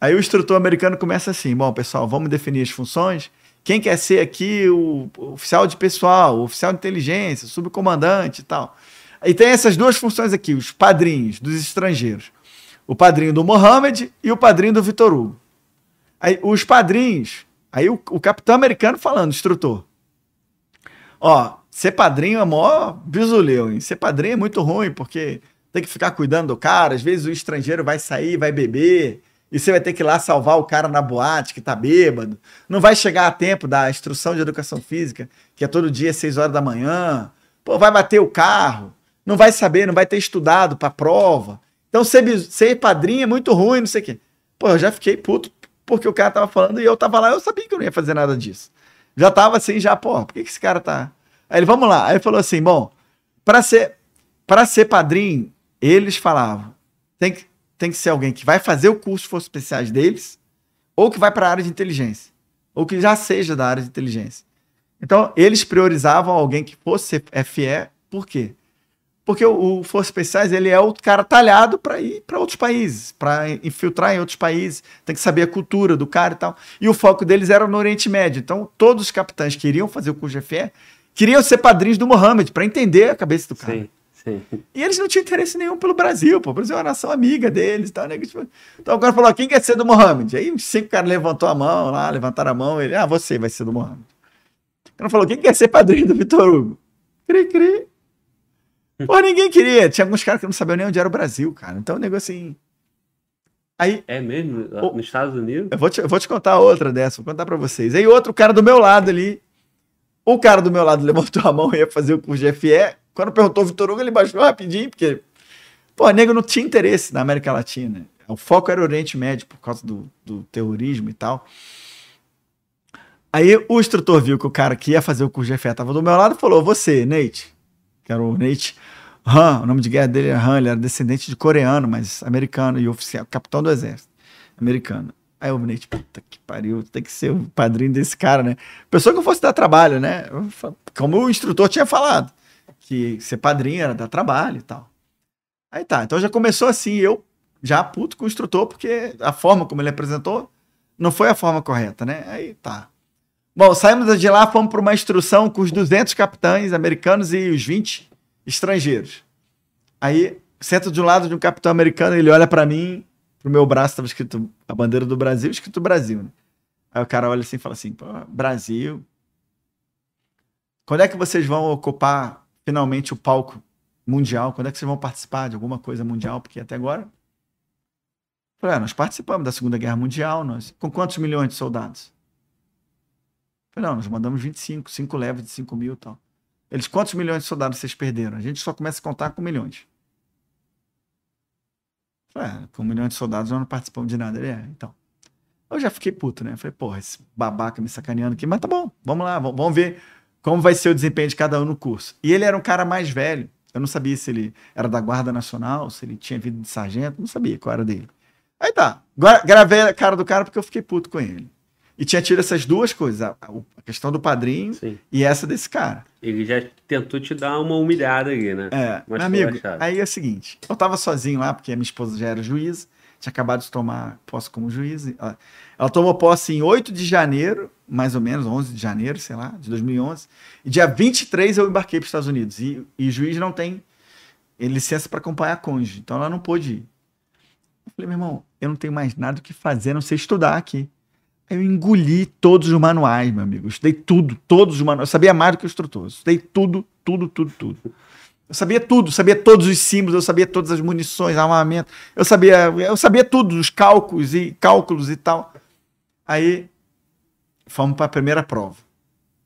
Aí o instrutor americano começa assim: bom, pessoal, vamos definir as funções. Quem quer ser aqui o oficial de pessoal, o oficial de inteligência, subcomandante e tal. E tem essas duas funções aqui, os padrinhos dos estrangeiros. O padrinho do Mohamed e o padrinho do Vitor Hugo. Aí, os padrinhos, aí o, o capitão americano falando, instrutor. Ó, ser padrinho é mó bisuleu, hein? Ser padrinho é muito ruim, porque tem que ficar cuidando do cara. Às vezes o estrangeiro vai sair, vai beber, e você vai ter que ir lá salvar o cara na boate que tá bêbado. Não vai chegar a tempo da instrução de educação física, que é todo dia às 6 horas da manhã. Pô, vai bater o carro. Não vai saber, não vai ter estudado pra prova. Então ser, ser padrinho é muito ruim, não sei o quê. Pô, eu já fiquei puto porque o cara tava falando e eu tava lá, eu sabia que eu não ia fazer nada disso. Já tava assim, já, pô, por que, que esse cara tá. Aí ele, vamos lá. Aí ele falou assim: bom, para ser, pra ser padrinho, eles falavam, tem que, tem que ser alguém que vai fazer o curso de forças especiais deles, ou que vai para a área de inteligência, ou que já seja da área de inteligência. Então, eles priorizavam alguém que fosse FE, por quê? Porque o, o Forças Especiais ele é o cara talhado para ir para outros países, para infiltrar em outros países, tem que saber a cultura do cara e tal. E o foco deles era no Oriente Médio. Então, todos os capitães que iriam fazer o curso de FE queriam ser padrinhos do Mohammed, para entender a cabeça do cara. Sim. Sim. E eles não tinham interesse nenhum pelo Brasil, pô. O Brasil é uma nação amiga deles, tá, né? Tipo, então o cara falou: quem quer ser do Mohamed? Aí os cinco caras levantou a mão lá, levantaram a mão, ele, ah, você vai ser do Mohamed. O cara falou: quem quer ser padrinho do Vitor Hugo? Cri, cri. Pô, ninguém queria. Tinha alguns caras que não sabiam nem onde era o Brasil, cara. Então o negócio assim. Aí, é mesmo? Nos Estados Unidos? Eu vou, te, eu vou te contar outra dessa, vou contar pra vocês. Aí outro cara do meu lado ali. O cara do meu lado levantou a mão e ia fazer o curso de FE. Quando perguntou o Vitor Hugo, ele baixou rapidinho, porque, pô, nego não tinha interesse na América Latina. O foco era o Oriente Médio por causa do, do terrorismo e tal. Aí o instrutor viu que o cara que ia fazer o curso de FE estava do meu lado e falou: Você, Nate, que era o Nate Han, o nome de guerra dele era Han, ele era descendente de coreano, mas americano e oficial, capitão do exército americano. Aí o Nate, puta que pariu, tem que ser o padrinho desse cara, né? Pessoa que eu fosse dar trabalho, né? Como o instrutor tinha falado que ser padrinho era dar trabalho e tal. Aí tá, então já começou assim, eu já puto com o instrutor, porque a forma como ele apresentou não foi a forma correta, né? Aí tá. Bom, saímos de lá, fomos para uma instrução com os 200 capitães americanos e os 20 estrangeiros. Aí, sento de um lado de um capitão americano, ele olha para mim, pro meu braço estava escrito a bandeira do Brasil, escrito Brasil, né? Aí o cara olha assim e fala assim: Brasil. Quando é que vocês vão ocupar finalmente o palco mundial? Quando é que vocês vão participar de alguma coisa mundial? Porque até agora. Falei, ah, nós participamos da Segunda Guerra Mundial, nós, com quantos milhões de soldados? Falei, não, nós mandamos 25, 5 levas de 5 mil e tal. Eles, quantos milhões de soldados vocês perderam? A gente só começa a contar com milhões. Falei, ah, com milhões de soldados nós não participamos de nada. Ele é, então. Eu já fiquei puto, né? Falei, porra, esse babaca me sacaneando aqui, mas tá bom, vamos lá, vamos ver como vai ser o desempenho de cada um no curso. E ele era um cara mais velho. Eu não sabia se ele era da Guarda Nacional, se ele tinha vindo de sargento, não sabia qual era dele. Aí tá, gravei a cara do cara porque eu fiquei puto com ele. E tinha tido essas duas coisas, a, a questão do padrinho Sim. e essa desse cara. Ele já tentou te dar uma humilhada ali, né? É, Mas amigo, aí é o seguinte, eu tava sozinho lá, porque a minha esposa já era juíza, tinha acabado de tomar posse como juiz. Ela, ela tomou posse em 8 de janeiro, mais ou menos, 11 de janeiro, sei lá, de 2011. E dia 23 eu embarquei para os Estados Unidos. E, e juiz não tem licença para acompanhar a cônjuge, então ela não pôde ir. Eu falei, meu irmão, eu não tenho mais nada do que fazer, não sei estudar aqui. Aí eu engoli todos os manuais, meu amigo. Eu estudei tudo, todos os manuais. Eu sabia mais do que o instrutor. Eu estudei tudo, tudo, tudo, tudo. Eu sabia tudo, sabia todos os símbolos, eu sabia todas as munições, armamento. Eu sabia, eu sabia tudo, os cálculos e cálculos e tal. Aí fomos para a primeira prova.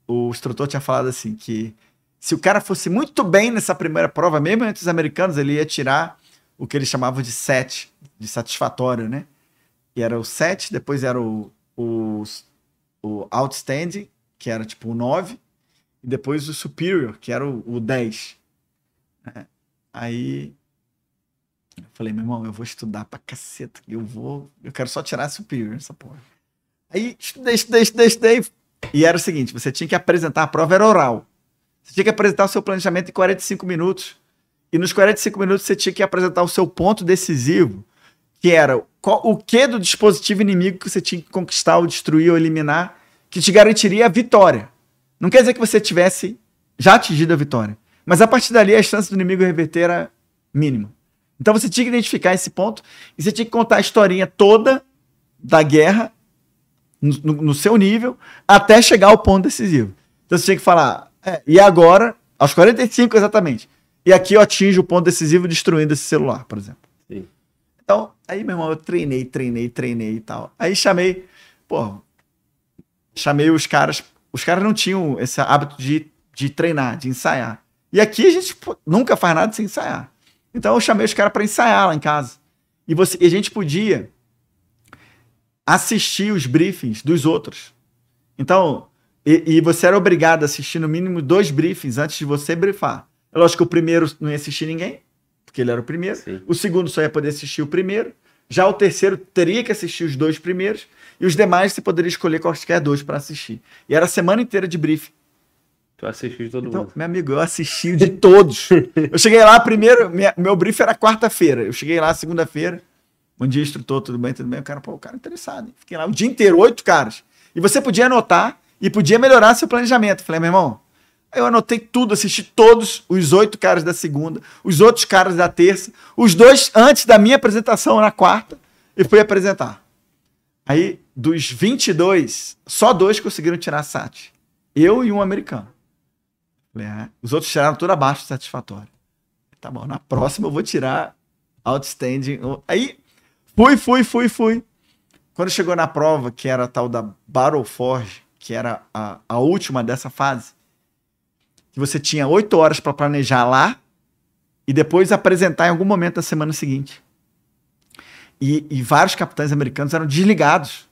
O instrutor tinha falado assim que se o cara fosse muito bem nessa primeira prova, mesmo entre os americanos, ele ia tirar o que eles chamavam de set, de satisfatório, né? E era o set, depois era o, o, o outstanding, que era tipo o 9, e depois o superior, que era o, o 10. Aí falei, meu irmão, eu vou estudar pra caceta. Eu vou. Eu quero só tirar superior essa porra. Aí estudei, estudei, estudei, estudei. E era o seguinte: você tinha que apresentar, a prova era oral. Você tinha que apresentar o seu planejamento em 45 minutos. E nos 45 minutos você tinha que apresentar o seu ponto decisivo, que era qual, o que do dispositivo inimigo que você tinha que conquistar, ou destruir, ou eliminar, que te garantiria a vitória. Não quer dizer que você tivesse já atingido a vitória. Mas a partir dali a chance do inimigo reverter era mínima. Então você tinha que identificar esse ponto e você tinha que contar a historinha toda da guerra no, no, seu nível até chegar ao ponto decisivo. Então você tinha que falar, é, e agora, aos 45 exatamente, e aqui eu atinjo o ponto decisivo destruindo esse celular, por exemplo. Sim. Então, aí, meu irmão, eu treinei, treinei, treinei e tal. Aí chamei, pô, chamei os caras. Os caras não tinham esse hábito de, de treinar, de ensaiar. E aqui a gente pô, nunca faz nada sem ensaiar. Então eu chamei os caras para ensaiar lá em casa. E, você, e a gente podia assistir os briefings dos outros. Então, e, e, você era obrigado a assistir no mínimo dois briefings antes de você briefar. É lógico que o primeiro não ia assistir ninguém, porque ele era o primeiro. Sim. O segundo só ia poder assistir o primeiro. Já o terceiro teria que assistir os dois primeiros. E os demais você poderia escolher quaisquer dois para assistir. E era a semana inteira de briefing. Tu assistiu de todo então, mundo. Meu amigo, eu assisti de todos. eu cheguei lá primeiro, minha, meu briefing era quarta-feira. Eu cheguei lá segunda-feira. Bom dia, instrutor, tudo bem, tudo bem? O cara, pô, o cara é interessado. Hein? Fiquei lá o dia inteiro, oito caras. E você podia anotar e podia melhorar seu planejamento. Falei, meu irmão, eu anotei tudo, assisti todos os oito caras da segunda, os outros caras da terça, os dois antes da minha apresentação na quarta, e fui apresentar. Aí, dos 22, só dois conseguiram tirar SAT. Eu e um americano. Ah, os outros tiraram tudo abaixo satisfatório. Tá bom, na próxima eu vou tirar outstanding. Aí, fui, fui, fui, fui. Quando chegou na prova, que era a tal da Battle Forge, que era a, a última dessa fase, que você tinha oito horas para planejar lá e depois apresentar em algum momento da semana seguinte. E, e vários capitães americanos eram desligados.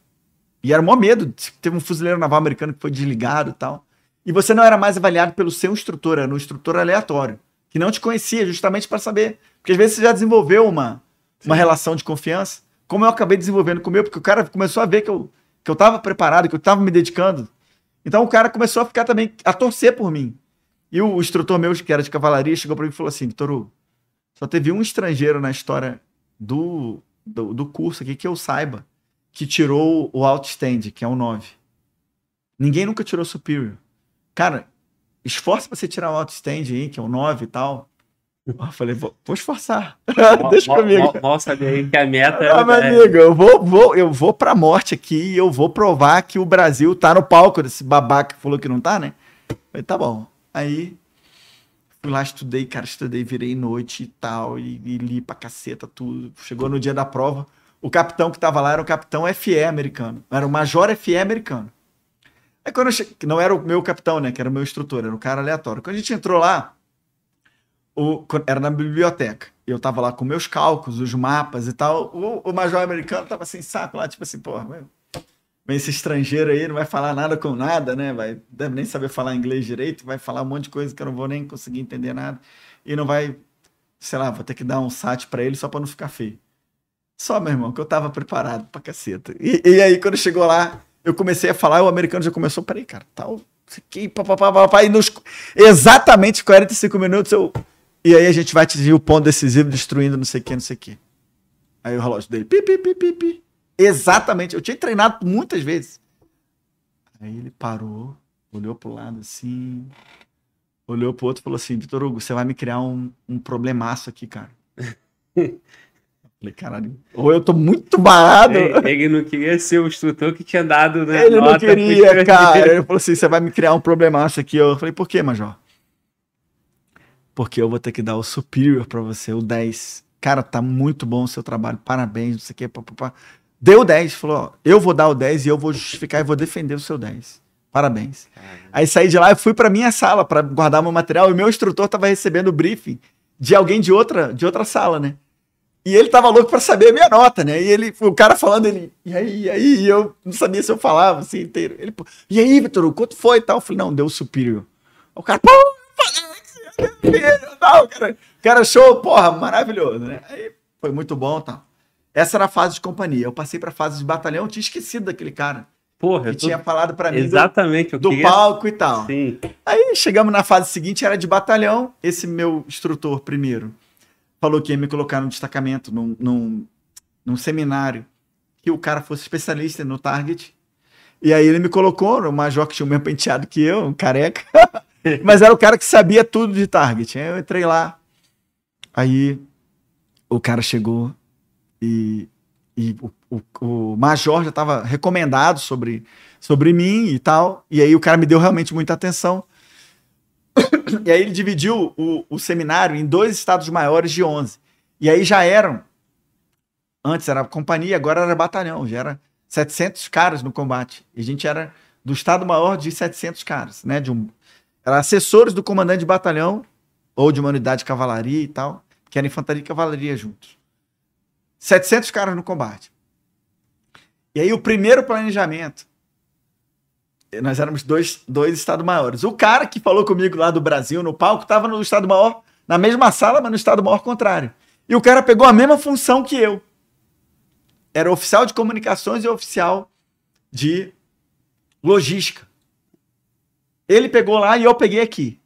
E era o maior medo. Teve um fuzileiro naval americano que foi desligado e tal. E você não era mais avaliado pelo seu instrutor, era um instrutor aleatório, que não te conhecia, justamente para saber. Porque às vezes você já desenvolveu uma, uma relação de confiança, como eu acabei desenvolvendo com o meu, porque o cara começou a ver que eu que eu estava preparado, que eu estava me dedicando. Então o cara começou a ficar também, a torcer por mim. E o, instrutor meu, que era de cavalaria, chegou para mim e falou assim: Vitor Hugo, só teve um estrangeiro na história do, do, do, curso aqui que eu saiba que tirou o outstand, que é o 9. Ninguém nunca tirou superior. Cara, esforça pra você tirar o outstand aí, que é o 9 e tal. Eu falei, vou, vou esforçar. Deixa comigo. Mostra aí que a meta é. Ah, meu amigo, eu vou, vou, eu vou pra morte aqui e eu vou provar que o Brasil tá no palco desse babaca que falou que não tá, né? Eu falei, tá bom. Aí fui lá, estudei, cara, estudei, virei noite e tal, e, e li pra caceta tudo. Chegou no dia da prova, o capitão que tava lá era o capitão FE americano. Era o major FE americano. Aí quando eu não era o meu capitão, né? Que era o meu instrutor, era um cara aleatório. Quando a gente entrou lá, o, era na biblioteca. Eu tava lá com meus cálculos, os mapas e tal. O, o major americano tava assim, saco lá, tipo assim, porra, vem esse estrangeiro aí, não vai falar nada com nada, né? Vai, deve nem saber falar inglês direito, vai falar um monte de coisa que eu não vou nem conseguir entender nada. E não vai, sei lá, vou ter que dar um sat para ele só para não ficar feio. Só, meu irmão, que eu tava preparado pra caceta. E, e aí, quando chegou lá, eu comecei a falar, o americano já começou, peraí, cara, tal, isso aqui, papapá, papapá, e nos exatamente 45 minutos eu e aí a gente vai atingir o ponto decisivo destruindo não sei o que, não sei o que. Aí o relógio dele, pi, pi, pi, pi, pi. Exatamente. Eu tinha treinado muitas vezes. Aí ele parou, olhou pro lado assim, olhou pro outro e falou assim: Vitor Hugo, você vai me criar um, um problemaço aqui, cara. Falei, caralho, ou eu tô muito barrado. Ele, ele, não queria ser o instrutor que tinha dado, né? Ele não queria, cara. Ele falou assim: você vai me criar um problemaço aqui. Eu falei, por quê, Major? porque eu vou ter que dar o superior para você, o 10. Cara, tá muito bom o seu trabalho, parabéns, não sei o que, papapá. Deu 10, falou, ó, eu vou dar o 10 e eu vou justificar e vou defender o seu 10. Parabéns. Aí saí de lá e fui para minha sala para guardar meu material e meu instrutor tava recebendo o briefing de alguém de outra, de outra sala, né? E ele tava louco para saber a minha nota, né? E ele, o cara falando, ele, e aí, e aí, e eu não sabia se eu falava assim inteiro. Ele, e aí, Vitor, quanto foi e tal? Eu falei, não, deu superior. O cara, pô, não, cara, cara, show, porra, maravilhoso, né? Aí foi muito bom, tá? Essa era a fase de companhia. Eu passei pra fase de batalhão, eu tinha esquecido daquele cara. Porra, Que tô- tinha falado pra mim do- Exatamente, eu do, queria... palco e tal. Sim. Aí chegamos na fase seguinte, era de batalhão. Esse meu instrutor primeiro falou que ia me colocar no destacamento, num, num, num seminário, que o cara fosse especialista no target. E aí ele me colocou no major que tinha o mesmo penteado que eu, um careca. Mas era o cara que sabia tudo de target. Aí eu entrei lá. Aí o cara chegou e, e o, o- o major já estava recomendado sobre, sobre mim e tal. E aí o cara me deu realmente muita atenção. E aí ele dividiu o, o seminário em dois estados maiores de 11. E aí já eram. Antes era companhia, agora era batalhão. Já era 700 caras no combate. E a gente era do estado maior de 700 caras, né? De um, era assessores do comandante de batalhão ou de uma unidade de cavalaria e tal, que era infantaria e cavalaria juntos. 700 caras no combate. E aí o primeiro planejamento, nós éramos dois, dois estados maiores. O cara que falou comigo lá do Brasil no palco estava no estado maior, na mesma sala, mas no estado maior contrário. E o cara pegou a mesma função que eu. Era oficial de comunicações e oficial de logística. Ele pegou lá e eu peguei aqui.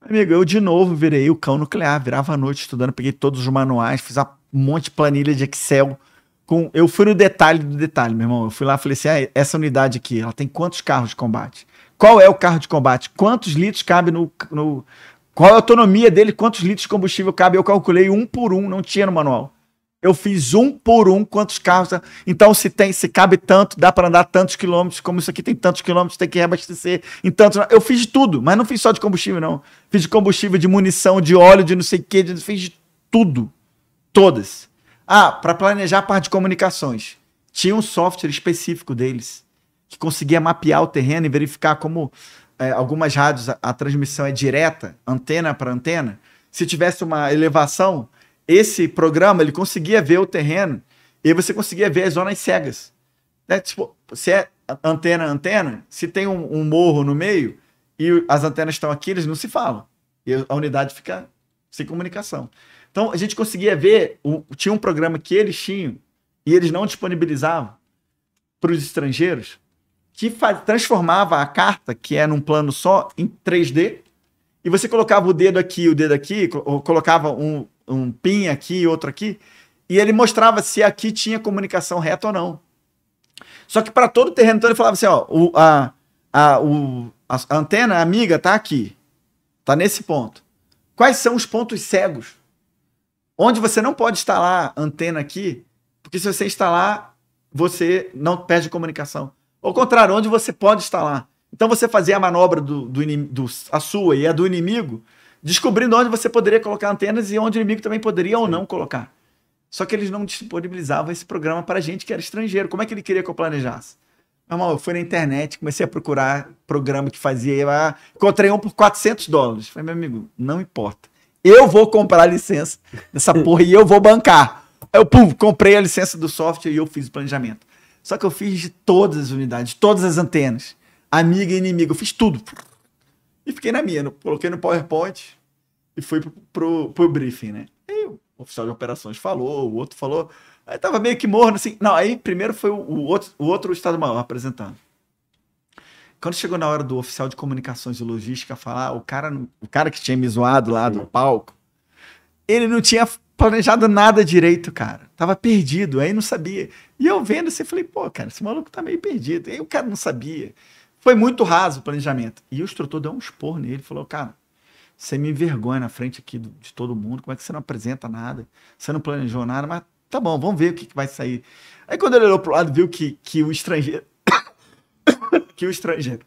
Amigo, eu de novo virei o cão nuclear, virava a noite estudando, peguei todos os manuais, fiz um monte de planilha de Excel. Com, eu fui no detalhe do detalhe, meu irmão. Eu fui lá e falei assim: ah, essa unidade aqui, ela tem quantos carros de combate? Qual é o carro de combate? Quantos litros cabe no. no qual é a autonomia dele? Quantos litros de combustível cabe? Eu calculei um por um, não tinha no manual. Eu fiz um por um quantos carros. Então, se tem, se cabe tanto, dá para andar tantos quilômetros, como isso aqui tem tantos quilômetros, tem que reabastecer em tantos. Eu fiz de tudo, mas não fiz só de combustível, não. Fiz de combustível, de munição, de óleo, de não sei o quê, de, fiz de tudo. Todas. Ah, para planejar a parte de comunicações. Tinha um software específico deles que conseguia mapear o terreno e verificar como é, algumas rádios a, a transmissão é direta, antena para antena. Se tivesse uma elevação, esse programa ele conseguia ver o terreno e você conseguia ver as zonas cegas. Né? Tipo, se é antena antena, se tem um, um morro no meio e as antenas estão aqui, eles não se falam. E a unidade fica sem comunicação. Então a gente conseguia ver, o, tinha um programa que eles tinham e eles não disponibilizavam para os estrangeiros, que faz, transformava a carta, que é num plano só, em 3D, e você colocava o dedo aqui e o dedo aqui, ou colocava um, um pin aqui e outro aqui, e ele mostrava se aqui tinha comunicação reta ou não. Só que para todo o terreno, então ele falava assim: ó, o, a, a, o, a antena amiga tá aqui, tá nesse ponto. Quais são os pontos cegos? Onde você não pode instalar antena aqui, porque se você instalar, você não perde comunicação. Ao contrário, onde você pode instalar. Então você fazia a manobra do, do, do- a sua e a do inimigo, descobrindo onde você poderia colocar antenas e onde o inimigo também poderia ou não colocar. Só que eles não disponibilizavam esse programa para gente que era estrangeiro. Como é que ele queria que eu planejasse? Meu irmão, eu fui na internet, comecei a procurar programa que fazia. ah, Encontrei um por 400 dólares. Falei, meu amigo, não importa. Eu vou comprar a licença dessa porra e eu vou bancar. Eu, pum, comprei a licença do software e eu fiz o planejamento. Só que eu fiz de todas as unidades, todas as antenas, amiga e inimiga, eu fiz tudo. E fiquei na minha, coloquei no PowerPoint e fui pro, pro, pro briefing, né? Aí o oficial de operações falou, o outro falou. Aí tava meio que morno, assim. Não, aí primeiro foi o, o outro, o outro Estado-Maior apresentando. Quando chegou na hora do oficial de comunicações e logística falar, o cara, o cara que tinha me zoado lá do palco, ele não tinha planejado nada direito, cara. Tava perdido, aí não sabia. E eu vendo assim, falei, pô, cara, esse maluco tá meio perdido. Aí o cara não sabia. Foi muito raso o planejamento. E o instrutor deu um expor nele, falou, cara, você me envergonha na frente aqui do- de todo mundo, como é que você não apresenta nada? Você não planejou nada, mas tá bom, vamos ver o que, que vai sair. Aí quando ele olhou pro lado, viu que, que o estrangeiro. Que o estrangeiro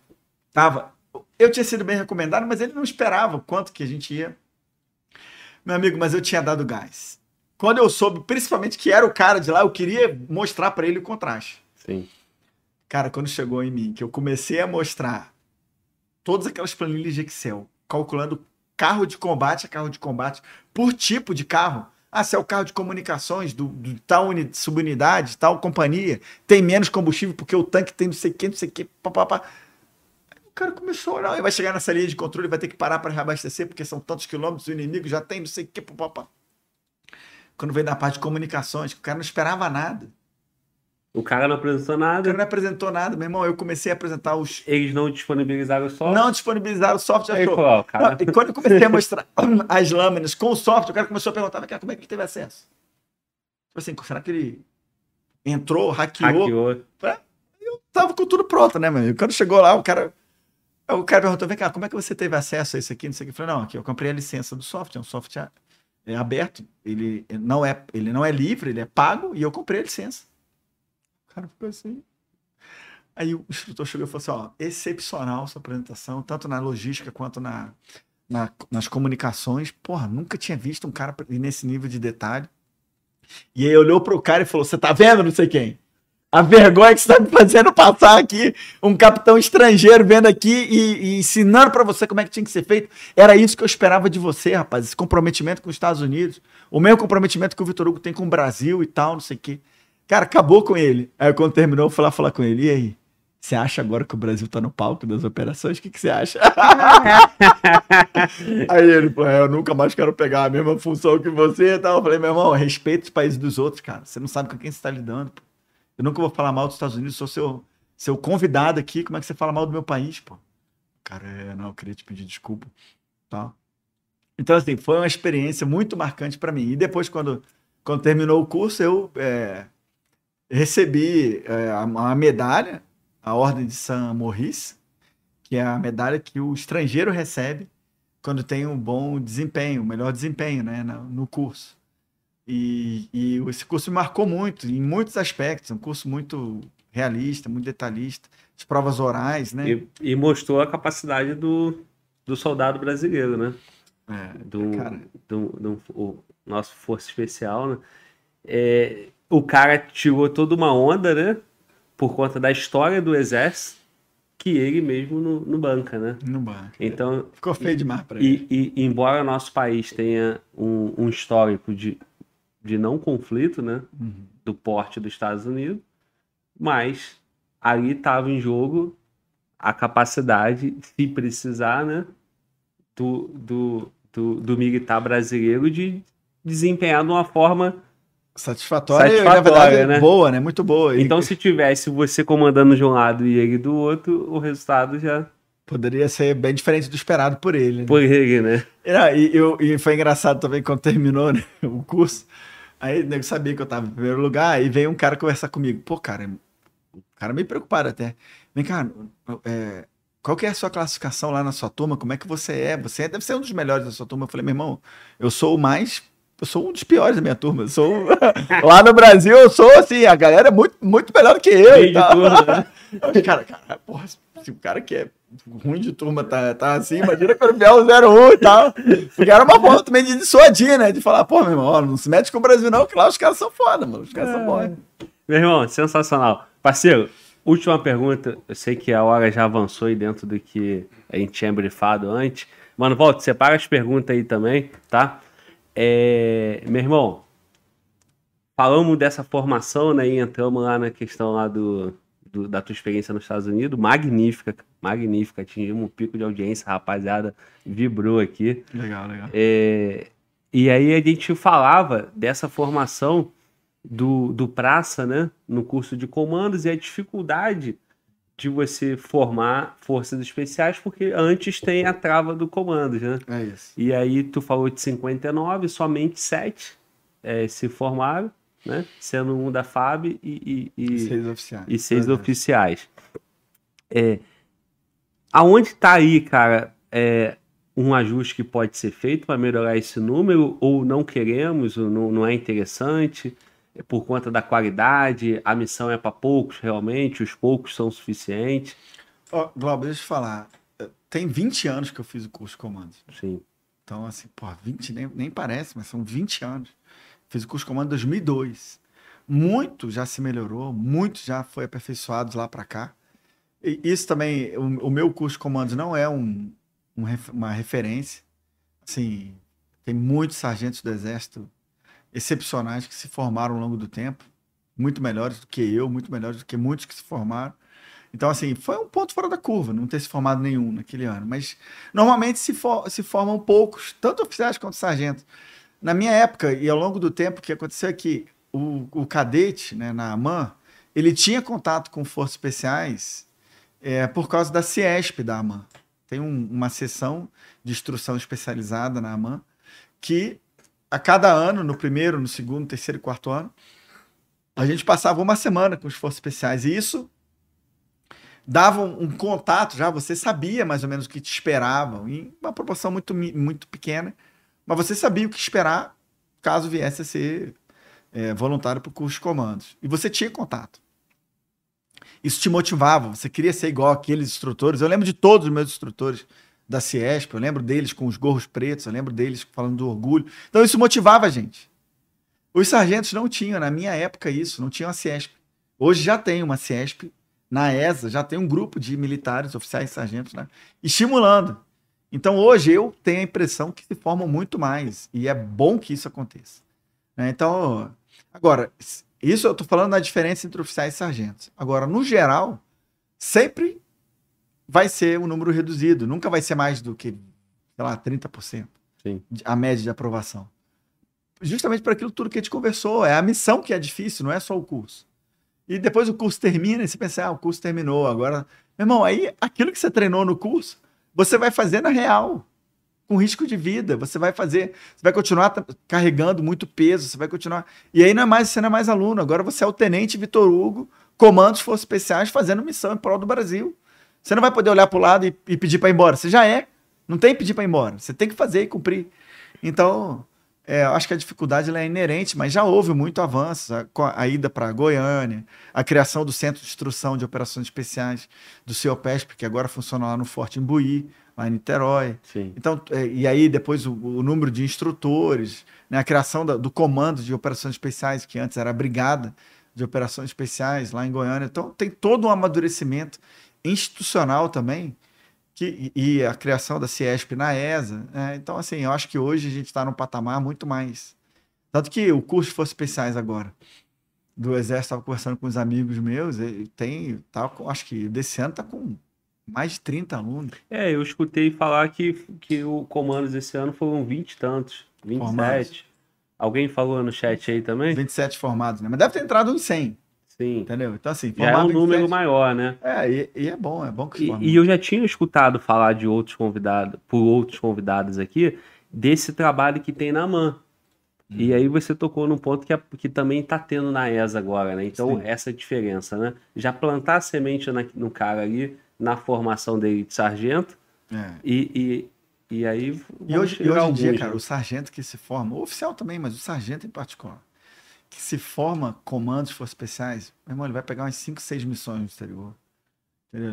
tava. Eu tinha sido bem recomendado, mas ele não esperava o quanto que a gente ia. Meu amigo, mas eu tinha dado gás. Quando eu soube, principalmente que era o cara de lá, eu queria mostrar para ele o contraste. Sim. Cara, quando chegou em mim, que eu comecei a mostrar todas aquelas planilhas de Excel, calculando carro de combate a carro de combate, por tipo de carro. Ah, se é o carro de comunicações do, do tal uni- subunidade, tal companhia, tem menos combustível porque o tanque tem não sei o que, não sei o que, papapá. O cara começou a olhar, e vai chegar nessa linha de controle, vai ter que parar para reabastecer porque são tantos quilômetros, o inimigo já tem não sei o que, papapá. quando veio da parte de comunicações, o cara não esperava nada. O cara não apresentou O cara nada. não apresentou nada, meu irmão. Eu comecei a apresentar os. Eles não disponibilizaram o software. Não disponibilizaram o software. Aí achou. falou, ó, cara. Não, e quando eu comecei a mostrar as lâminas com o software, o cara começou a perguntar, "Mas, cara, como é que ele teve acesso? Tipo assim, será que ele entrou, hackeou? Hackeou. Tava com tudo pronto, né, meu? Quando chegou lá, o cara. O cara perguntou: vem cá, como é que você teve acesso a isso aqui? Não sei o que. Eu falei, não, aqui eu comprei a licença do software, é um software é aberto, ele não é, ele não é livre, ele é pago, e eu comprei a licença. Cara ficou assim. Aí o instrutor chegou e falou assim: ó, excepcional sua apresentação, tanto na logística quanto na, na- nas comunicações. Porra, nunca tinha visto um cara nesse nível de detalhe. E aí olhou pro cara e falou: Você tá vendo, não sei quem? A vergonha que você tá me fazendo passar aqui, um capitão estrangeiro vendo aqui e, e ensinando pra você como é que tinha que ser feito. Era isso que eu esperava de você, rapaz. Esse comprometimento com os Estados Unidos. O mesmo comprometimento que o Vitor Hugo tem com o Brasil e tal, não sei o quê. Cara, acabou com ele. Aí quando terminou, eu fui lá falar com ele. E aí? Você acha agora que o Brasil tá no palco das operações? O que, que você acha? Aí ele, pô, é, eu nunca mais quero pegar a mesma função que você e tal. Eu falei, meu irmão, respeita os países dos outros, cara. Você não sabe com quem você tá lidando, pô. Eu nunca vou falar mal dos Estados Unidos, sou seu, seu convidado aqui. Como é que você fala mal do meu país, pô? Cara, é, não, eu queria te pedir desculpa. Tá? Então, assim, foi uma experiência muito marcante para mim. E depois, quando, quando terminou o curso, eu é, recebi é, a, medalha, a Ordem de São Maurice, que é a medalha que o estrangeiro recebe quando tem um bom desempenho, um melhor desempenho né, no curso. E, e esse curso me marcou muito, em muitos aspectos. Um curso muito realista, muito detalhista. As provas orais, né? E, e mostrou a capacidade do, do soldado brasileiro, né? É, Do, do, do- o nosso Força Especial, né? É, o cara tirou toda uma onda, né? Por conta da história do exército, que ele mesmo não, não banca, né? no banco. Então, Ficou feio demais pra ele. E, e embora nosso país tenha um, um histórico de, de não conflito, né, Uhum. do porte dos Estados Unidos, mas ali estava em jogo a capacidade, se precisar, né, do, do, do, do militar brasileiro de desempenhar de uma forma. Satisfatória, e, Satisfatória, verdade, né? boa, né? Muito boa. E Então, se tivesse você comandando de um lado e ele do outro, o resultado já poderia ser bem diferente do esperado por ele. né? por ele, né? E, não, e, eu- e foi engraçado também quando terminou né, o curso. Aí o nego sabia que eu tava em primeiro lugar, aí veio um cara conversar comigo. Pô, cara, o cara meio preocupado até. Vem cá, é, qual que é a sua classificação lá na sua turma? Como é que você é? Você deve ser um dos melhores da sua turma. Eu falei, meu irmão, eu sou o mais. Eu sou um dos piores da minha turma. Eu sou. lá no Brasil, eu sou assim, a galera é muito, muito melhor do que eu. E de tal. turma, né? Cara, cara, porra, se o cara que é ruim de turma tá, tá assim, imagina quando vier o 01 e tal. Porque era uma forma também de dissuadir, né? De falar, pô, meu irmão, ó, não se mete com o Brasil, não, que lá os caras são foda, mano. Os caras são bons. Meu irmão, sensacional. Parceiro, última pergunta. Eu sei que a hora já avançou aí dentro do que a gente tinha brifado antes. Mano, volta, separa as perguntas aí também, tá? É, meu irmão, falamos dessa formação, né? E entramos lá na questão lá do, do- da tua experiência nos Estados Unidos. Magnífica, magnífica. Atingimos um pico de audiência, rapaziada vibrou aqui. Legal, legal. É, e aí a gente falava dessa formação do, do praça, né, no curso de comandos e a dificuldade de você formar forças especiais, porque antes tem a trava do comandos, né? É isso. E aí tu falou de 59, somente sete eh, se formaram, né? Sendo um da FAB e, e- e- Seis oficiais. e seis É. oficiais. É, aonde está aí, cara, é, um ajuste que pode ser feito para melhorar esse número? Ou não queremos, ou não, não é interessante? É por conta da qualidade, a missão é para poucos realmente, os poucos são suficientes. Ó, Glauber, deixa eu te falar. Tem 20 anos que eu fiz o curso de comandos. Sim. Então, assim, pô, 20 nem, nem parece, mas são 20 anos. Fiz o curso de comando em 2002. Muito já se melhorou, muito já foi aperfeiçoado lá para cá. E isso também, o, o meu curso de comandos não é um, um uma referência. Assim, tem muitos sargentos do Exército excepcionais que se formaram ao longo do tempo, muito melhores do que eu, muito melhores do que muitos que se formaram. Então, assim, foi um ponto fora da curva, não ter se formado nenhum naquele ano. Mas normalmente se, for- se formam poucos, tanto oficiais quanto sargentos. Na minha época, e ao longo do tempo, o que aconteceu é que o, o cadete, né, na AMAN, ele tinha contato com forças especiais é, por causa da CIESP da AMAN. Tem um, uma seção de instrução especializada na AMAN que a cada ano, no primeiro, no segundo, terceiro e quarto ano, a gente passava uma semana com os forças especiais. E isso dava um, um contato já, você sabia mais ou menos o que te esperavam, em uma proporção muito, muito pequena, mas você sabia o que esperar caso viesse a ser é, voluntário para o curso de comandos. E você tinha contato. Isso te motivava, você queria ser igual aqueles instrutores. Eu lembro de todos os meus instrutores da Ciesp, eu lembro deles com os gorros pretos, eu lembro deles falando do orgulho. Então isso motivava a gente. Os sargentos não tinham, na minha época, isso, não tinham a Ciesp. Hoje já tem uma Ciesp, na ESA, já tem um grupo de militares, oficiais e sargentos, né, estimulando. Então hoje eu tenho a impressão que se formam muito mais, e é bom que isso aconteça. Né? Então, agora, isso eu estou falando da diferença entre oficiais e sargentos. Agora, no geral, sempre vai ser um número reduzido. Nunca vai ser mais do que, sei lá, 30%. Sim. A média de aprovação. Justamente por aquilo tudo que a gente conversou. É a missão que é difícil, não é só o curso. E depois o curso termina e você pensa, ah, o curso terminou. Agora, meu irmão, aí aquilo que você treinou no curso, você vai fazer na real com risco de vida. Você vai fazer, você vai continuar carregando muito peso, você vai continuar. E aí não é mais, você não é mais aluno, agora você é o tenente Vitor Hugo, comandos Forças Especiais, fazendo missão em prol do Brasil. Você não vai poder olhar para o lado e, e pedir para ir embora. Você já é. Não tem que pedir para ir embora. Você tem que fazer e cumprir. Então, é, acho que a dificuldade é inerente, mas já houve muito avanço. A, a ida para Goiânia, a criação do Centro de Instrução de Operações Especiais do CIOPESP, que agora funciona lá no Forte Imbuí, lá em Niterói. Sim. Então, é, e aí depois o, o, número de instrutores, né, a criação da, do comando de operações especiais, que antes era a brigada de operações especiais lá em Goiânia. Então, tem todo um amadurecimento institucional também, que, e a criação da Ciesp na ESA. Né? Então, assim, eu acho que hoje a gente está num patamar muito mais. Tanto que o curso de Forças Especiais agora do Exército, estava conversando com os amigos meus, tem, tá, acho que desse ano está com mais de 30 alunos. É, eu escutei falar que, que o comandos esse ano foram 20 e tantos, 27. Formados. Alguém falou no chat aí também? 27 formados, né? Mas deve ter entrado uns 100. Sim. Entendeu? Então, assim, já é um número maior, né? É, e, e, é bom, é bom que e, e eu já tinha escutado falar de outros convidados, por outros convidados aqui, desse trabalho que tem na MAN. Hum. E aí você tocou num ponto que, é, que também está tendo na ESA agora, né? Então, Sim. essa diferença, né? Já plantar a semente na, no cara ali, na formação dele de sargento, é. e, e, e aí... E hoje, e hoje em dia, cara, o sargento que se forma, o oficial também, mas o sargento em particular, que se forma comandos forças especiais, meu irmão, ele vai pegar umas 5, 6 missões no exterior.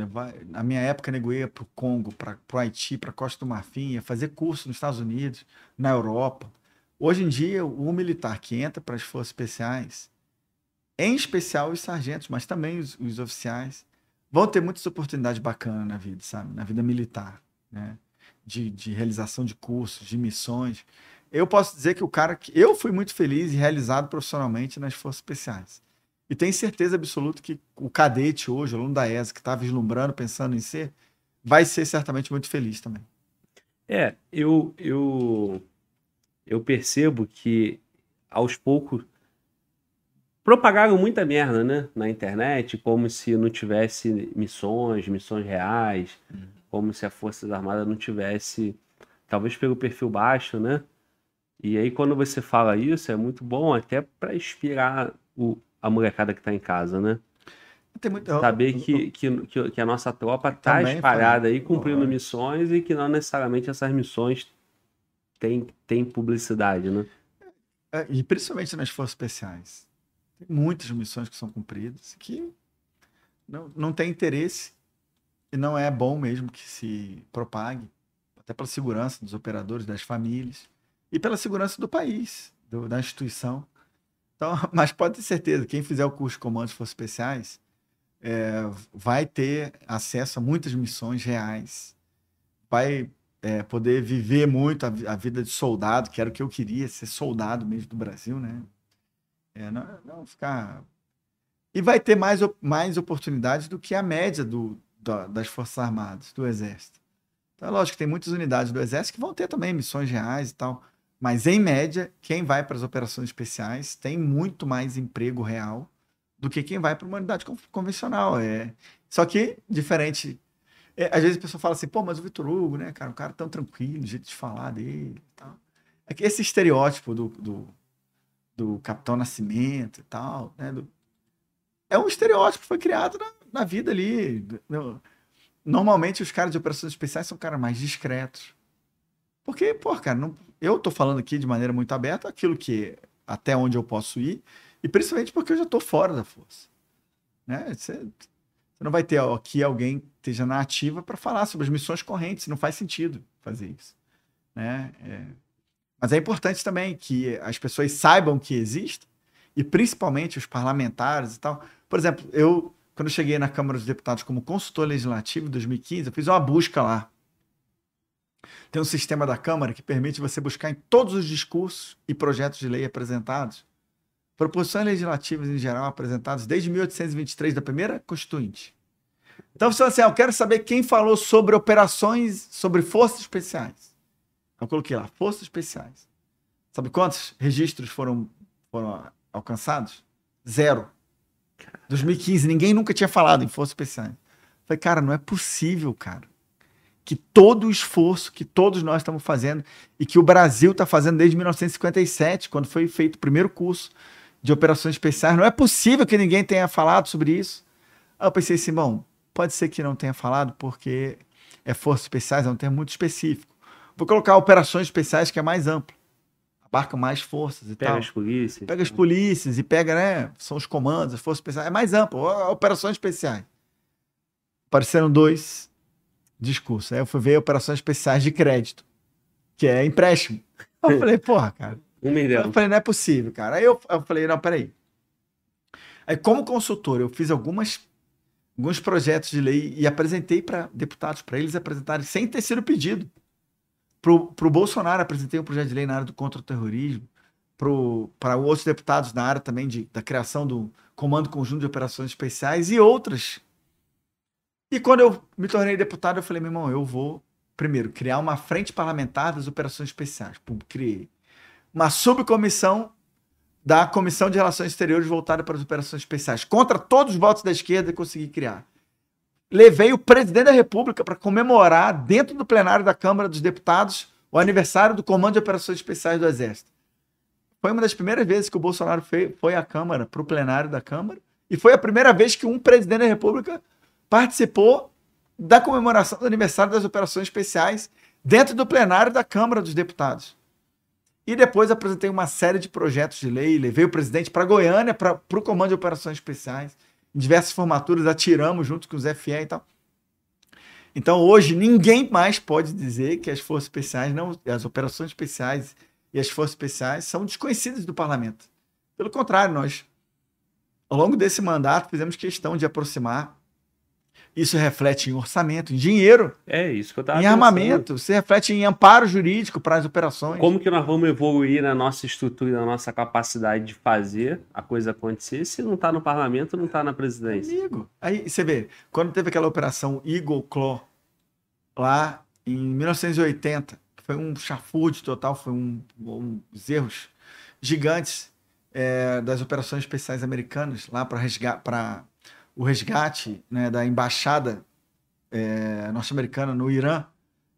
Vai, na minha época, nego ia para o Congo, para o Haiti, para Costa do Marfim, ia fazer curso nos Estados Unidos, na Europa. Hoje em dia, o militar que entra para as forças especiais, em especial os sargentos, mas também os, os oficiais, vão ter muitas oportunidades bacanas na vida, sabe? Na vida militar, né? De, de realização de cursos, de missões eu posso dizer que o cara que eu fui muito feliz e realizado profissionalmente nas forças especiais. E tenho certeza absoluta que o cadete hoje, o aluno da ESA, que está vislumbrando, pensando em ser, vai ser certamente muito feliz também. É, eu, eu, eu percebo que aos poucos propagaram muita merda, né, na internet, como se não tivesse missões, missões reais, uhum. como se a Forças Armadas não tivesse, talvez pelo perfil baixo, né, e aí, quando você fala isso, é muito bom até para inspirar o, a molecada que está em casa, né? Muito... Saber que, que, que, a nossa tropa está espalhada aí, cumprindo missões e que não necessariamente essas missões têm, têm publicidade, né? É, e principalmente nas forças especiais. Tem muitas missões que são cumpridas que não, não tem interesse e não é bom mesmo que se propague, até pela segurança dos operadores, das famílias e pela segurança do país, do, da instituição. Então, mas pode ter certeza, quem fizer o curso de comandos forças especiais é, vai ter acesso a muitas missões reais, vai é, poder viver muito a, a, vida de soldado, que era o que eu queria, ser soldado mesmo do Brasil, né? É, não, não, ficar. E vai ter mais, mais oportunidades do que a média do, do, das Forças Armadas, do Exército. Então, é lógico que tem muitas unidades do Exército que vão ter também missões reais e tal. Mas, em média, quem vai para as operações especiais tem muito mais emprego real do que quem vai para uma unidade convencional. É. Só que, diferente. É, às vezes a pessoa fala assim, pô, mas o Vitor Hugo, né, cara, um cara tão tranquilo, o jeito de falar dele e tal. É que esse estereótipo do, do, do Capitão Nascimento e tal, né, do, é um estereótipo que foi criado na, na vida ali. Normalmente os caras de operações especiais são caras mais discretos. Porque, pô, cara, não, eu tô falando aqui de maneira muito aberta aquilo que até onde eu posso ir, e principalmente porque eu já tô fora da força. Né? Você, não vai ter aqui alguém que esteja na ativa para falar sobre as missões correntes, não faz sentido fazer isso. Né? É, mas é importante também que as pessoas saibam que existe, e principalmente os parlamentares e tal. Por exemplo, eu, quando cheguei na Câmara dos Deputados como consultor legislativo em 2015, eu fiz uma busca lá tem um sistema da Câmara que permite você buscar em todos os discursos e projetos de lei apresentados proposições legislativas em geral apresentadas desde 1823, da primeira Constituinte. Então, você assim, ah, eu quero saber quem falou sobre operações, sobre forças especiais. Eu coloquei lá, forças especiais. Sabe quantos registros foram, foram alcançados? Zero. 2015, ninguém nunca tinha falado em forças especiais. falei, cara, não é possível, cara que todo o esforço que todos nós estamos fazendo e que o Brasil está fazendo desde 1957, quando foi feito o primeiro curso de operações especiais, não é possível que ninguém tenha falado sobre isso. Aí eu pensei assim, bom, pode ser que não tenha falado porque é forças especiais, é um termo muito específico. Vou colocar operações especiais que é mais amplo. Abarca mais forças e pega tal. Pega as polícias. Pega as polícias e pega, né? São os comandos, as forças especiais. É mais amplo. Operações especiais. Apareceram dois discurso. Aí eu fui ver operações especiais de crédito, que é empréstimo. Eu falei, porra, cara. Um milhão. Eu falei, não é possível, cara. Aí eu, eu falei, não, peraí. Aí, como consultor, eu fiz algumas, alguns projetos de lei e apresentei para deputados, para eles apresentarem, sem ter sido pedido. Para o Bolsonaro, apresentei um projeto de lei na área do contra-terrorismo. Para outros deputados na área também de, da criação do Comando Conjunto de Operações Especiais e outras e quando eu me tornei deputado, eu falei, meu irmão, eu vou, primeiro, criar uma frente parlamentar das operações especiais. Pum, criei. Uma subcomissão da Comissão de Relações Exteriores voltada para as operações especiais. Contra todos os votos da esquerda, consegui criar. Levei o presidente da República para comemorar, dentro do plenário da Câmara dos Deputados, o aniversário do Comando de Operações Especiais do Exército. Foi uma das primeiras vezes que o Bolsonaro foi, foi à Câmara, para o plenário da Câmara, e foi a primeira vez que um presidente da República participou da comemoração do aniversário das operações especiais dentro do plenário da Câmara dos Deputados. E depois apresentei uma série de projetos de lei, levei o presidente para Goiânia, para o Comando de Operações Especiais. Em diversas formaturas, atiramos junto com os FE e tal. Então, hoje, ninguém mais pode dizer que as forças especiais, não, as operações especiais e as forças especiais são desconhecidas do parlamento. Pelo contrário, nós, ao longo desse mandato, fizemos questão de aproximar isso reflete em orçamento, em dinheiro. É isso que eu estava Em armamento, se reflete em amparo jurídico para as operações. Como que nós vamos evoluir na nossa estrutura, na nossa capacidade de fazer a coisa acontecer se não está no parlamento, não está na presidência? Amigo. Aí você vê, quando teve aquela operação Eagle Claw, lá em 1980, que foi um chafude total, foi um, um erros gigantes é, das operações especiais americanas lá para resgatar o resgate né, da embaixada é, norte-americana no Irã,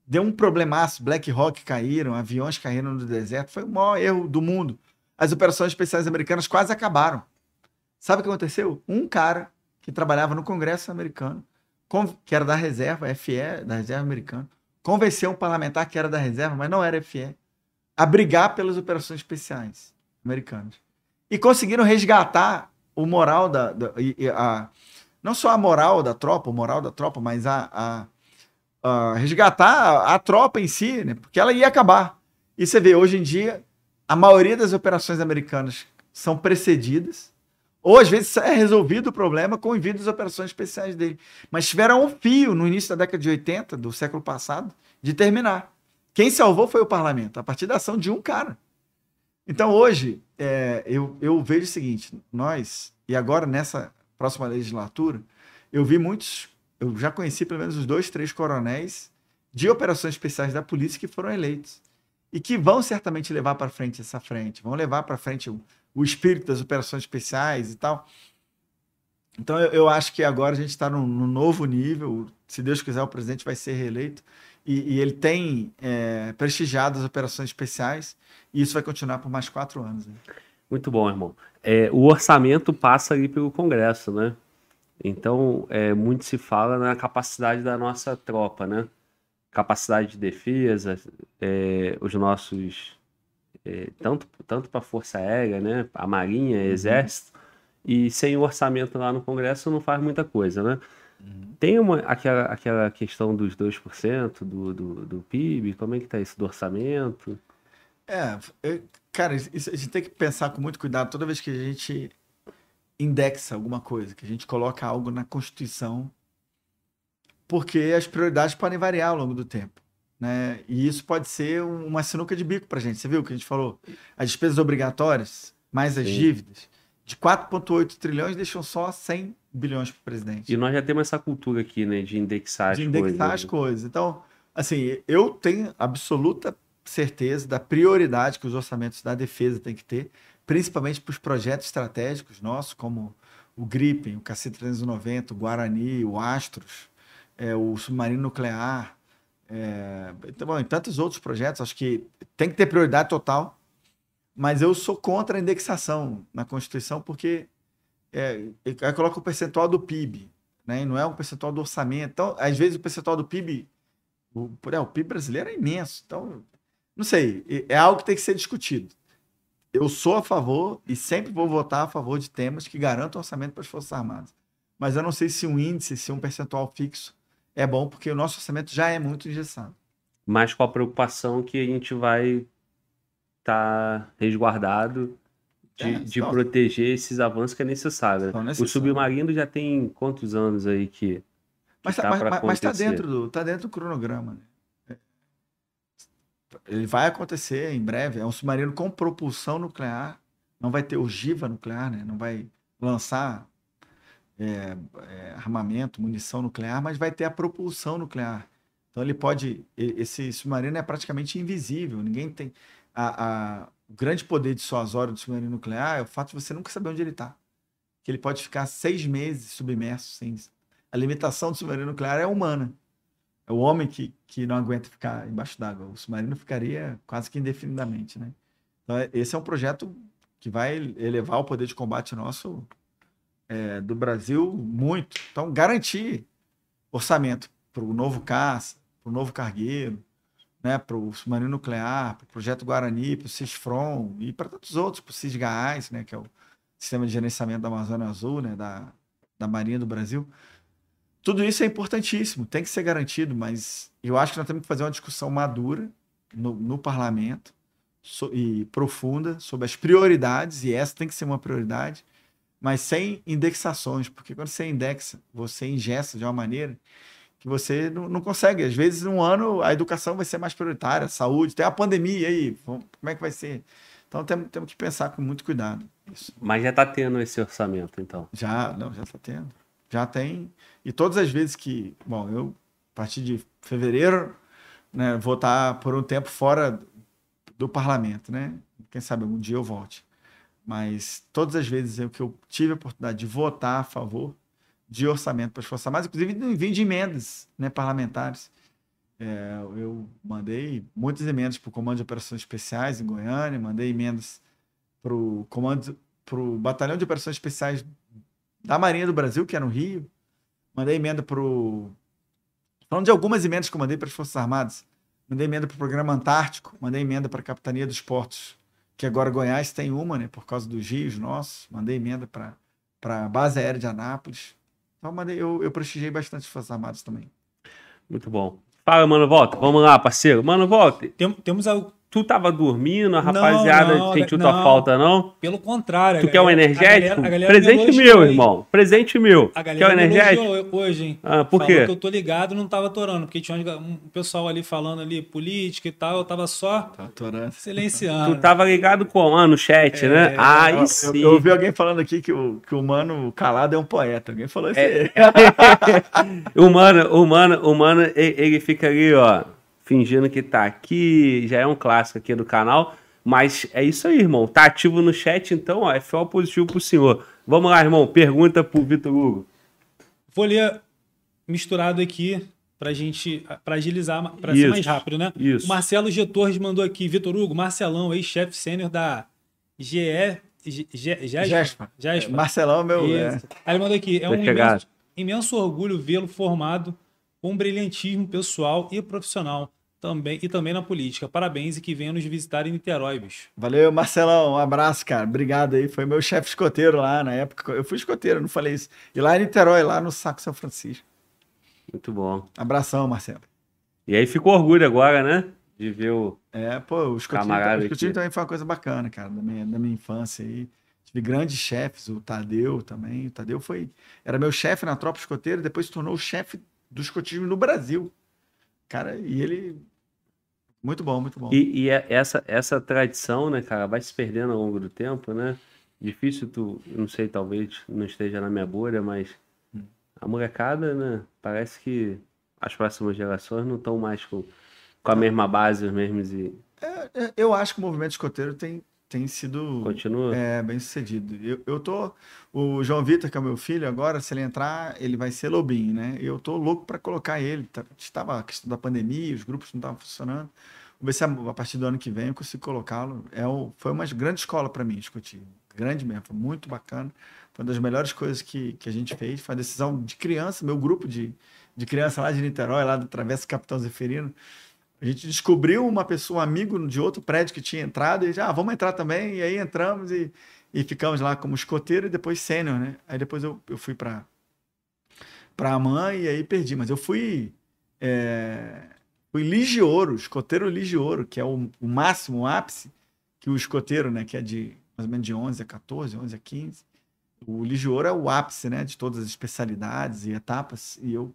deu um problemaço. Black Hawk caíram, aviões caíram no deserto. Foi o maior erro do mundo. As operações especiais americanas quase acabaram. Sabe o que aconteceu? Um cara que trabalhava no Congresso americano, que era da reserva, FE, da reserva americana, convenceu um parlamentar que era da reserva, mas não era FE, a brigar pelas operações especiais americanas. E conseguiram resgatar o moral da, da a, não só a moral da tropa, o moral da tropa, mas a, a, a resgatar a, a, tropa em si, né? porque ela ia acabar. E você vê, hoje em dia, a maioria das operações americanas são precedidas, ou às vezes é resolvido o problema com o envio das operações especiais dele. Mas tiveram um fio no início da década de 80, do século passado, de terminar. Quem salvou foi o parlamento, a partir da ação de um cara. Então hoje, é, eu, eu vejo o seguinte: nós, e agora nessa próxima legislatura, eu vi muitos, eu já conheci pelo menos os dois, três coronéis de operações especiais da polícia que foram eleitos. e que vão certamente levar para frente essa frente, vão levar para frente o, o, espírito das operações especiais e tal. Então eu, eu acho que agora a gente está num, num, novo nível. Se Deus quiser, o presidente vai ser reeleito e, e ele tem é, prestigiado as operações especiais e isso vai continuar por mais quatro anos. Né? Muito bom, irmão. É, o orçamento passa ali pelo Congresso, né? Então, é, muito se fala na capacidade da nossa tropa, né? Capacidade de defesa, é, os nossos. É, tanto tanto para a Força Aérea, né? A Marinha, uhum. Exército. E sem o orçamento lá no Congresso não faz muita coisa, né? Uhum. Tem uma, aquela, aquela questão dos 2% do, do, do PIB, como é que está isso do orçamento? É, eu, cara, isso, a gente tem que pensar com muito cuidado toda vez que a gente indexa alguma coisa, que a gente coloca algo na Constituição, porque as prioridades podem variar ao longo do tempo. Né? E isso pode ser uma sinuca de bico para a gente. Você viu o que a gente falou? As despesas obrigatórias, mais as Sim. dívidas, de 4,8 trilhões deixam só 100 bilhões para o presidente. E nós já temos essa cultura aqui, né, de indexar de as indexar coisas. De indexar as coisas. Então, assim, eu tenho absoluta certeza da prioridade que os orçamentos da defesa têm que ter, principalmente para os projetos estratégicos nossos, como o Gripen, o KC-390, o Guarani, o Astros, é, o submarino nuclear, é, então, bom, e tantos outros projetos, acho que tem que ter prioridade total, mas eu sou contra a indexação na Constituição porque é, coloca o percentual do PIB, né? não é um percentual do orçamento. Então, às vezes, o percentual do PIB, o, é, o PIB brasileiro é imenso. Então, não sei, é algo que tem que ser discutido. Eu sou a favor e sempre vou votar a favor de temas que garantam orçamento para as Forças Armadas. Mas eu não sei se um índice, se um percentual fixo é bom, porque o nosso orçamento já é muito engessado. Mas com a preocupação que a gente vai estar tá resguardado de, é, de proteger esses avanços que é necessário. Né? O submarino já tem quantos anos aí que. que mas está tá, mas, tá dentro do tá dentro do cronograma. Né? Ele vai acontecer em breve. É um submarino com propulsão nuclear. Não vai ter ogiva nuclear, né? Não vai lançar é, é, armamento, munição nuclear, mas vai ter a propulsão nuclear. Então ele pode. Esse submarino é praticamente invisível. Ninguém tem. A, a, o grande poder de Suazório do submarino nuclear é o fato de você nunca saber onde ele está. Que ele pode ficar seis meses submerso. Sem... A limitação do submarino nuclear é humana. É o homem que, que não aguenta ficar embaixo d'água. O submarino ficaria quase que indefinidamente, né? Então, é, esse é um projeto que vai elevar o poder de combate nosso é, do Brasil muito. Então, garantir orçamento para o novo caça, para o novo cargueiro, né, para o submarino nuclear, para o projeto Guarani, para o CISFRON e para tantos outros, para o CISGAS, né, que é o Sistema de Gerenciamento da Amazônia Azul, né, da, da Marinha do Brasil. Tudo isso é importantíssimo, tem que ser garantido, mas eu acho que nós temos que fazer uma discussão madura no, no parlamento so, e profunda sobre as prioridades, e essa tem que ser uma prioridade, mas sem indexações, porque quando você indexa, você ingessa de uma maneira que você não, não consegue. Às vezes, um ano, a educação vai ser mais prioritária, a saúde, tem a pandemia aí, como é que vai ser? Então, temos, temos que pensar com muito cuidado. Isso. Mas já está tendo esse orçamento, então? Já, não, já está tendo. Já tem. E todas as vezes que, bom, eu, a partir de fevereiro, né, vou estar por um tempo fora do parlamento, né? Quem sabe algum dia eu volte. Mas todas as vezes eu, que eu tive a oportunidade de votar a favor de orçamento para as Forças Armadas, inclusive vim de emendas né, parlamentares. É, eu mandei muitas emendas para o Comando de Operações Especiais em Goiânia, mandei emendas para o Comando, para o Batalhão de Operações Especiais da Marinha do Brasil, que é no Rio. Mandei emenda para o. Falando de algumas emendas que eu mandei para as Forças Armadas. Mandei emenda para o Programa Antártico, mandei emenda para a Capitania dos Portos, que agora Goiás tem uma, né, por causa dos rios nossos. Mandei emenda para a Base Aérea de Anápolis. Então, eu, eu prestigiei bastante as Forças Armadas também. Muito bom. Fala, mano, volta. Vamos lá, parceiro. Mano, volta. Tem, temos Tu tava dormindo, a rapaziada não, não, sentiu não, tua falta, não? Pelo contrário. Tu galera, quer um energético? A galera, a galera Presente meu, irmão. Presente meu. A galera quer um energético? hoje, hein? Ah, por quê? que eu tô ligado não tava atorando, porque tinha um pessoal ali falando ali política e tal, eu tava só tá silenciando. Tu tava ligado com ah, no chat, é, né? Ah, aí sim. Eu, eu, ouvi alguém falando aqui que o, que o mano calado é um poeta. Alguém falou isso é. o mano, o mano, o mano, ele, ele fica ali, ó fingindo que tá aqui, já é um clássico aqui do canal. Mas é isso aí, irmão. Tá ativo no chat, então, ó, é FO positivo pro senhor. Vamos lá, irmão. Pergunta pro Vitor Hugo. Vou ler misturado aqui pra gente, pra agilizar, pra ser Isso, mais rápido, né? isso. O Marcelo G. Torres mandou aqui, Vitor Hugo, Marcelão, ex-chefe sênior da GE... Gespa. Marcelão, meu. é. Aí ele mandou aqui, é um imenso, imenso orgulho vê-lo formado com brilhantismo pessoal e profissional também, e também na política. Parabéns e que venha nos visitar em Niterói, bicho. Valeu, Marcelão. Um abraço, cara. Obrigado aí. Foi meu chefe escoteiro lá na época. Eu fui escoteiro, não falei isso. E lá em Niterói, lá no Saco São Francisco. Muito bom. Abração, Marcelo. E aí ficou orgulho agora, né? De ver o. É, pô, o escotismo, Camarada o escotismo também foi uma coisa bacana, cara, da minha, da minha infância aí. Tive grandes chefes, o Tadeu também. O Tadeu foi. Era meu chefe na tropa escoteira, depois se tornou o chefe do escotismo no Brasil. Cara, e ele. Muito bom, muito bom. E, e é- essa, essa tradição, né, cara, vai se perdendo ao longo do tempo, né? Difícil tu, não sei, talvez não esteja na minha bolha, mas a molecada, né, parece que as próximas gerações não estão mais com, com a mesma base, os mesmos e É, Eu acho que o movimento escoteiro tem, tem sido continua. é, bem sucedido. Eu, eu tô. O João Vitor, que é o meu filho, agora, se ele entrar, ele vai ser lobinho, né? Eu tô louco para colocar ele. Tá- Estava a questão da pandemia, os grupos não estavam funcionando. Vamos ver se a, a partir do ano que vem eu consigo colocá-lo. É o, foi uma grande escola para mim, discutir. Grande mesmo, foi muito bacana. Foi uma das melhores coisas que, que a gente fez. Foi uma decisão de criança, meu grupo de, de criança lá de Niterói, lá do Travessa Capitão Zeferino. A gente descobriu uma pessoa, um amigo de outro prédio que tinha entrado e já, ah, vamos entrar também. E aí entramos e, e ficamos lá como escoteiro e depois sênior, né? Aí depois eu, eu fui para para a mãe e aí perdi. Mas eu fui é, fui ligiouro, escoteiro ligiouro, que é o, o máximo, o ápice que o escoteiro, né? Que é de mais ou menos de 11 a 14, 11 a 15. O ligiouro é o ápice, né? De todas as especialidades e etapas. E eu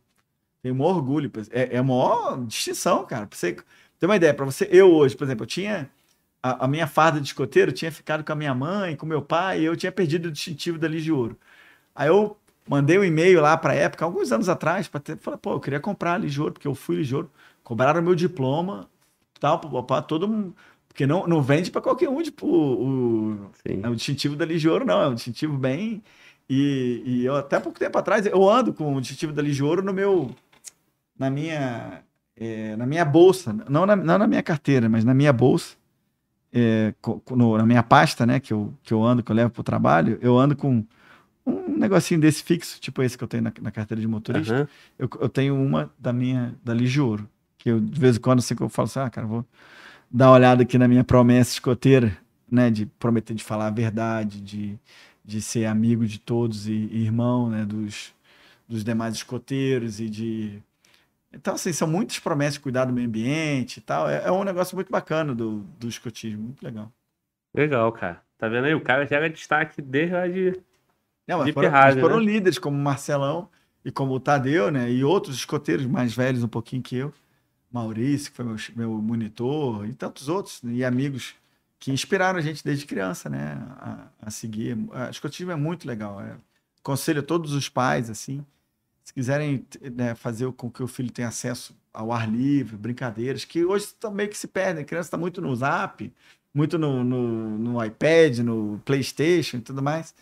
tenho um orgulho. É, é a maior distinção, cara. Pra você ter uma ideia, para você, eu hoje, por exemplo, eu tinha a, a minha farda de escoteiro, tinha ficado com a minha mãe, com meu pai, e eu tinha perdido o distintivo da Liga de Ouro. Aí eu mandei um e-mail lá para a época, alguns anos atrás, para ter, falei, pô, eu queria comprar a Liga de Ouro, porque eu fui Liga de Ouro, cobraram meu diploma, tal, para todo mundo. Porque não, não vende para qualquer um tipo, o, é o distintivo da de Ouro, não. É um distintivo bem. E, e eu, até pouco tempo atrás, eu ando com o distintivo da Ouro no meu. Na minha. é, na minha bolsa. Não na, não na minha carteira, mas na minha bolsa. é, no- na minha pasta, né? Que eu, que eu ando, que eu levo para o trabalho, eu ando com um negocinho desse fixo, tipo esse que eu tenho na, na carteira de motorista Aham. eu, eu tenho uma da minha, da Ouro, que eu, de vez em quando, assim, que eu falo assim, ah, cara, vou dar uma olhada aqui na minha promessa escoteira, né, de prometer de falar a verdade, de, de ser amigo de todos e, e irmão, né, dos, dos demais escoteiros e de... Então, assim, são muitas promessas de cuidar do meio ambiente e tal, é, é um negócio muito bacana do, do escotismo, muito legal. Legal, cara. Tá vendo aí? O cara já era destaque desde lá de. Não, mas De foram, Ferrari, mas foram né? líderes como o Marcelão e como o Tadeu, né? E outros escoteiros mais velhos um pouquinho que eu. Maurício, que foi meu, meu monitor, e tantos outros, né? e amigos que inspiraram a gente desde criança, né? A, a seguir. A escotismo é muito legal. É. Aconselho a todos os pais, assim, se quiserem né, fazer com que o filho tenha acesso ao ar livre, brincadeiras, que hoje também que se perdem. A criança está muito no zap, muito no, no, no iPad, no PlayStation e tudo mais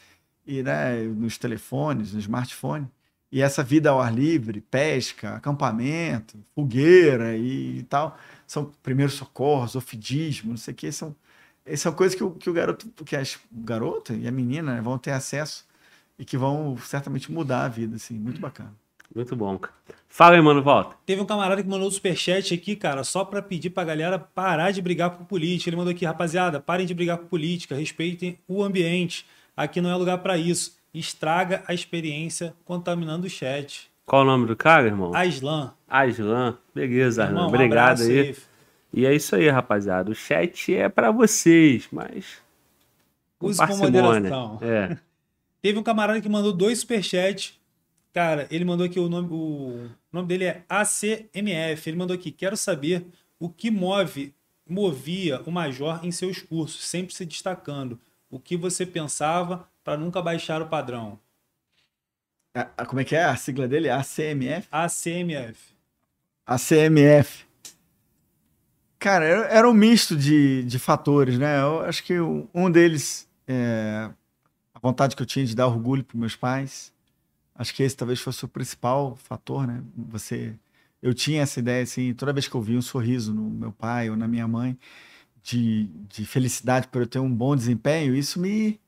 e né, nos telefones, no smartphone. E essa vida ao ar livre, pesca, acampamento, fogueira e, e tal, são primeiros socorros, ofidismo, não sei o que, são, são coisas que o, que o garoto, que as, o garoto e a menina né, vão ter acesso e que vão certamente mudar a vida, assim, muito bacana. Muito bom, cara. Fala aí, mano, volta. Teve um camarada que mandou um superchat aqui, cara, só pra pedir pra galera parar de brigar com política. Ele mandou aqui, rapaziada, parem de brigar com política, respeitem o ambiente. Aqui não é lugar pra isso. Estraga a experiência contaminando o chat. Qual o nome do cara, irmão? Aslan. Aslan. Beleza, Aslan. Irmão, um Obrigado abraço aí. E é isso aí, rapaziada. O chat é pra vocês, mas. com Use com parcimônia. moderação. É. Teve um camarada que mandou dois superchats. Cara, ele mandou aqui o nome, o nome dele é ACMF. Ele mandou aqui: quero saber o que move, movia o Major em seus cursos, sempre se destacando. O que você pensava para nunca baixar o padrão? A- a- como é que é a sigla dele? ACMF? ACMF. ACMF. Cara, era, era um misto de, de fatores, né? Eu acho que um deles é vontade que eu tinha de dar orgulho para meus pais. Acho que esse talvez fosse o principal fator, né? Você, eu tinha essa ideia assim, toda vez que eu via um sorriso no meu pai ou na minha mãe de, de felicidade por eu ter um bom desempenho, isso me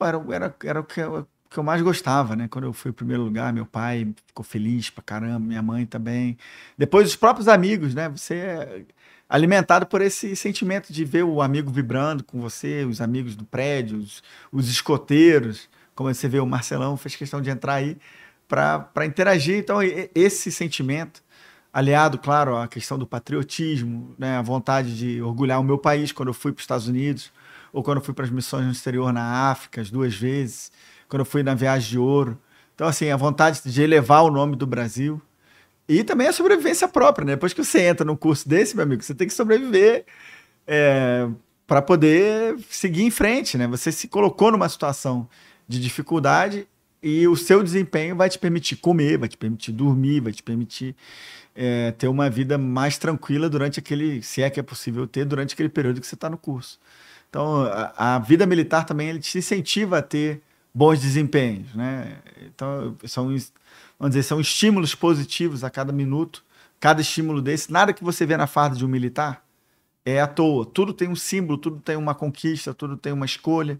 era, era, era o que eu, que eu mais gostava, né? Quando eu fui em primeiro lugar, meu pai ficou feliz pra caramba, minha mãe também. Depois os próprios amigos, né? Você é alimentado por esse sentimento de ver o amigo vibrando com você, os amigos do prédio, os, os escoteiros, como você vê o Marcelão fez questão de entrar aí para interagir. Então esse sentimento aliado, claro, à questão do patriotismo, né? A vontade de orgulhar o meu país quando eu fui para os Estados Unidos ou quando eu fui para as missões no exterior na África, as duas vezes quando eu fui na Viagem de Ouro. Então, assim, a vontade de elevar o nome do Brasil. E também a sobrevivência própria, né? Depois que você entra num curso desse, meu amigo, você tem que sobreviver é, para poder seguir em frente, né? Você se colocou numa situação de dificuldade e o seu desempenho vai te permitir comer, vai te permitir dormir, vai te permitir é, ter uma vida mais tranquila durante aquele, se é que é possível ter, durante aquele período que você está no curso. Então, a, a, vida militar também ele te incentiva a ter bons desempenhos, né? Então, são, vamos dizer, são estímulos positivos a cada minuto. Cada estímulo desse, nada que você vê na farda de um militar é à toa. Tudo tem um símbolo, tudo tem uma conquista, tudo tem uma escolha.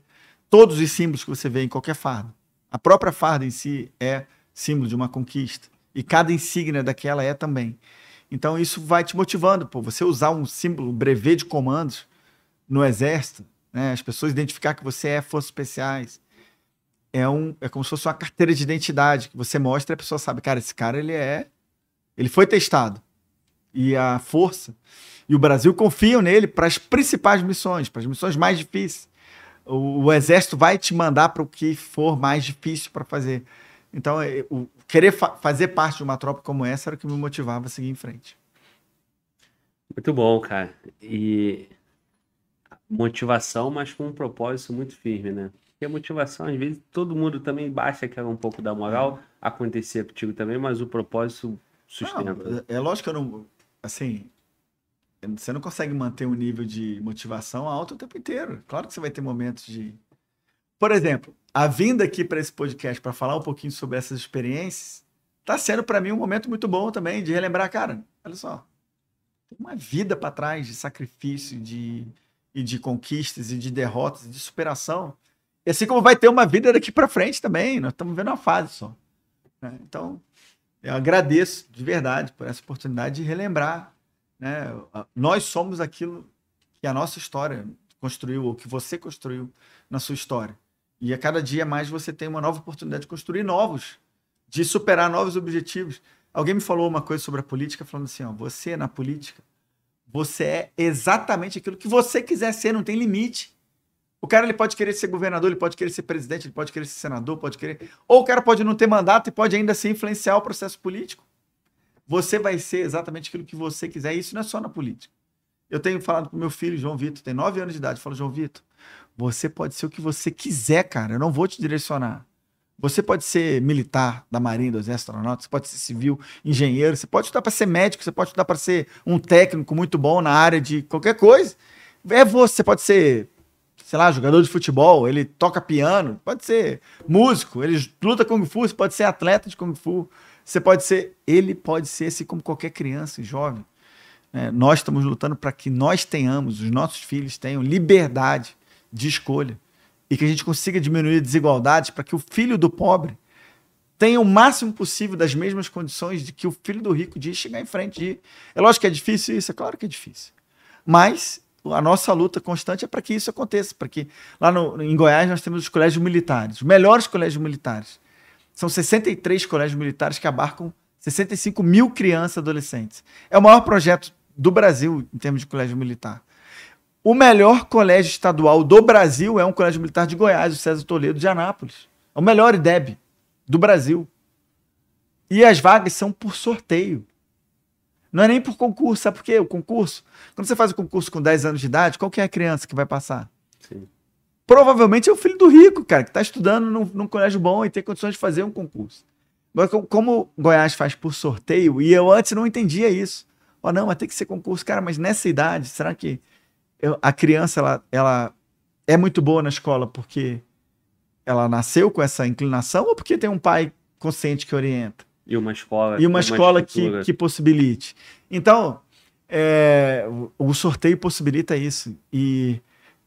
Todos os símbolos que você vê em qualquer farda. A própria farda em si é símbolo de uma conquista. E cada insígnia daquela é também. Então isso vai te motivando, pô, você usar um símbolo, um brevet de comandos no exército, né? As pessoas identificar que você é forças especiais, é, um, é como se fosse uma carteira de identidade que você mostra e a pessoa sabe, cara, esse cara ele é. Ele foi testado. E a força e o Brasil confiam nele para as principais missões, para as missões mais difíceis. O, o exército vai te mandar para o que for mais difícil para fazer. Então, é, o, querer fa fazer parte de uma tropa como essa era o que me motivava a seguir em frente. Muito bom, cara. E motivação, mas com um propósito muito firme, né? Porque a motivação, às vezes, todo mundo também baixa aquela um pouco da moral, acontecer contigo também, mas o propósito sustenta. Não, é, é lógico que eu não. Assim, você não consegue manter um nível de motivação alto o tempo inteiro. Claro que você vai ter momentos de. Por exemplo, a vinda aqui para esse podcast para falar um pouquinho sobre essas experiências está sendo para mim um momento muito bom também de relembrar, cara, olha só, tem uma vida para trás de sacrifício, de e de conquistas e de derrotas, e de superação e assim como vai ter uma vida daqui para frente também, nós estamos vendo uma fase só. Né? Então, eu agradeço de verdade por essa oportunidade de relembrar. Né? Nós somos aquilo que a nossa história construiu, ou que você construiu na sua história. E a cada dia mais você tem uma nova oportunidade de construir novos, de superar novos objetivos. Alguém me falou uma coisa sobre a política, falando assim: ó, você na política, você é exatamente aquilo que você quiser ser, não tem limite. O cara ele pode querer ser governador, ele pode querer ser presidente, ele pode querer ser senador, pode querer. Ou o cara pode não ter mandato e pode ainda assim influenciar o processo político. Você vai ser exatamente aquilo que você quiser. E isso não é só na política. Eu tenho falado pro meu filho, João Vitor, tem nove anos de idade. Falo, João Vitor, você pode ser o que você quiser, cara. Eu não vou te direcionar. Você pode ser militar da Marinha, do Exército Aeronáutico, você pode ser civil, engenheiro, você pode estudar para ser médico, você pode estudar para ser um técnico muito bom na área de qualquer coisa. É você, você pode ser sei lá, jogador de futebol, ele toca piano, pode ser músico, ele luta Kung Fu, você pode ser atleta de Kung Fu, você pode ser, ele pode ser assim como qualquer criança e jovem. É, nós estamos lutando para que nós tenhamos, os nossos filhos tenham liberdade de escolha e que a gente consiga diminuir desigualdades para que o filho do pobre tenha o máximo possível das mesmas condições de que o filho do rico de chegar em frente. De... É lógico que é difícil isso, é claro que é difícil. Mas a nossa luta constante é para que isso aconteça, para que lá no, em Goiás nós temos os colégios militares, os melhores colégios militares. São 63 colégios militares que abarcam 65 mil crianças e adolescentes. É o maior projeto do Brasil em termos de colégio militar. O melhor colégio estadual do Brasil é um colégio militar de Goiás, o César Toledo de Anápolis. É o melhor IDEB do Brasil. E as vagas são por sorteio. Não é nem por concurso, sabe por quê? O concurso, quando você faz o concurso com 10 anos de idade, qual que é a criança que vai passar? Sim. Provavelmente é o filho do rico, cara, que está estudando num, num, colégio bom e tem condições de fazer um concurso. Mas como Goiás faz por sorteio, e eu antes não entendia isso. Oh, não, mas tem que ser concurso. Cara, mas nessa idade, será que eu, a criança ela, ela é muito boa na escola porque ela nasceu com essa inclinação ou porque tem um pai consciente que orienta? E uma escola. E uma escola que, que possibilite. Então, é, o sorteio possibilita isso. E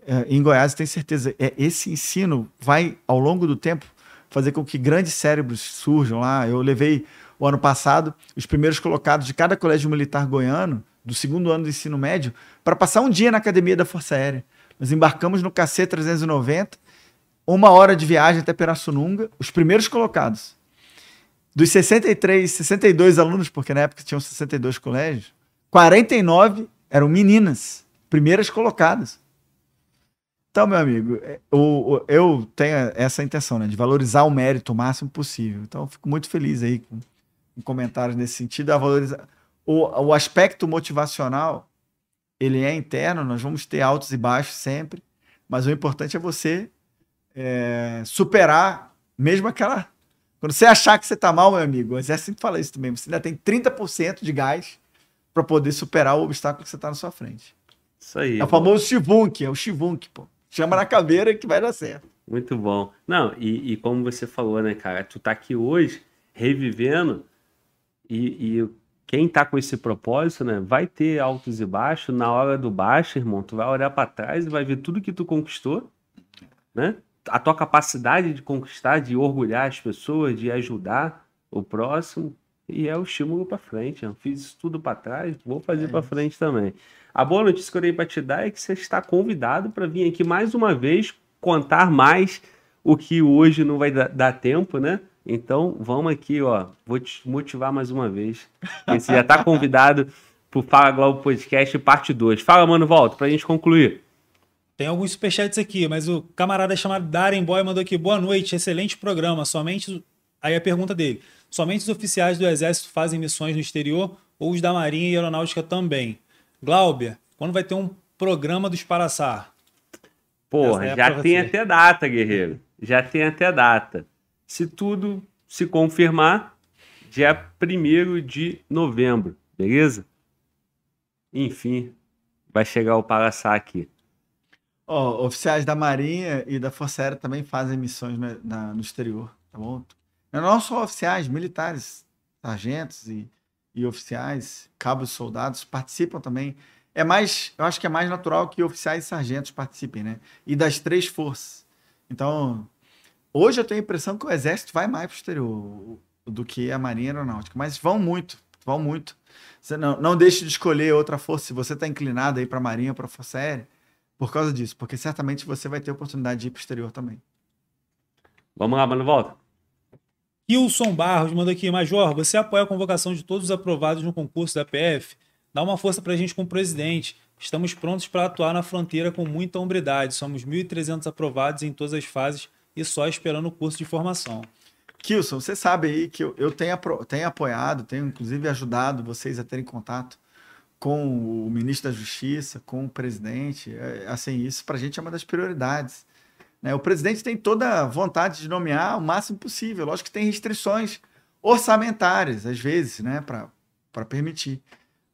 é, em Goiás, tenho certeza, é, esse ensino vai, ao longo do tempo, fazer com que grandes cérebros surjam lá. Eu levei o ano passado os primeiros colocados de cada colégio militar goiano, do segundo ano do ensino médio, para passar um dia na academia da Força Aérea. Nós embarcamos no KC 390, uma hora de viagem até Pirassununga, os primeiros colocados. Dos 63, 62 alunos, porque na época tinham 62 colégios, 49 eram meninas, primeiras colocadas. Então, meu amigo, é, eu tenho essa intenção, né, de valorizar o mérito o máximo possível. Então, fico muito feliz aí com, com comentários nesse sentido. A valorizar o, o aspecto motivacional, ele é interno, nós vamos ter altos e baixos sempre, mas o importante é você é, superar mesmo aquela. Quando você achar que você está mal, meu amigo, o exército fala isso também, você ainda tem 30% de gás para poder superar o obstáculo que você está na sua frente. Isso aí. É o famoso chivunk, é o chivunk, pô. Chama na caveira que vai dar certo. Muito bom. Não, e, e, como você falou, né, cara? Tu tá aqui hoje revivendo e, e, quem tá com esse propósito, né, vai ter altos e baixos. Na hora do baixo, irmão, tu vai olhar para trás e vai ver tudo que tu conquistou, né? A tua capacidade de conquistar, de orgulhar as pessoas, de ajudar o próximo. E é o estímulo para frente. Eu fiz isso tudo para trás, vou fazer é para frente também. A boa notícia que eu dei para te dar é que você está convidado para vir aqui mais uma vez contar mais o que hoje não vai dar tempo, né? Então vamos aqui, ó. Vou te motivar mais uma vez. Você já está convidado para o Fala Globo Podcast parte 2. Fala, mano, volta para a gente concluir. Tem alguns superchats aqui, mas o camarada chamado Darren Boy mandou aqui: boa noite, excelente programa. Somente. Aí a pergunta dele: somente os oficiais do Exército fazem missões no exterior ou os da Marinha e Aeronáutica também? Glauber, quando vai ter um programa do Esparaçar? Porra, é já tem até data, guerreiro. Já tem até data. Se tudo se confirmar, dia 1 de novembro, beleza? Enfim, vai chegar o Paraçá aqui. Oficiais da Marinha e da Força Aérea também fazem missões no, na, no exterior, tá bom? Não só oficiais, militares, sargentos e e oficiais, cabos e soldados participam também. É mais, eu acho que é mais natural que oficiais e sargentos participem, né? E das três forças. Então, hoje eu tenho a impressão que o exército vai mais para o exterior do que a marinha aeronáutica, mas vão muito, vão muito. Você não, não deixe de escolher outra força se você está inclinado aí para a marinha ou para a força aérea por causa disso, porque certamente você vai ter oportunidade de ir para o exterior também. Vamos lá, mano, volta. Wilson Barros mandou aqui, Major, você apoia a convocação de todos os aprovados no concurso da PF? Dá uma força para a gente com o presidente. Estamos prontos para atuar na fronteira com muita hombridade. Somos 1.300 aprovados em todas as fases e só esperando o curso de formação. Kilson, você sabe aí que eu, eu tenho, tenho apoiado, tenho inclusive ajudado vocês a terem contato com o ministro da Justiça, com o presidente. É, assim, isso para a gente é uma das prioridades. Né? O presidente tem toda a vontade de nomear o máximo possível. Lógico que tem restrições orçamentárias, às vezes, né, para permitir.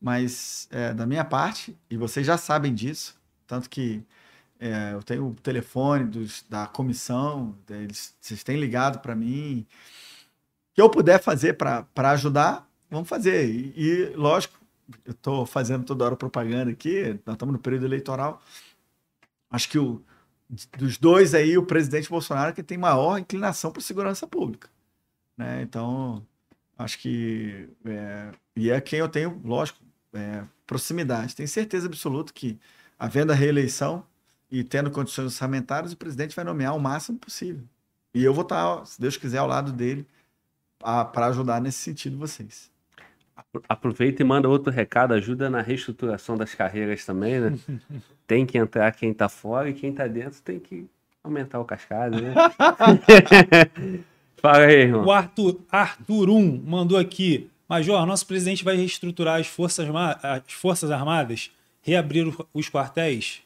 Mas, é, da minha parte, e vocês já sabem disso, tanto que é, eu tenho o telefone dos, da comissão, eles, vocês têm ligado para mim. O que eu puder fazer para ajudar, vamos fazer. E, e lógico, eu estou fazendo toda hora propaganda aqui, nós estamos no período eleitoral. Acho que o, dos dois aí, o presidente Bolsonaro que tem maior inclinação para segurança pública. Né? Então, acho que. É, e é quem eu tenho, lógico, é, proximidade. Tenho certeza absoluta que, havendo a reeleição e tendo condições orçamentárias, o presidente vai nomear o máximo possível. E eu vou estar, se Deus quiser, ao lado dele para ajudar nesse sentido vocês. Aproveita e manda outro recado, ajuda na reestruturação das carreiras também, né? tem que entrar quem tá fora e quem tá dentro tem que aumentar o cascado, né? Fala aí, irmão. O Arthur, Arthur 1 mandou aqui. Major, nosso presidente vai reestruturar as Forças, as forças Armadas, reabrir os quartéis?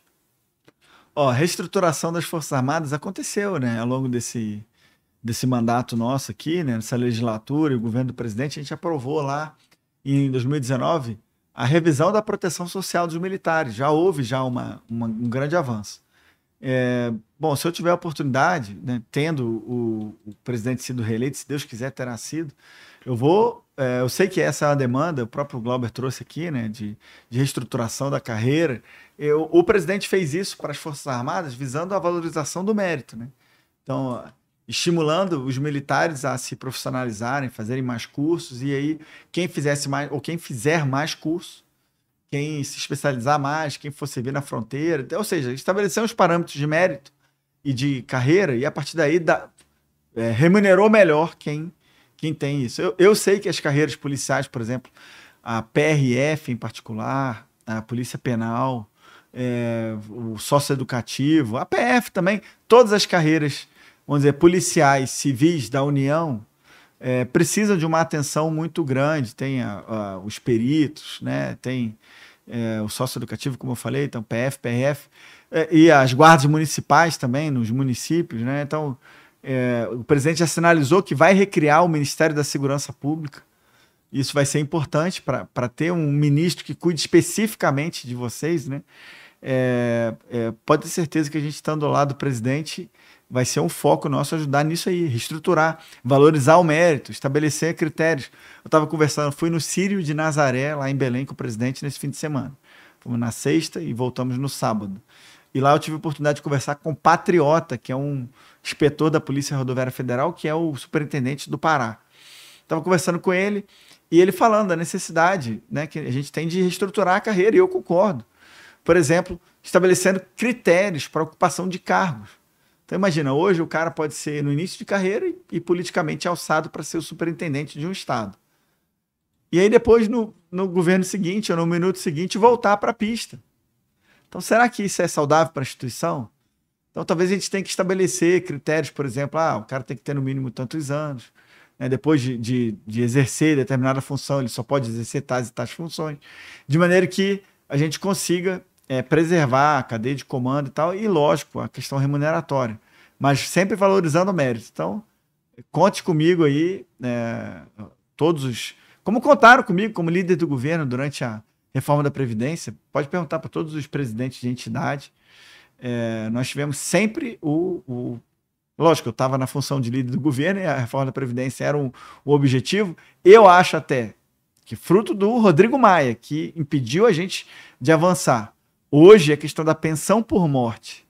Ó, a reestruturação das Forças Armadas aconteceu, né, ao longo desse, desse mandato nosso aqui, né, nessa legislatura, e o governo do presidente, a gente aprovou lá em 2019 a revisão da proteção social dos militares. Já houve já uma, uma um grande avanço. É, bom, se eu tiver a oportunidade, né, tendo o, o, presidente sido reeleito, se Deus quiser terá sido, eu vou. É, eu sei que essa é uma demanda, o próprio Glauber trouxe aqui, né, de, de reestruturação da carreira. Eu, o presidente fez isso para as Forças Armadas visando a valorização do mérito. Né? Então, estimulando os militares a se profissionalizarem, fazerem mais cursos, e aí quem fizesse mais, ou quem fizer mais curso, quem se especializar mais, quem for servir na fronteira, ou seja, estabelecer os parâmetros de mérito e de carreira, e a partir daí da, é, remunerou melhor quem, quem tem isso. Eu, eu sei que as carreiras policiais, por exemplo, a PRF em particular, a Polícia Penal, é, o sócio-educativo, a PF também, todas as carreiras vamos dizer, policiais civis da União é, precisam de uma atenção muito grande. Tem a, a, os peritos, né? tem é, o sócio-educativo, como eu falei, então PF, PRF, é, e as guardas municipais também, nos municípios. Né? Então, é, o presidente já sinalizou que vai recriar o Ministério da Segurança Pública. Isso vai ser importante para ter um ministro que cuide especificamente de vocês. Né? É, é, pode ter certeza que a gente estando ao lado do presidente vai ser um foco nosso ajudar nisso aí, reestruturar, valorizar o mérito, estabelecer critérios. Eu estava conversando, fui no Sírio de Nazaré, lá em Belém, com o presidente nesse fim de semana. Fomos na sexta e voltamos no sábado. E lá eu tive a oportunidade de conversar com o Patriota, que é um inspetor da Polícia Rodoviária Federal, que é o superintendente do Pará. Estava conversando com ele e ele falando da necessidade né, que a gente tem de reestruturar a carreira, e eu concordo. Por exemplo, estabelecendo critérios para ocupação de cargos então imagina, hoje o cara pode ser no início de carreira e, e politicamente alçado para ser o superintendente de um estado. E aí depois no, no governo seguinte ou no minuto seguinte voltar para a pista. Então será que isso é saudável para a instituição? Então talvez a gente tenha que estabelecer critérios, por exemplo, ah, o cara tem que ter no mínimo tantos anos. Né? Depois de, de, de exercer determinada função, ele só pode exercer tais e tais funções. De maneira que a gente consiga é, preservar a cadeia de comando e tal, e lógico, a questão remuneratória, mas sempre valorizando o mérito. Então, conte comigo aí, é, todos os. Como contaram comigo como líder do governo durante a reforma da Previdência, pode perguntar para todos os presidentes de entidade. É, nós tivemos sempre o. o lógico, eu estava na função de líder do governo e a reforma da Previdência era um, o objetivo. Eu acho até que fruto do Rodrigo Maia, que impediu a gente de avançar. Hoje, a questão da pensão por morte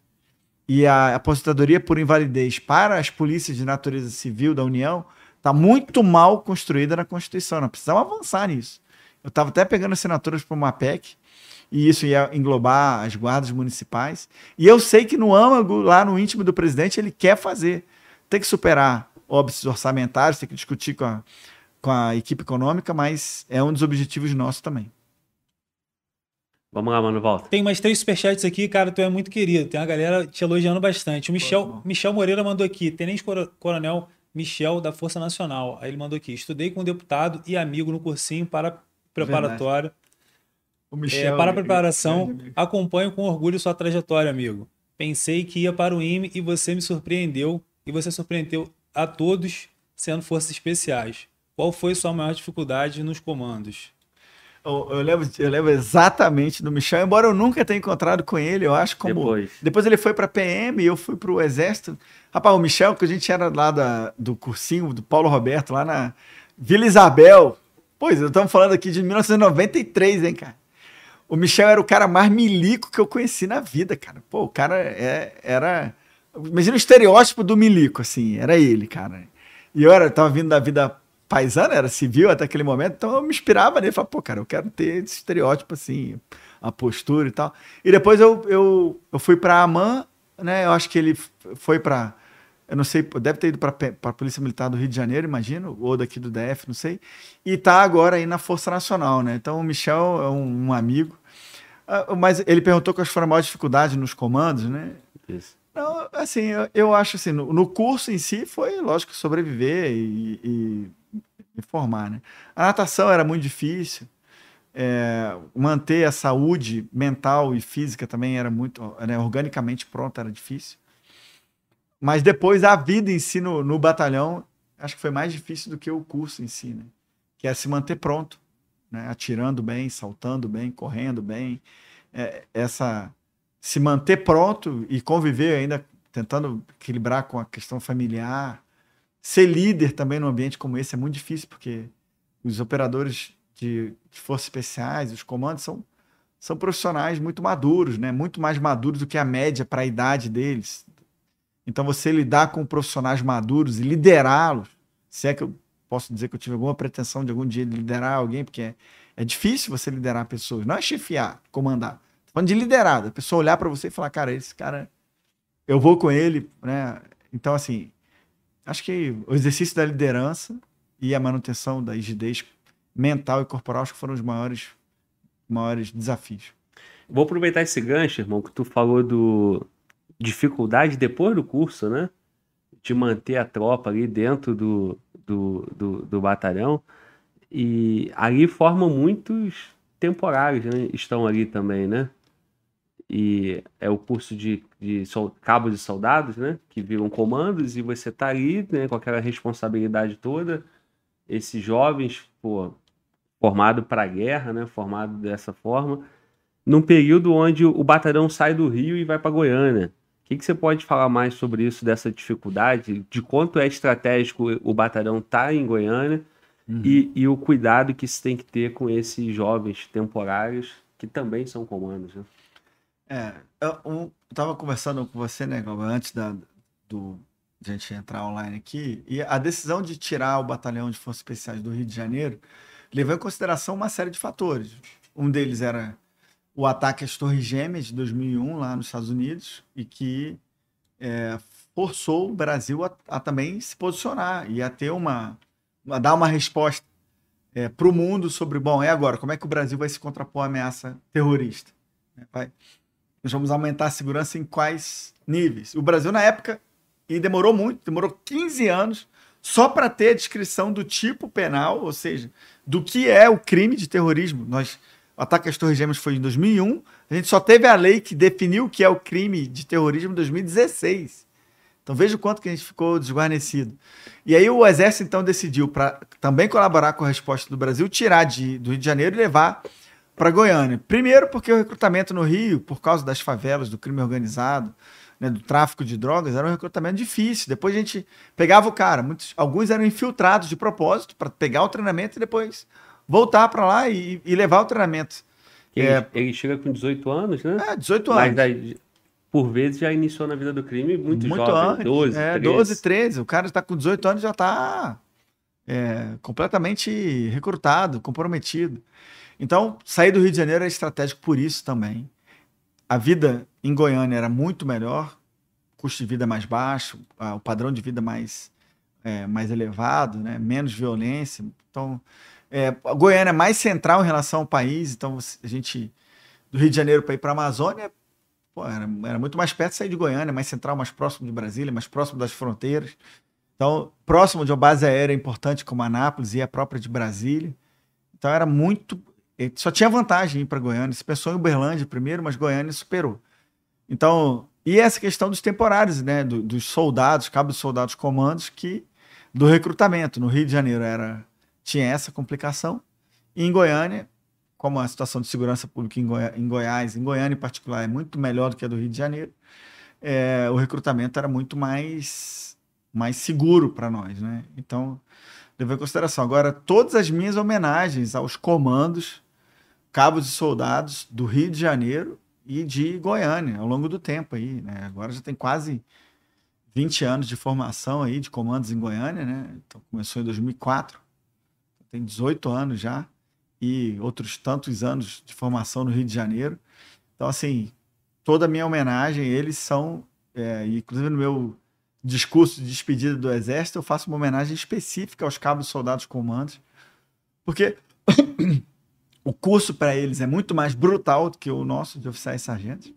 e a aposentadoria por invalidez para as polícias de natureza civil da União está muito mal construída na Constituição. Nós precisamos avançar nisso. Eu estava até pegando assinaturas para uma PEC, e isso ia englobar as guardas municipais. E eu sei que no âmago, lá no íntimo do presidente, ele quer fazer. Tem que superar óbices orçamentários, tem que discutir com a, com a equipe econômica, mas é um dos objetivos nossos também. Vamos lá, mano, volta. Tem mais três superchats aqui, cara, tu é muito querido. Tem uma galera te elogiando bastante. O Michel, Michel Moreira mandou aqui, Tenente Coronel Michel da Força Nacional. Aí ele mandou aqui, estudei com um deputado e amigo no cursinho para preparatório. O Michel, é, para a preparação, acompanho com orgulho sua trajetória, amigo. Pensei que ia para o IME e você me surpreendeu, e você surpreendeu a todos sendo forças especiais. Qual foi sua maior dificuldade nos comandos? Eu, eu, lembro, eu lembro exatamente do Michel, embora eu nunca tenha encontrado com ele, eu acho como. Depois, Depois ele foi para PM e eu fui para o Exército. Rapaz, o Michel, que a gente era lá da, do cursinho do Paulo Roberto, lá na Vila Isabel. Pois, estamos falando aqui de 1993, hein, cara? O Michel era o cara mais milico que eu conheci na vida, cara. Pô, o cara é, era. Imagina o estereótipo do milico, assim, era ele, cara. E eu era, tava vindo da vida paisana, era civil até aquele momento, então eu me inspirava nele, falava, pô, cara, eu quero ter esse estereótipo assim, a postura e tal. E depois eu, eu, eu fui para Amã, né? Eu acho que ele foi para eu não sei, deve ter ido para a Polícia Militar do Rio de Janeiro, imagino, ou daqui do DF, não sei. E tá agora aí na Força Nacional, né? Então o Michel é um, um amigo. Uh, mas ele perguntou quais foram as maiores dificuldades nos comandos, né? Isso. Não, assim, eu, eu acho assim, no, no, curso em si foi, lógico, sobreviver e, e me formar, né? A natação era muito difícil. É, manter a saúde mental e física também era muito, né, organicamente pronto, era difícil. Mas depois a vida em si no, no, batalhão, acho que foi mais difícil do que o curso em si, né? Que é se manter pronto, né? atirando bem, saltando bem, correndo bem. É, essa se manter pronto e conviver ainda tentando equilibrar com a questão familiar. Ser líder também num ambiente como esse é muito difícil, porque os operadores de, de forças especiais, os comandos, são, são profissionais muito maduros, né? muito mais maduros do que a média para a idade deles. Então, você lidar com profissionais maduros e liderá-los, se é que eu posso dizer que eu tive alguma pretensão de algum dia liderar alguém, porque é, é difícil você liderar pessoas, não é chefiar, comandar. Tô falando de liderado, a pessoa olhar para você e falar, cara, esse cara eu vou com ele, né? Então, assim, acho que o exercício da liderança e a manutenção da rigidez mental e corporal acho que foram os maiores, maiores desafios. Vou aproveitar esse gancho, irmão, que tu falou do dificuldade depois do curso, né? De manter a tropa ali dentro do, do, do, do batalhão. E ali formam muitos temporários, né? Estão ali também, né? E é o curso de, de cabos de soldados, né? Que viram comandos e você tá ali, né? Com aquela responsabilidade toda. Esses jovens, pô, formado para a guerra, né? Formado dessa forma, num período onde o batalhão sai do Rio e vai para Goiânia. O que, que você pode falar mais sobre isso, dessa dificuldade, de quanto é estratégico o batalhão estar em Goiânia uhum. e, e o cuidado que se tem que ter com esses jovens temporários que também são comandos, né? É, eu, eu tava conversando com você, né, antes da, do de a gente entrar online aqui, e a decisão de tirar o batalhão de forças especiais do Rio de Janeiro levou em consideração uma série de fatores. Um deles era o ataque às Torres Gêmeas de 2001 lá nos Estados Unidos e que é, forçou o Brasil a, a, também se posicionar e a ter uma, a dar uma resposta é, para o mundo sobre, bom, é agora, como é que o Brasil vai se contrapor à ameaça terrorista? Vai, nós vamos aumentar a segurança em quais níveis? O Brasil, na época, e demorou muito, demorou 15 anos só para ter a descrição do tipo penal, ou seja, do que é o crime de terrorismo. Nós, o ataque às Torres Gêmeas foi em 2001, a gente só teve a lei que definiu o que é o crime de terrorismo em 2016. Então veja o quanto que a gente ficou desguarnecido. E aí o Exército então decidiu, para também colaborar com a resposta do Brasil, tirar de, do Rio de Janeiro e levar para Goiânia. Primeiro, porque o recrutamento no Rio, por causa das favelas, do crime organizado, né, do tráfico de drogas, era um recrutamento difícil. Depois a gente pegava o cara, muitos, alguns eram infiltrados de propósito para pegar o treinamento e depois voltar para lá e, e, levar o treinamento. Ele, é, ele, chega com 18 anos, né? É, 18 anos. Mas por vezes já iniciou na vida do crime muito, muito jovem, antes, 12, é, 13. 12, 13. O cara está com 18 anos já está é, completamente recrutado, comprometido. Então, sair do Rio de Janeiro é estratégico por isso também. A vida em Goiânia era muito melhor, custo de vida mais baixo, o padrão de vida mais, é, mais elevado, né? menos violência. Então, é, a Goiânia é mais central em relação ao país, então a gente, do Rio de Janeiro para ir para a Amazônia, pô, era, era, muito mais perto de sair de Goiânia, mais central, mais próximo de Brasília, mais próximo das fronteiras. Então, próximo de uma base aérea importante como Anápolis e a própria de Brasília. Então, era muito só tinha vantagem para Goiânia. Se pensou em Uberlândia primeiro, mas Goiânia superou. Então, e essa questão dos temporários, né? Do, dos soldados, cabos soldados comandos, que do recrutamento. No Rio de Janeiro era tinha essa complicação. E em Goiânia, como a situação de segurança pública em, Goi em Goiás, em Goiânia em particular, é muito melhor do que a do Rio de Janeiro, é, o recrutamento era muito mais, mais seguro para nós. Né? Então, levou em consideração. Agora, todas as minhas homenagens aos comandos cabos e soldados do Rio de Janeiro e de Goiânia ao longo do tempo aí, né? Agora já tem quase 20 anos de formação aí de comandos em Goiânia, né? Então começou em 2004, tem 18 anos já e outros tantos anos de formação no Rio de Janeiro. Então assim, toda a minha homenagem, eles são, é, inclusive no meu discurso de despedida do Exército, eu faço uma homenagem específica aos cabos soldados comandos, porque o curso para eles é muito mais brutal do que o nosso de oficiais e sargentos.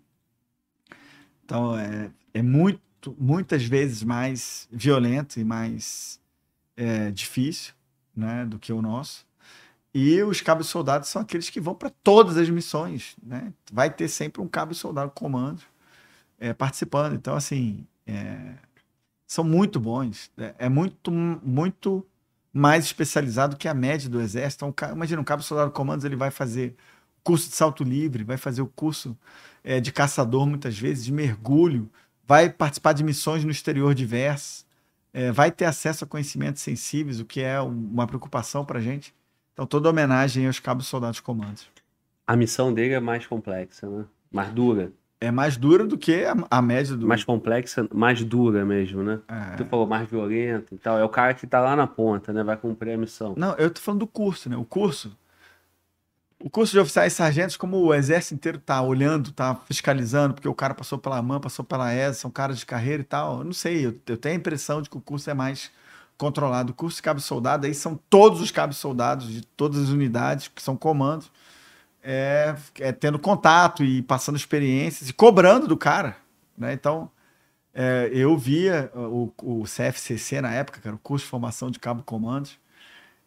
Então, é, é muito, muitas vezes mais violento e mais é, difícil né, do que o nosso. E os cabos soldados são aqueles que vão para todas as missões. Né? Vai ter sempre um cabo soldado comando é, participando. Então, assim, é, são muito bons. É, é muito, muito mais especializado que a média do exército. Então, imagina, um cabo soldado comandos, ele vai fazer curso de salto livre, vai fazer o curso é, de caçador muitas vezes, de mergulho, vai participar de missões no exterior diversas, é, vai ter acesso a conhecimentos sensíveis, o que é um- uma preocupação para gente. Então, toda homenagem aos cabos soldados comandos. A missão dele é mais complexa, né? Mais dura. É mais dura do que a, a média do. Mais complexa, mais dura mesmo, né? É. Tu falou mais violenta e tal. É o cara que tá lá na ponta, né? Vai cumprir a missão. Não, eu tô falando do curso, né? O curso. O curso de oficiais e sargentos, como o exército inteiro tá olhando, tá fiscalizando, porque o cara passou pela AMAN, passou pela ESA, são caras de carreira e tal. Eu não sei, eu, eu tenho a impressão de que o curso é mais controlado. O curso de cabo soldado, aí são todos os cabos soldados de todas as unidades, que são comandos, é, é tendo contato e passando experiências e cobrando do cara, né? Então, é, eu via o, o CFCC na época, era o curso de formação de cabo comandos,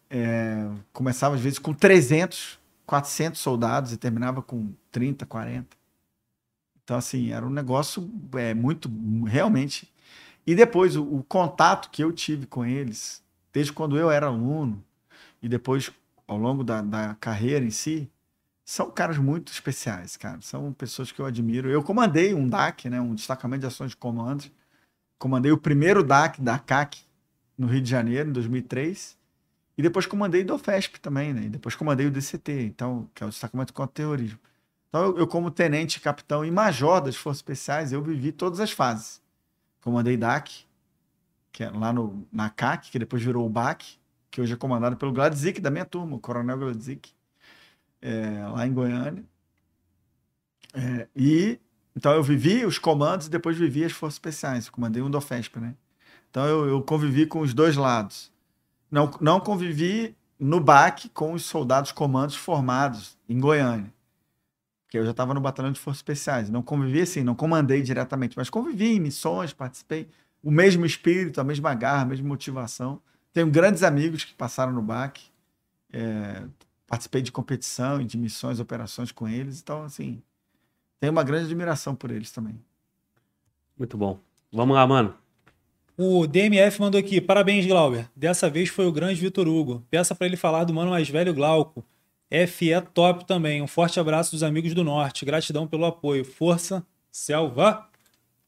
é, começava às vezes com 300, 400 soldados e terminava com 30, 40. Então, assim, era um negócio é, muito, realmente. E depois, o, o contato que eu tive com eles, desde quando eu era aluno, e depois ao longo da, da carreira em si, são caras muito especiais, cara. São pessoas que eu admiro. Eu comandei um DAC, né, um destacamento de ações de comandos. Comandei o primeiro DAC da CAC no Rio de Janeiro, em 2003. E depois comandei do FESP também, né? E depois comandei o DCT, então, que é o destacamento contra o terrorismo. Então, eu, eu, como tenente, capitão e major das Forças Especiais, eu vivi todas as fases. Comandei DAC, que é lá no, na CAC, que depois virou o BAC, que hoje é comandado pelo Gladzik, da minha turma, o Coronel Gladzik, é, lá em Goiânia. É, e então eu vivi os comandos e depois vivi as Forças Especiais. Eu comandei um do FESP, né? Então eu, eu convivi com os dois lados. Não, não convivi no BAC com os soldados comandos formados em Goiânia. Porque eu já estava no batalhão de forças especiais. Não convivi assim, não comandei diretamente, mas convivi em missões, participei. O mesmo espírito, a mesma garra, a mesma motivação. Tenho grandes amigos que passaram no BAC. É, participei de competição e de missões, operações com eles. Então, assim, tenho uma grande admiração por eles também. Muito bom. Vamos lá, mano. O DMF mandou aqui, parabéns, Glauber. Dessa vez foi o grande Vitor Hugo. Peça para ele falar do mano mais velho Glauco. FE é top também. Um forte abraço dos amigos do Norte. Gratidão pelo apoio. Força, Selva.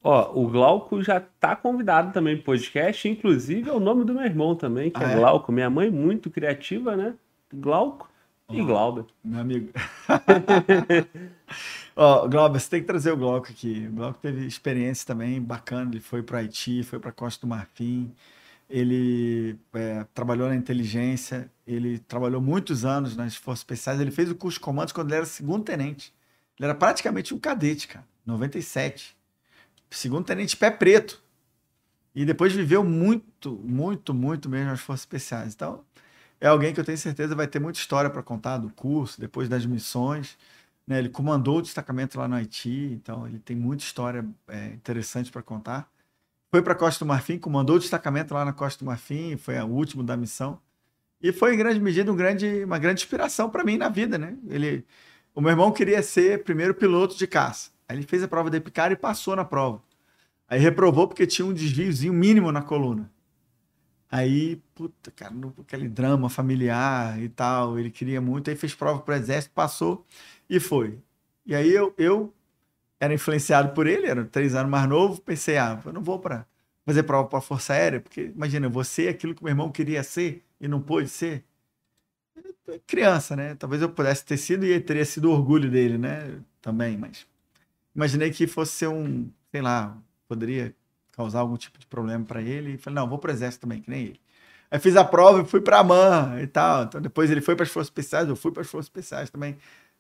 Ó, o Glauco já tá convidado também pro podcast. Inclusive é o nome do meu irmão também, que Ah, é é? Glauco. Minha mãe muito criativa, né? Glauco e Glauber. Meu amigo. Ó, Glauber, você tem que trazer o Glauco aqui. O Glauco teve experiência também bacana. Ele foi para Haiti, foi para Costa do Marfim. Ele é, trabalhou na inteligência. Ele trabalhou muitos anos nas Forças Especiais. Ele fez o curso de comandos quando ele era segundo tenente. Ele era praticamente um cadete, cara. 97. Segundo tenente pé preto. E depois viveu muito, muito, muito mesmo nas Forças Especiais. Então, é alguém que eu tenho certeza vai ter muita história para contar do curso, depois das missões. Né? Ele comandou o destacamento lá no Haiti, então ele tem muita história é, interessante para contar. Foi para Costa do Marfim, comandou o destacamento lá na Costa do Marfim, foi o último da missão. E foi, em grande medida, um grande, uma grande inspiração para mim na vida. Né? Ele, o meu irmão queria ser primeiro piloto de caça. Aí ele fez a prova de Epicar e passou na prova. Aí reprovou porque tinha um desviozinho mínimo na coluna. Aí, puta, cara, no- aquele drama familiar e tal, ele queria muito, aí fez prova para o exército, passou e foi. E aí eu, eu era influenciado por ele, era três anos mais novo, pensei, ah, eu não vou para fazer prova para Força Aérea, porque imagina, você aquilo que meu irmão queria ser e não pôde ser. Criança, né? Talvez eu pudesse ter sido e teria sido orgulho dele, né? Também, mas imaginei que fosse ser um, sei lá, poderia causar algum tipo de problema para ele. E falei, não, vou pro exército também, que nem ele. Aí fiz a prova e fui pra AMAN e tal. Então depois ele foi para as Forças Especiais, eu fui para as Forças Especiais também.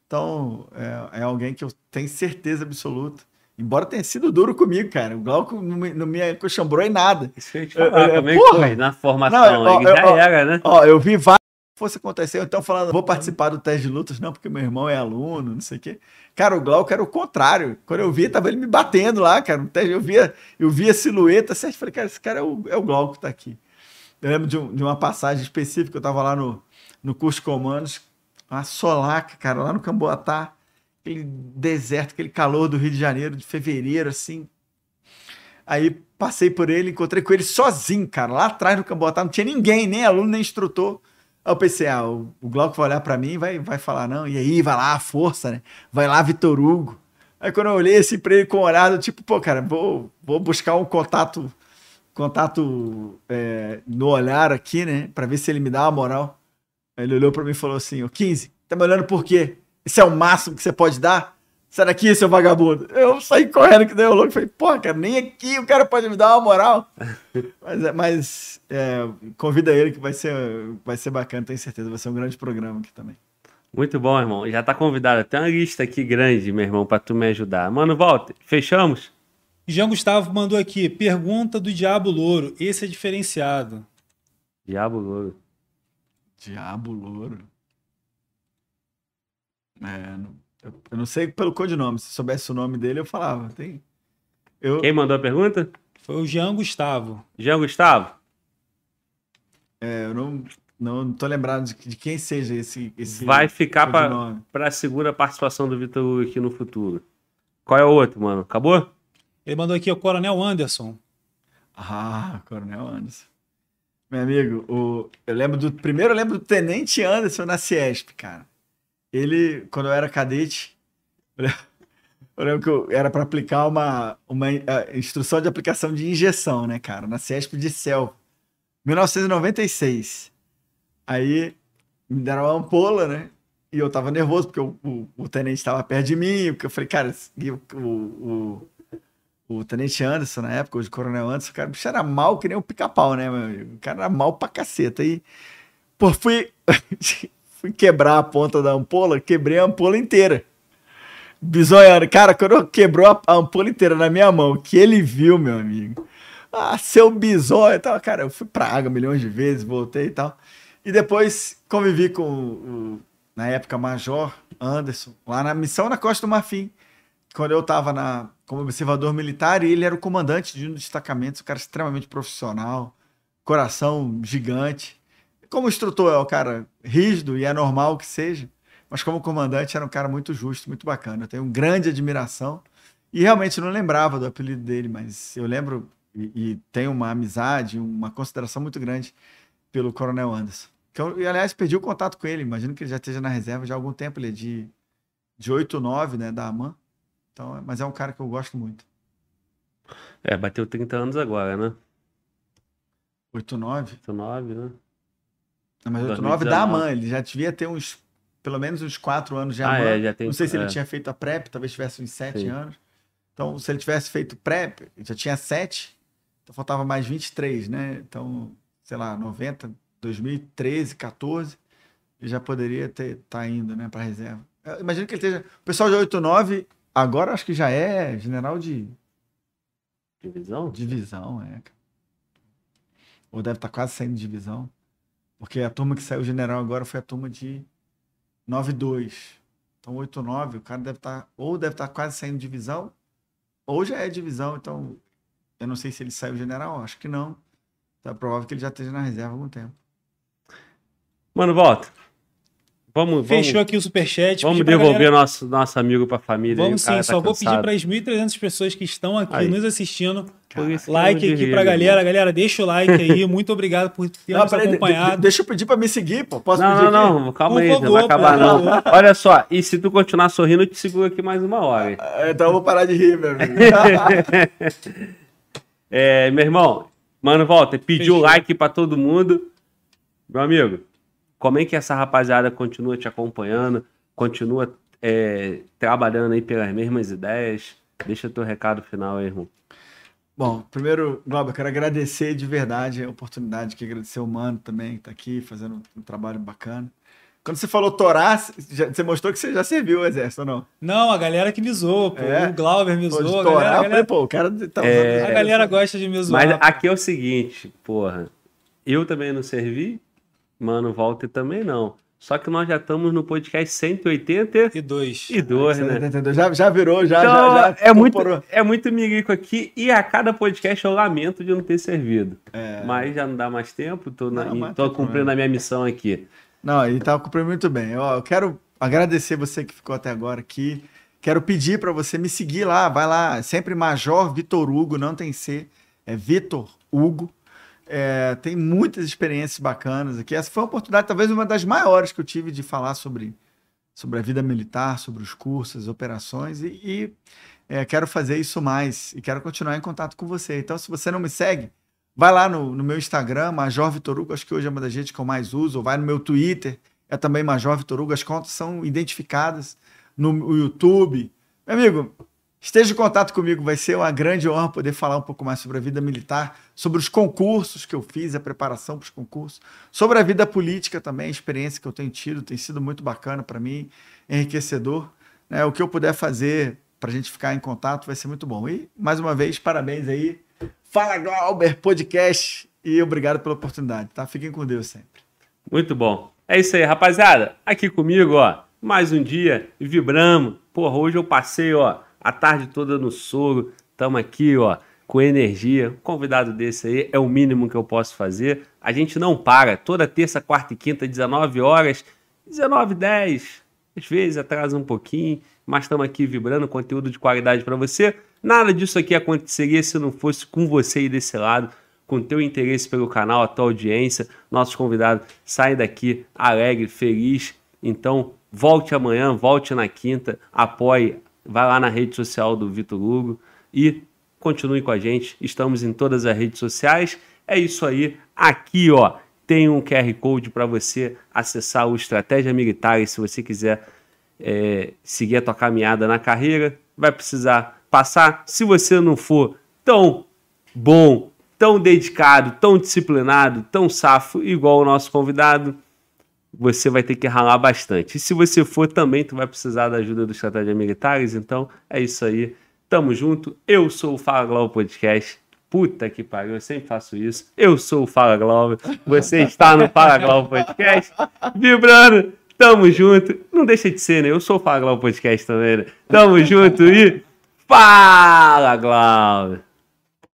Então é, é alguém que eu tenho certeza absoluta. Embora tenha sido duro comigo, cara. O Glauco não me, não me em nada. Isso eu te falar, É, é, porra! foi na formação? Não, ó, ele já ó, era, né? Ó, eu vi várias que fosse acontecer, então falando, vou participar do teste de lutas, não, porque meu irmão é aluno, não sei o quê. Cara, o Glauco era o contrário. Quando eu vi, tava ele me batendo lá, cara. No teste, eu via, eu via a silhueta, certo? Falei, cara, esse cara é o, é o Glauco que tá aqui. Eu lembro de, um- de uma passagem específica, eu tava lá no, no curso de comandos, uma solaca, cara, lá no Camboatá, aquele deserto, aquele calor do Rio de Janeiro, de fevereiro, assim. Aí passei por ele, encontrei com ele sozinho, cara, lá atrás no Cambotá, não tinha ninguém, nem aluno, nem instrutor. Aí eu pensei, ah, o, o Glauco vai olhar pra mim e vai, vai falar, não, e aí, vai lá, força, né? Vai lá, Vitor Hugo. Aí quando eu olhei assim pra ele com olhada, tipo, pô, cara, vou, vou buscar um contato, contato é, no olhar aqui, né? Pra ver se ele me dá uma moral. Aí ele olhou pra mim e falou assim, ô 15, tá me olhando por quê? Esse é o máximo que você pode dar? Sai daqui, seu vagabundo. Eu saí correndo que deu louco. Falei, pô, cara, nem aqui o cara pode me dar uma moral. mas é, mas é, convida ele que vai ser, vai ser bacana, tenho certeza. Vai ser um grande programa aqui também. Muito bom, irmão. Já tá convidado. Tem uma lista aqui grande, meu irmão, pra tu me ajudar. Mano, volta. Fechamos? Jean Gustavo mandou aqui, pergunta do Diabo Louro. Esse é diferenciado. Diabo Louro. Diabo Louro. É, não, eu, eu não sei pelo codinome. Se soubesse o nome dele, eu falava. Tem, eu, Quem mandou a pergunta? Foi o Jean Gustavo. Jean Gustavo? é, eu não, não, não tô lembrado de, de quem seja esse. esse Vai ficar pra, codinome. pra segunda participação do Vitor aqui no futuro. Qual é o outro, mano? Acabou? Ele mandou aqui o Coronel Anderson. Ah, Coronel Anderson. Meu amigo, o, eu lembro do. Primeiro eu lembro do Tenente Anderson na Ciesp, cara. Ele, quando eu era cadete, eu lembro, que eu, era para aplicar uma, uma instrução de aplicação de injeção, né, cara? Na Ciesp de Céu. 1996. Aí me deram uma ampola, né? E eu tava nervoso, porque o, o, o tenente estava perto de mim. Porque eu falei, cara, e o, o, o, o tenente Anderson, na época, hoje coronel Anderson, cara, o bicho era mal que nem o pica-pau, né, meu amigo? O cara era mal pra caceta. Aí, pô, fui, fui quebrar a ponta da ampola, quebrei a ampola inteira. Bizoiano. Cara, quando quebrou a, ampola inteira na minha mão, que ele viu, meu amigo. Ah, seu bisóio e tal. Cara, eu fui pra água milhões de vezes, voltei e tal. E depois convivi com o- na época, Major Anderson, lá na missão na Costa do Marfim. Quando eu estava na, como observador militar, e ele era o comandante de um dos destacamentos, um cara extremamente profissional, coração gigante. Como instrutor é um cara rígido e é normal que seja, mas como comandante era um cara muito justo, muito bacana. Eu tenho grande admiração. E realmente não lembrava do apelido dele, mas eu lembro e, e tenho uma amizade, uma consideração muito grande pelo Coronel Anderson. Que eu, e, aliás, perdi o contato com ele. Imagino que ele já esteja na reserva já há algum tempo. Ele é de, de 8 9, né, da AMAN. Então, mas é um cara que eu gosto muito. É, bateu 30 anos agora, né? 8 9? 19, né? Não, mas 8 2019. 9 da AMAN. Ele já devia ter uns, pelo menos uns 4 anos de Ah, AMAN. é, já tem- Não sei se ele é. tinha feito a PrEP, talvez tivesse uns 7 Sim. anos. Então, se ele tivesse feito PrEP, ele já tinha 7, então faltava mais 23, né? Então, sei lá, 90, 2013, 14, ele já poderia ter tá indo, né, para reserva. Eu imagino que ele esteja. O pessoal de 89 agora acho que já é general de Divisão? divisão, é. Ou deve estar quase saindo de divisão. Porque a turma que saiu general agora foi a turma de 92. Então 89, o cara deve estar ou deve estar quase saindo de divisão, ou já é divisão, então eu não sei se ele saiu general, acho que não. Então é provável que ele já esteja na reserva há algum tempo. Mano, volta. Vamos, Fechou vamos, aqui o superchat. vamos pedir devolver galera- nosso, nosso amigo pra família. aí, Vamos cara sim, tá só vou pedir cansado. para as 1.300 pessoas que estão aqui Aí. nos assistindo. Like não aqui pra galera. irmão. Galera, deixa o like aí. Muito obrigado por ter Não, nos peraí, de- de- acompanhado. deixa eu pedir para me seguir, pô. Posso Não, pedir não, aqui? não, calma Por aí, não favor, vai acabar não. favor. Olha só, e se tu continuar sorrindo, eu te seguro aqui mais uma hora. hein? Ah, Então eu vou parar de rir, meu amigo. É, meu irmão, mano, volta, pediu o like pra todo mundo. Meu amigo, como é que essa rapaziada continua te acompanhando, continua é, trabalhando aí pelas mesmas ideias? Deixa teu recado final aí, irmão. Bom, primeiro, Glauber, eu quero agradecer de verdade a oportunidade, que agradecer o Mano também, que tá aqui fazendo um trabalho bacana. Quando você falou Torá, você mostrou que você já serviu o exército, ou não? Não, a galera que me zoou, pô. É? O Glauber me Pô, zoou. A Torá, galera, a eu falei, galera, pô, o cara tá É, a galera gosta de me zoar. Mas pô. aqui é o seguinte, porra, eu também não servi, mano, volta também não. Só que nós já estamos no podcast 182, E dois. né? Já, já virou, já, Então, já, já é, muito, é muito miguico aqui e a cada podcast eu lamento de não ter servido. É. Mas já não dá mais tempo, tô, na- Não, tô tem cumprindo a minha missão aqui. Não, ele tá cumprindo muito bem. Ó, eu quero agradecer você que ficou até agora aqui. Quero pedir para você me seguir lá, vai lá, sempre Major Vitor Hugo, não tem C. é Vitor Hugo. É, tem muitas experiências bacanas aqui. Essa foi uma oportunidade, talvez uma das maiores que eu tive de falar sobre, sobre a vida militar, sobre os cursos, as operações, e, e é, quero fazer isso mais e quero continuar em contato com você. Então, se você não me segue, vai lá no, no meu Instagram, Major Vitor Hugo, acho que hoje é uma das redes que eu mais uso, ou vai no meu Twitter, é também Major Vitor Hugo, as contas são identificadas no YouTube. Meu amigo, Esteja em contato comigo, vai ser uma grande honra poder falar um pouco mais sobre a vida militar, sobre os concursos que eu fiz, a preparação para os concursos, sobre a vida política também, a experiência que eu tenho tido, tem sido muito bacana para mim, enriquecedor. Né? O que eu puder fazer para a gente ficar em contato vai ser muito bom. E, mais uma vez, parabéns aí. Fala Glauber Podcast e obrigado pela oportunidade, tá? Fiquem com Deus sempre. Muito bom. É isso aí, rapaziada. Aqui comigo, ó, mais um dia, vibramos. Porra, hoje eu passei, ó, a tarde toda no soro. Estamos aqui, ó, com energia. Um convidado desse aí é o mínimo que eu posso fazer. A gente não para. Toda terça, quarta e quinta, 19 horas, 19 10. Às vezes atrasa um pouquinho, mas estamos aqui vibrando conteúdo de qualidade para você. Nada disso aqui aconteceria se não fosse com você aí desse lado, com teu interesse pelo canal, a tua audiência. Nossos convidados saem daqui alegre, feliz. Então, volte amanhã, volte na quinta, apoie vai lá na rede social do Vitor Hugo e continue com a gente. Estamos em todas as redes sociais. É isso aí. Aqui, ó, tem um QR Code para você acessar o Estratégia Militar e se você quiser é, seguir a tua caminhada na carreira, vai precisar passar. Se você não for tão bom, tão dedicado, tão disciplinado, tão safo, igual o nosso convidado, você vai ter que ralar bastante. E se você for também, tu vai precisar da ajuda dos estratégias militares. Então é isso aí. Tamo junto. Eu sou o Fala Globo Podcast. Puta que pariu, eu sempre faço isso. Eu sou o Fala Globo. Você está no Fala Globo Podcast. Vibrando. Tamo junto. Não deixa de ser, né? Eu sou o Fala Globo Podcast também, né? Tamo junto e. Fala, Glauber!